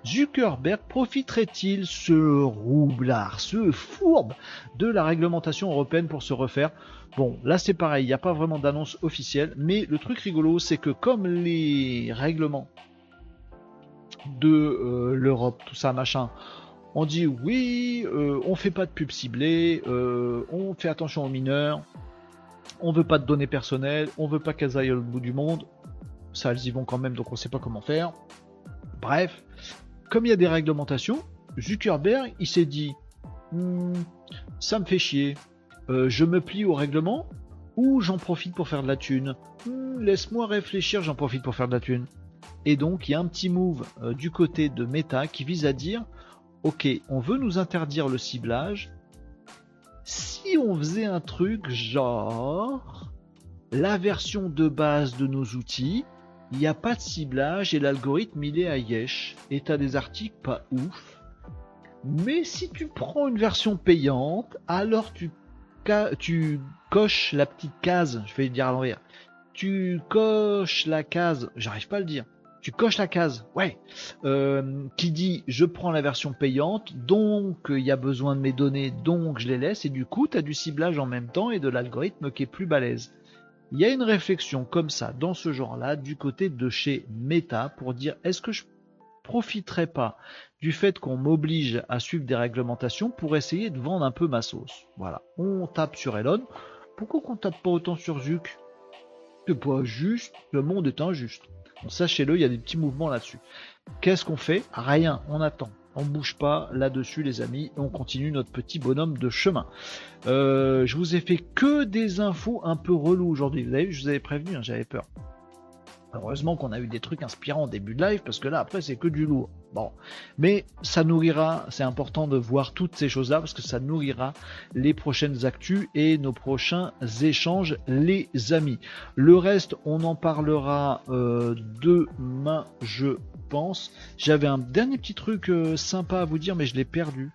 Zuckerberg profiterait-il, ce roublard, ce fourbe, de la réglementation européenne pour se refaire? Bon, là c'est pareil, il n'y a pas vraiment d'annonce officielle, mais le truc rigolo c'est que comme les règlements de euh, l'Europe, tout ça machin, on dit oui, euh, on fait pas de pub ciblée, euh, on fait attention aux mineurs, on veut pas de données personnelles, on veut pas qu'elles aillent au bout du monde. Ça, elles y vont quand même, donc on sait pas comment faire. Bref, comme il y a des réglementations, Zuckerberg, il s'est dit, hmm, ça me fait chier, euh, je me plie au règlement, ou j'en profite pour faire de la thune. Hmm, laisse-moi réfléchir, j'en profite pour faire de la thune. Et donc il y a un petit move euh, du côté de Meta qui vise à dire ok, on veut nous interdire le ciblage. Si on faisait un truc genre la version de base de nos outils, il n'y a pas de ciblage et l'algorithme il est à Yesh. Et des articles pas ouf. Mais si tu prends une version payante, alors tu, tu coches la petite case, je vais le dire à l'envers. Tu coches la case, j'arrive pas à le dire. Tu coches la case, ouais, euh, qui dit je prends la version payante, donc il y a besoin de mes données, donc je les laisse, et du coup tu as du ciblage en même temps et de l'algorithme qui est plus balèze. Il y a une réflexion comme ça, dans ce genre-là, du côté de chez Meta, pour dire est-ce que je profiterai pas du fait qu'on m'oblige à suivre des réglementations pour essayer de vendre un peu ma sauce? Voilà, on tape sur Elon. Pourquoi qu'on tape pas autant sur Zuck C'est pas juste, le monde est injuste. Sachez-le, il y a des petits mouvements là-dessus. Qu'est-ce qu'on fait? Rien, on attend. On bouge pas là-dessus, les amis, on continue notre petit bonhomme de chemin. Euh, je vous ai fait que des infos un peu reloues aujourd'hui. Vous avez vu, je vous avais prévenu, hein, j'avais peur. Heureusement qu'on a eu des trucs inspirants au début de live, parce que là, après, c'est que du lourd. Bon. Mais ça nourrira, c'est important de voir toutes ces choses-là, parce que ça nourrira les prochaines actus et nos prochains échanges, les amis. Le reste, on en parlera euh, demain, je pense. J'avais un dernier petit truc euh, sympa à vous dire, mais je l'ai perdu.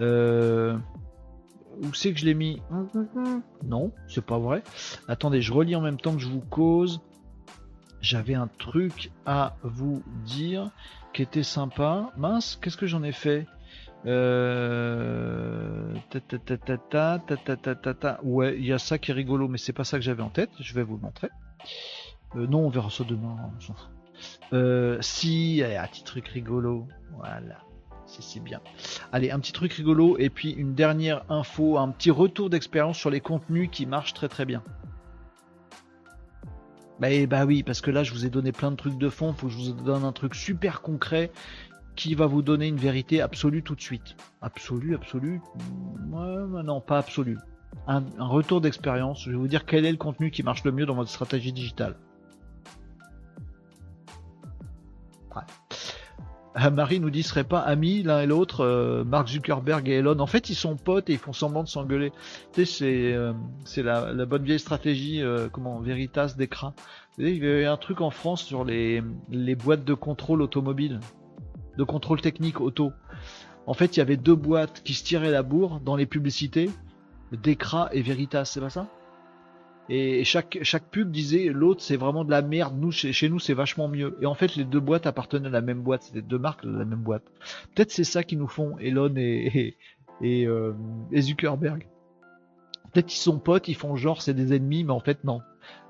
Euh, où c'est que je l'ai mis? Non, c'est pas vrai. Attendez, je relis en même temps que je vous cause j'avais un truc à vous dire qui était sympa. Mince, qu'est-ce que j'en ai fait? Ouais, il y a ça qui est rigolo, mais c'est pas ça que j'avais en tête. Je vais vous le montrer. Euh, non, on verra ça demain. Euh, si, un petit truc rigolo. Voilà. C'est bien. Allez, un petit truc rigolo et puis une dernière info, un petit retour d'expérience sur les contenus qui marchent très très bien. Bah, bah, oui, parce que là, je vous ai donné plein de trucs de fond. Faut que je vous donne un truc super concret qui va vous donner une vérité absolue tout de suite. Absolue, absolue? Non, pas absolue. Un, retour d'expérience. Je vais vous dire quel est le contenu qui marche le mieux dans votre stratégie digitale. Marie nous dit serait pas amis l'un et l'autre, euh, Mark Zuckerberg et Elon? En fait, ils sont potes et ils font semblant de s'engueuler. Tu sais, c'est euh, c'est la, bonne vieille stratégie, euh, comment Veritas d'écran. Il y avait un truc en France sur les, les boîtes de contrôle automobile, de contrôle technique auto. En fait, il y avait deux boîtes qui se tiraient la bourre dans les publicités, Decra et Veritas, c'est pas ça? Et chaque, chaque pub disait l'autre c'est vraiment de la merde, nous chez, nous c'est vachement mieux. Et en fait les deux boîtes appartenaient à la même boîte, c'était deux marques de la même boîte. Peut-être c'est ça qui nous font Elon et, et, euh, et, Zuckerberg. Peut-être ils sont potes, ils font genre c'est des ennemis, mais en fait non.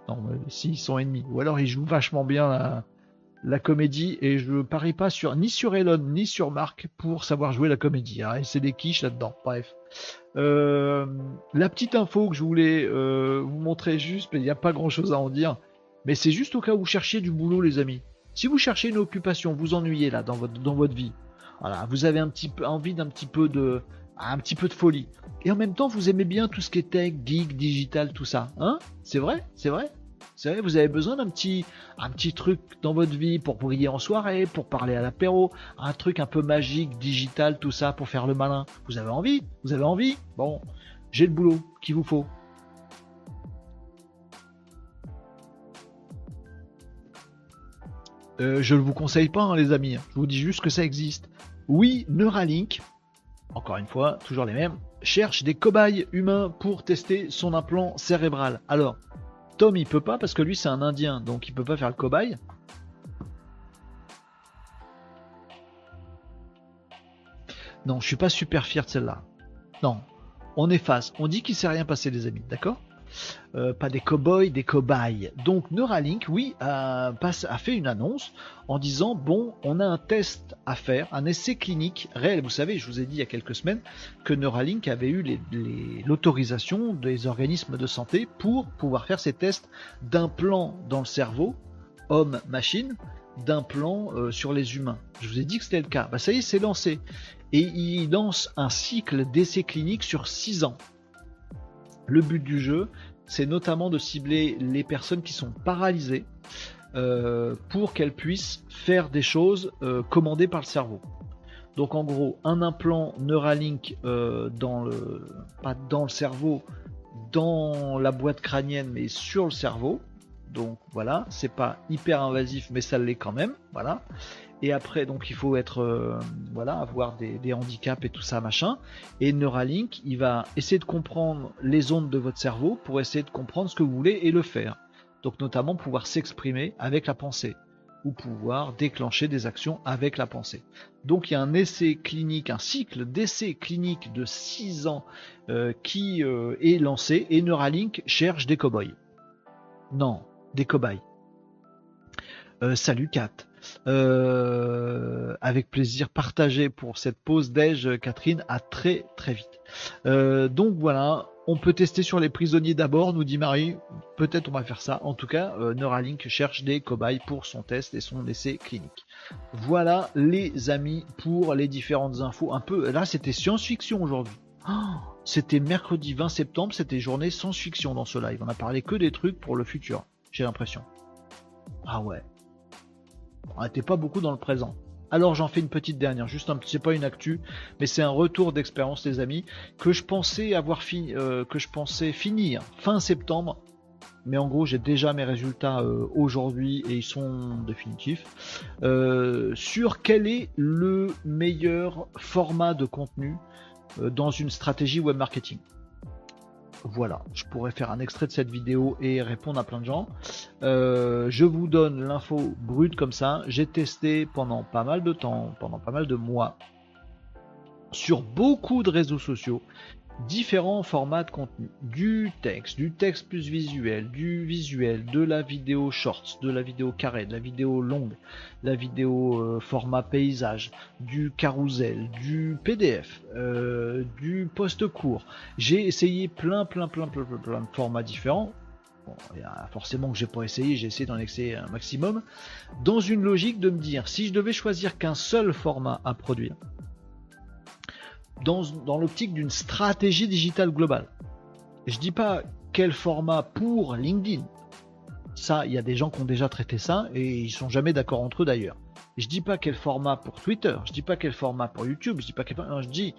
Non, si ils sont ennemis. Ou alors ils jouent vachement bien la comédie et je parie pas sur ni sur Elon ni sur Mark pour savoir jouer la comédie. Hein, c'est des quiches là-dedans. Bref. Euh, la petite info que je voulais euh, vous montrer juste, mais il n'y a pas grand-chose à en dire. Mais c'est juste au cas où vous cherchiez du boulot, les amis. Si vous cherchez une occupation, vous ennuyez là dans votre dans votre vie. Voilà, vous avez un petit peu envie d'un petit peu de un petit peu de folie. Et en même temps, vous aimez bien tout ce qui est tech, geek, digital, tout ça. Hein? C'est vrai? C'est vrai? Vous avez besoin d'un petit, truc dans votre vie pour briller en soirée, pour parler à l'apéro, un truc un peu magique, digital, tout ça, pour faire le malin. Vous avez envie Vous avez envie Bon, j'ai le boulot qu'il vous faut. Euh, je ne vous conseille pas, hein, les amis. Je vous dis juste que ça existe. Oui, Neuralink, encore une fois, toujours les mêmes, cherche des cobayes humains pour tester son implant cérébral. Alors, Tom, il peut pas parce que lui, c'est un Indien, donc il peut pas faire le cobaye. Non, je suis pas super fier de celle-là. Non, on efface. On dit qu'il s'est rien passé, les amis, d'accord? Euh, pas des cow-boys, des cobayes. Donc Neuralink, oui, a, fait une annonce en disant bon, on a un test à faire, un essai clinique réel. Vous savez, je vous ai dit il y a quelques semaines que Neuralink avait eu l'autorisation des organismes de santé pour pouvoir faire ces tests d'implants dans le cerveau, homme-machine, d'implants euh, sur les humains. Je vous ai dit que c'était le cas. Bah, ça y est, c'est lancé. Et il lance un cycle d'essais cliniques sur 6 ans. Le but du jeu, c'est notamment de cibler les personnes qui sont paralysées euh, pour qu'elles puissent faire des choses euh, commandées par le cerveau. Donc en gros, un implant Neuralink euh, dans le dans le cerveau, dans la boîte crânienne, mais sur le cerveau. Donc voilà, c'est pas hyper invasif, mais ça l'est quand même. Voilà. Et après, donc il faut être, euh, voilà, avoir des, handicaps et tout ça, machin. Et Neuralink, il va essayer de comprendre les ondes de votre cerveau pour essayer de comprendre ce que vous voulez et le faire. Donc notamment pouvoir s'exprimer avec la pensée ou pouvoir déclencher des actions avec la pensée. Donc il y a un essai clinique, un cycle d'essais cliniques de 6 ans euh, qui euh, est lancé et Neuralink cherche des cobayes. Non, des cobayes. salut Kat. Euh, avec plaisir partagé pour cette pause déj, Catherine. À très très vite. Euh, donc voilà, on peut tester sur les prisonniers d'abord, nous dit Marie. Peut-être on va faire ça. En tout cas, euh, Neuralink cherche des cobayes pour son test et son essai clinique. Voilà les amis pour les différentes infos. Un peu. Là, c'était science-fiction aujourd'hui. Oh, c'était mercredi 20 septembre, c'était journée science-fiction dans ce live. On a parlé que des trucs pour le futur, j'ai l'impression. Ah ouais. On n'était pas beaucoup dans le présent. Alors j'en fais une petite dernière, juste un petit, c'est pas une actu, mais c'est un retour d'expérience les amis que je pensais avoir fini, euh, que je pensais finir fin septembre, mais en gros j'ai déjà mes résultats euh, aujourd'hui et ils sont définitifs euh, sur quel est le meilleur format de contenu dans une stratégie web marketing? Voilà, je pourrais faire un extrait de cette vidéo et répondre à plein de gens. Euh, je vous donne l'info brute comme ça. J'ai testé pendant pas mal de temps, pendant pas mal de mois, sur beaucoup de réseaux sociaux différents formats de contenu, du texte, du texte plus visuel, du visuel, de la vidéo shorts, de la vidéo carré, de la vidéo longue, la vidéo euh, format paysage, du carousel, du PDF, euh, du post court. J'ai essayé plein, plein, plein, plein, plein, de formats différents. Bon, forcément que j'ai pas essayé, j'ai essayé d'en essayer un maximum, dans une logique de me dire si je devais choisir qu'un seul format à produire, dans, l'optique d'une stratégie digitale globale. Je dis pas quel format pour LinkedIn. Ça, il y a des gens qui ont déjà traité ça et ils sont jamais d'accord entre eux d'ailleurs. Je dis pas quel format pour Twitter, je dis pas quel format pour YouTube, je dis pas je dis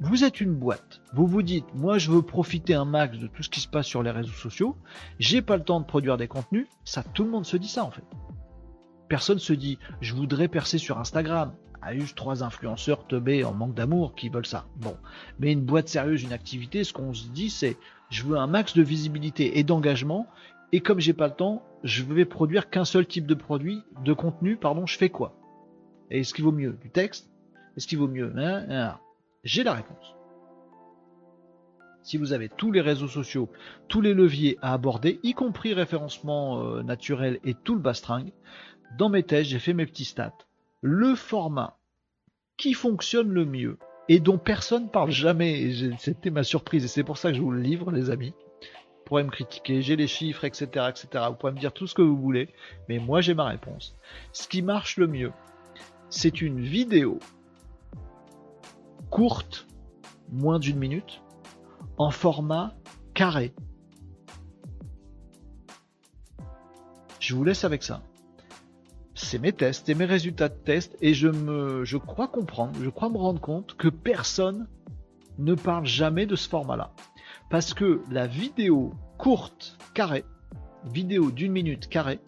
vous êtes une boîte. Vous vous dites moi je veux profiter un max de tout ce qui se passe sur les réseaux sociaux, j'ai pas le temps de produire des contenus, ça tout le monde se dit ça en fait. Personne se dit je voudrais percer sur Instagram, a eu trois influenceurs teubés en manque d'amour qui veulent ça. Bon, mais une boîte sérieuse, une activité, ce qu'on se dit, c'est je veux un max de visibilité et d'engagement, et comme j'ai pas le temps, je vais produire qu'un seul type de produit, de contenu, pardon, je fais quoi? Et est-ce qu'il vaut mieux du texte? Est-ce qu'il vaut mieux hein, hein. J'ai la réponse. Si vous avez tous les réseaux sociaux, tous les leviers à aborder, y compris référencement euh, naturel et tout le bastringue, dans mes tests, j'ai fait mes petits stats le format qui fonctionne le mieux et dont personne parle jamais, c'était ma surprise et c'est pour ça que je vous le livre les amis, vous pourrez me critiquer, j'ai les chiffres, etc., etc., vous pourrez me dire tout ce que vous voulez, mais moi j'ai ma réponse. Ce qui marche le mieux, c'est une vidéo courte, moins d'une minute, en format carré. Je vous laisse avec ça c'est mes tests et mes résultats de tests et je me, je crois comprendre, je crois me rendre compte que personne ne parle jamais de ce format-là. Parce que la vidéo courte, carré, vidéo d'une minute carré,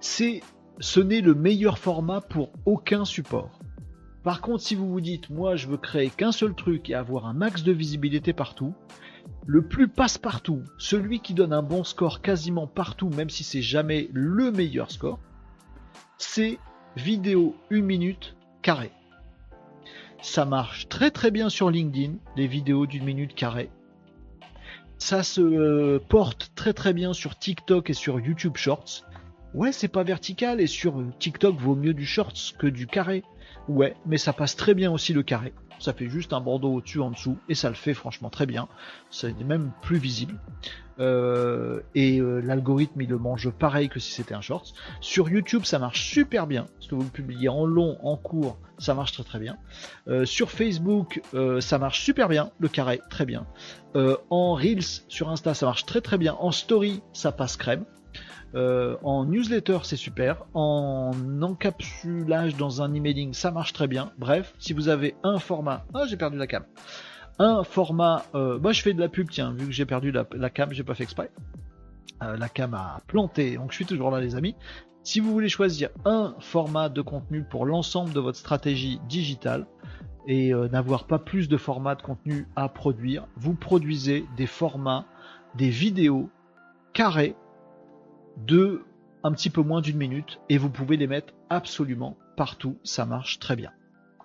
c'est, ce n'est le meilleur format pour aucun support. Par contre, si vous vous dites, moi je veux créer qu'un seul truc et avoir un max de visibilité partout, le plus passe-partout, celui qui donne un bon score quasiment partout, même si c'est jamais le meilleur score, c'est vidéo 1 minute carré. Ça marche très très bien sur LinkedIn, les vidéos d'une minute carré. Ça se euh, porte très très bien sur TikTok et sur YouTube Shorts. Ouais, c'est pas vertical et sur TikTok vaut mieux du shorts que du carré. Ouais, mais ça passe très bien aussi le carré. Ça fait juste un bandeau au-dessus, en dessous, et ça le fait franchement très bien. C'est même plus visible. Euh, et euh, l'algorithme il le mange pareil que si c'était un short. Sur YouTube ça marche super bien, parce que vous le publiez en long, en court, ça marche très très bien. Euh, sur Facebook ça marche super bien, le carré très bien. en Reels sur Insta ça marche très très bien. En Story ça passe crème. En newsletter, c'est super. En encapsulage dans un emailing, ça marche très bien. Bref, si vous avez un format. Ah, j'ai perdu la cam un format. Euh, moi, je fais de la pub, tiens, vu que j'ai perdu la, cam, j'ai pas fait exprès. Euh, la cam a planté, donc je suis toujours là, les amis. Si vous voulez choisir un format de contenu pour l'ensemble de votre stratégie digitale et euh, n'avoir pas plus de formats de contenu à produire, vous produisez des formats, des vidéos carrés de un petit peu moins d'une minute et vous pouvez les mettre absolument partout. Ça marche très bien.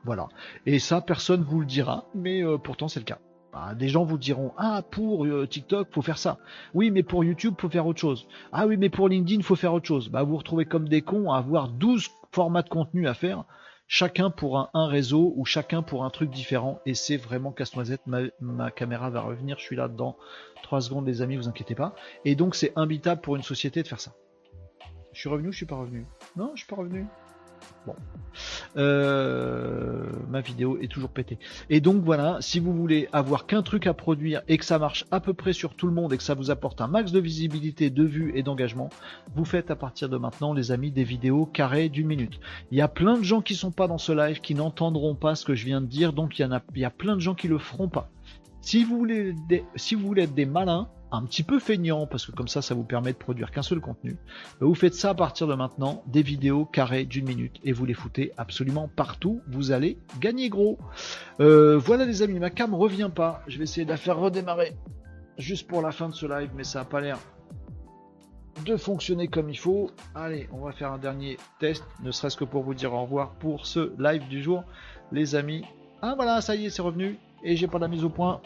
Voilà. Et ça, personne vous le dira, mais euh, pourtant c'est le cas. Bah, des gens vous diront ah pour euh, TikTok faut faire ça. Oui mais pour YouTube faut faire autre chose. Ah oui mais pour LinkedIn faut faire autre chose. Bah vous vous retrouvez comme des cons à avoir 12 formats de contenu à faire, chacun pour un, réseau ou chacun pour un truc différent et c'est vraiment casse-noisette. Ma, caméra va revenir, je suis là dans 3 secondes les amis, vous inquiétez pas. Et donc c'est imbitable pour une société de faire ça. Je suis revenu ou je suis pas revenu? Non, je suis pas revenu. Bon. Euh, ma vidéo est toujours pétée. Et donc voilà, si vous voulez avoir qu'un truc à produire et que ça marche à peu près sur tout le monde et que ça vous apporte un max de visibilité, de vues et d'engagement, vous faites à partir de maintenant, les amis, des vidéos carrées d'une minute. Il y a plein de gens qui sont pas dans ce live qui n'entendront pas ce que je viens de dire, donc il y a, plein de gens qui le feront pas. Si vous voulez, si vous voulez être des malins, un petit peu feignant, parce que comme ça, ça vous permet de produire qu'un seul contenu. Vous faites ça à partir de maintenant, des vidéos carrées d'une minute, et vous les foutez absolument partout. Vous allez gagner gros. Euh, voilà les amis, ma cam revient pas. Je vais essayer de la faire redémarrer juste pour la fin de ce live, mais ça n'a pas l'air de fonctionner comme il faut. Allez, on va faire un dernier test, ne serait-ce que pour vous dire au revoir pour ce live du jour, les amis. Ah voilà, ça y est, c'est revenu, et j'ai pas la mise au point.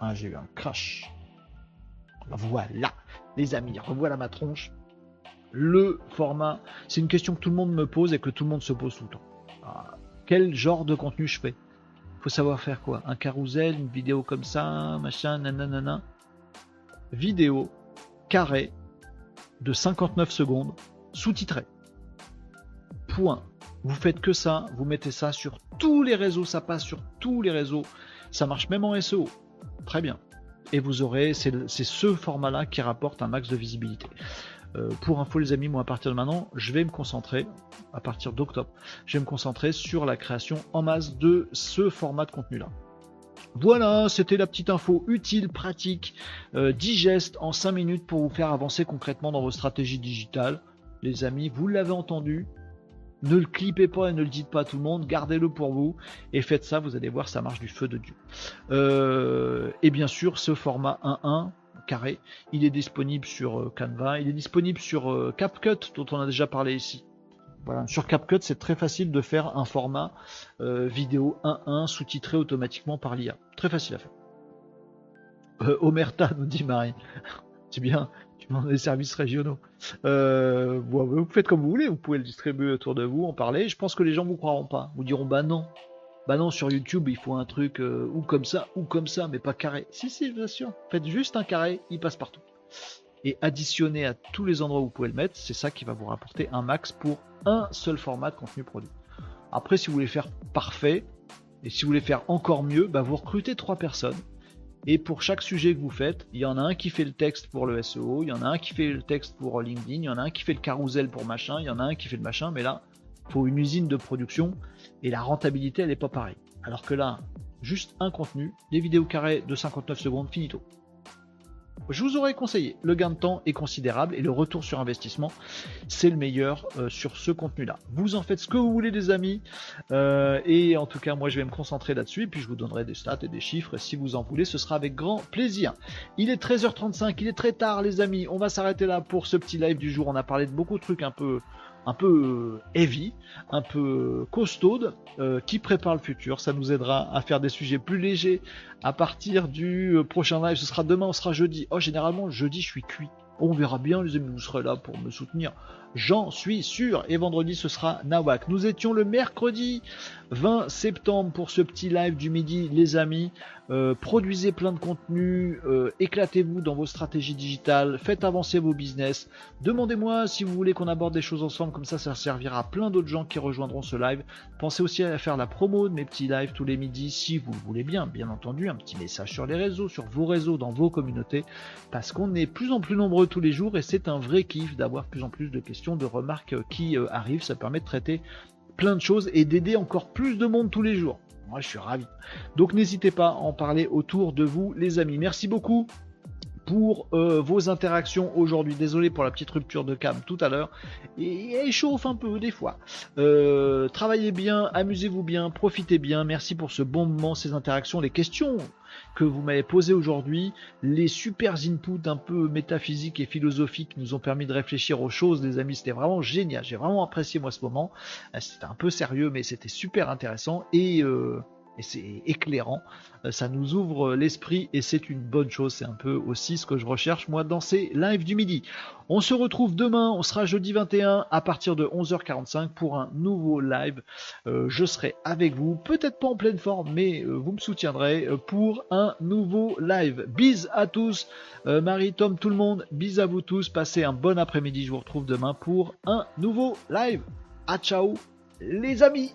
Ah, j'ai eu un crash. Voilà, les amis, revoilà ma tronche. Le format, c'est une question que tout le monde me pose et que tout le monde se pose tout le temps. Ah, quel genre de contenu je fais? Faut savoir faire quoi? Un carousel, une vidéo comme ça, machin, nanana. Vidéo carré de 59 secondes, sous-titré. Point. Vous faites que ça, vous mettez ça sur tous les réseaux, ça passe sur tous les réseaux. Ça marche même en SEO. Très bien. Et vous aurez, c'est ce format-là qui rapporte un max de visibilité. Euh, pour info les amis, moi à partir de maintenant, je vais me concentrer, à partir d'octobre, je vais me concentrer sur la création en masse de ce format de contenu-là. Voilà, c'était la petite info utile, pratique, euh, digeste en 5 minutes pour vous faire avancer concrètement dans vos stratégies digitales. Les amis, vous l'avez entendu, ne le clippez pas et ne le dites pas à tout le monde, gardez-le pour vous et faites ça, vous allez voir, ça marche du feu de Dieu. Euh, et bien sûr, ce format 1.1 carré, il est disponible sur euh, Canva, il est disponible sur euh, CapCut dont on a déjà parlé ici. Voilà. Sur CapCut, c'est très facile de faire un format vidéo 1.1 sous-titré automatiquement par l'IA. Très facile à faire. Omerta nous dit Marie. c'est bien dans les services régionaux. Euh, vous faites comme vous voulez, vous pouvez le distribuer autour de vous, en parler. Je pense que les gens vous croiront pas. Vous diront bah non, bah non sur YouTube il faut un truc euh, ou comme ça ou comme ça, mais pas carré. Si si, bien sûr. Faites juste un carré, il passe partout. Et additionner à tous les endroits où vous pouvez le mettre, c'est ça qui va vous rapporter un max pour un seul format de contenu produit. Après, si vous voulez faire parfait et si vous voulez faire encore mieux, bah vous recrutez trois personnes et pour chaque sujet que vous faites, il y en a un qui fait le texte pour le SEO, il y en a un qui fait le texte pour LinkedIn, il y en a un qui fait le carousel pour machin, il y en a un qui fait le machin, mais là, il faut une usine de production et la rentabilité, elle n'est pas pareille. Alors que là, juste un contenu, des vidéos carrées de 59 secondes, finito je vous aurais conseillé. Le gain de temps est considérable et le retour sur investissement, c'est le meilleur euh, sur ce contenu-là. Vous en faites ce que vous voulez, les amis. Euh, et en tout cas, moi, je vais me concentrer là-dessus. Et puis, je vous donnerai des stats et des chiffres. si vous en voulez, ce sera avec grand plaisir. Il est 13h35, il est très tard, les amis. On va s'arrêter là pour ce petit live du jour. On a parlé de beaucoup de trucs un peu un peu euh, heavy, un peu costaude, euh, qui prépare le futur. Ça nous aidera à faire des sujets plus légers à partir du euh, prochain live. Ce sera demain, on sera jeudi. Oh, généralement, jeudi, je suis cuit. On verra bien, les amis, vous serez là pour me soutenir. J'en suis sûr. Et vendredi, ce sera Nawak. Nous étions le mercredi 20 septembre pour ce petit live du midi, les amis. Euh, produisez plein de contenu, euh, éclatez-vous dans vos stratégies digitales, faites avancer vos business. Demandez-moi si vous voulez qu'on aborde des choses ensemble, comme ça, ça servira à plein d'autres gens qui rejoindront ce live. Pensez aussi à faire la promo de mes petits lives tous les midis, si vous le voulez bien, bien entendu. Un petit message sur les réseaux, sur vos réseaux, dans vos communautés, parce qu'on est plus en plus nombreux tous les jours et c'est un vrai kiff d'avoir plus en plus de questions, de remarques qui euh, arrivent. Ça permet de traiter plein de choses et d'aider encore plus de monde tous les jours. Moi, je suis ravi. Donc, n'hésitez pas à en parler autour de vous, les amis. Merci beaucoup pour euh, vos interactions aujourd'hui. Désolé pour la petite rupture de cam tout à l'heure. Et elle chauffe un peu des fois. Euh, travaillez bien, amusez-vous bien, profitez bien. Merci pour ce bon moment, ces interactions, les questions que vous m'avez posées aujourd'hui, les super inputs un peu métaphysiques et philosophiques nous ont permis de réfléchir aux choses, les amis. C'était vraiment génial. J'ai vraiment apprécié moi ce moment. Euh, c'était un peu sérieux, mais c'était super intéressant et et c'est éclairant. Euh, ça nous ouvre l'esprit et c'est une bonne chose. C'est un peu aussi ce que je recherche moi dans ces lives du midi. On se retrouve demain, on sera jeudi 21 à partir de 11h45 pour un nouveau live. Euh, je serai avec vous, peut-être pas en pleine forme, mais euh, vous me soutiendrez pour un nouveau live. Bis à tous, Marie, Tom, tout le monde, bis à vous tous. Passez un bon après-midi. Je vous retrouve demain pour un nouveau live. À ciao les amis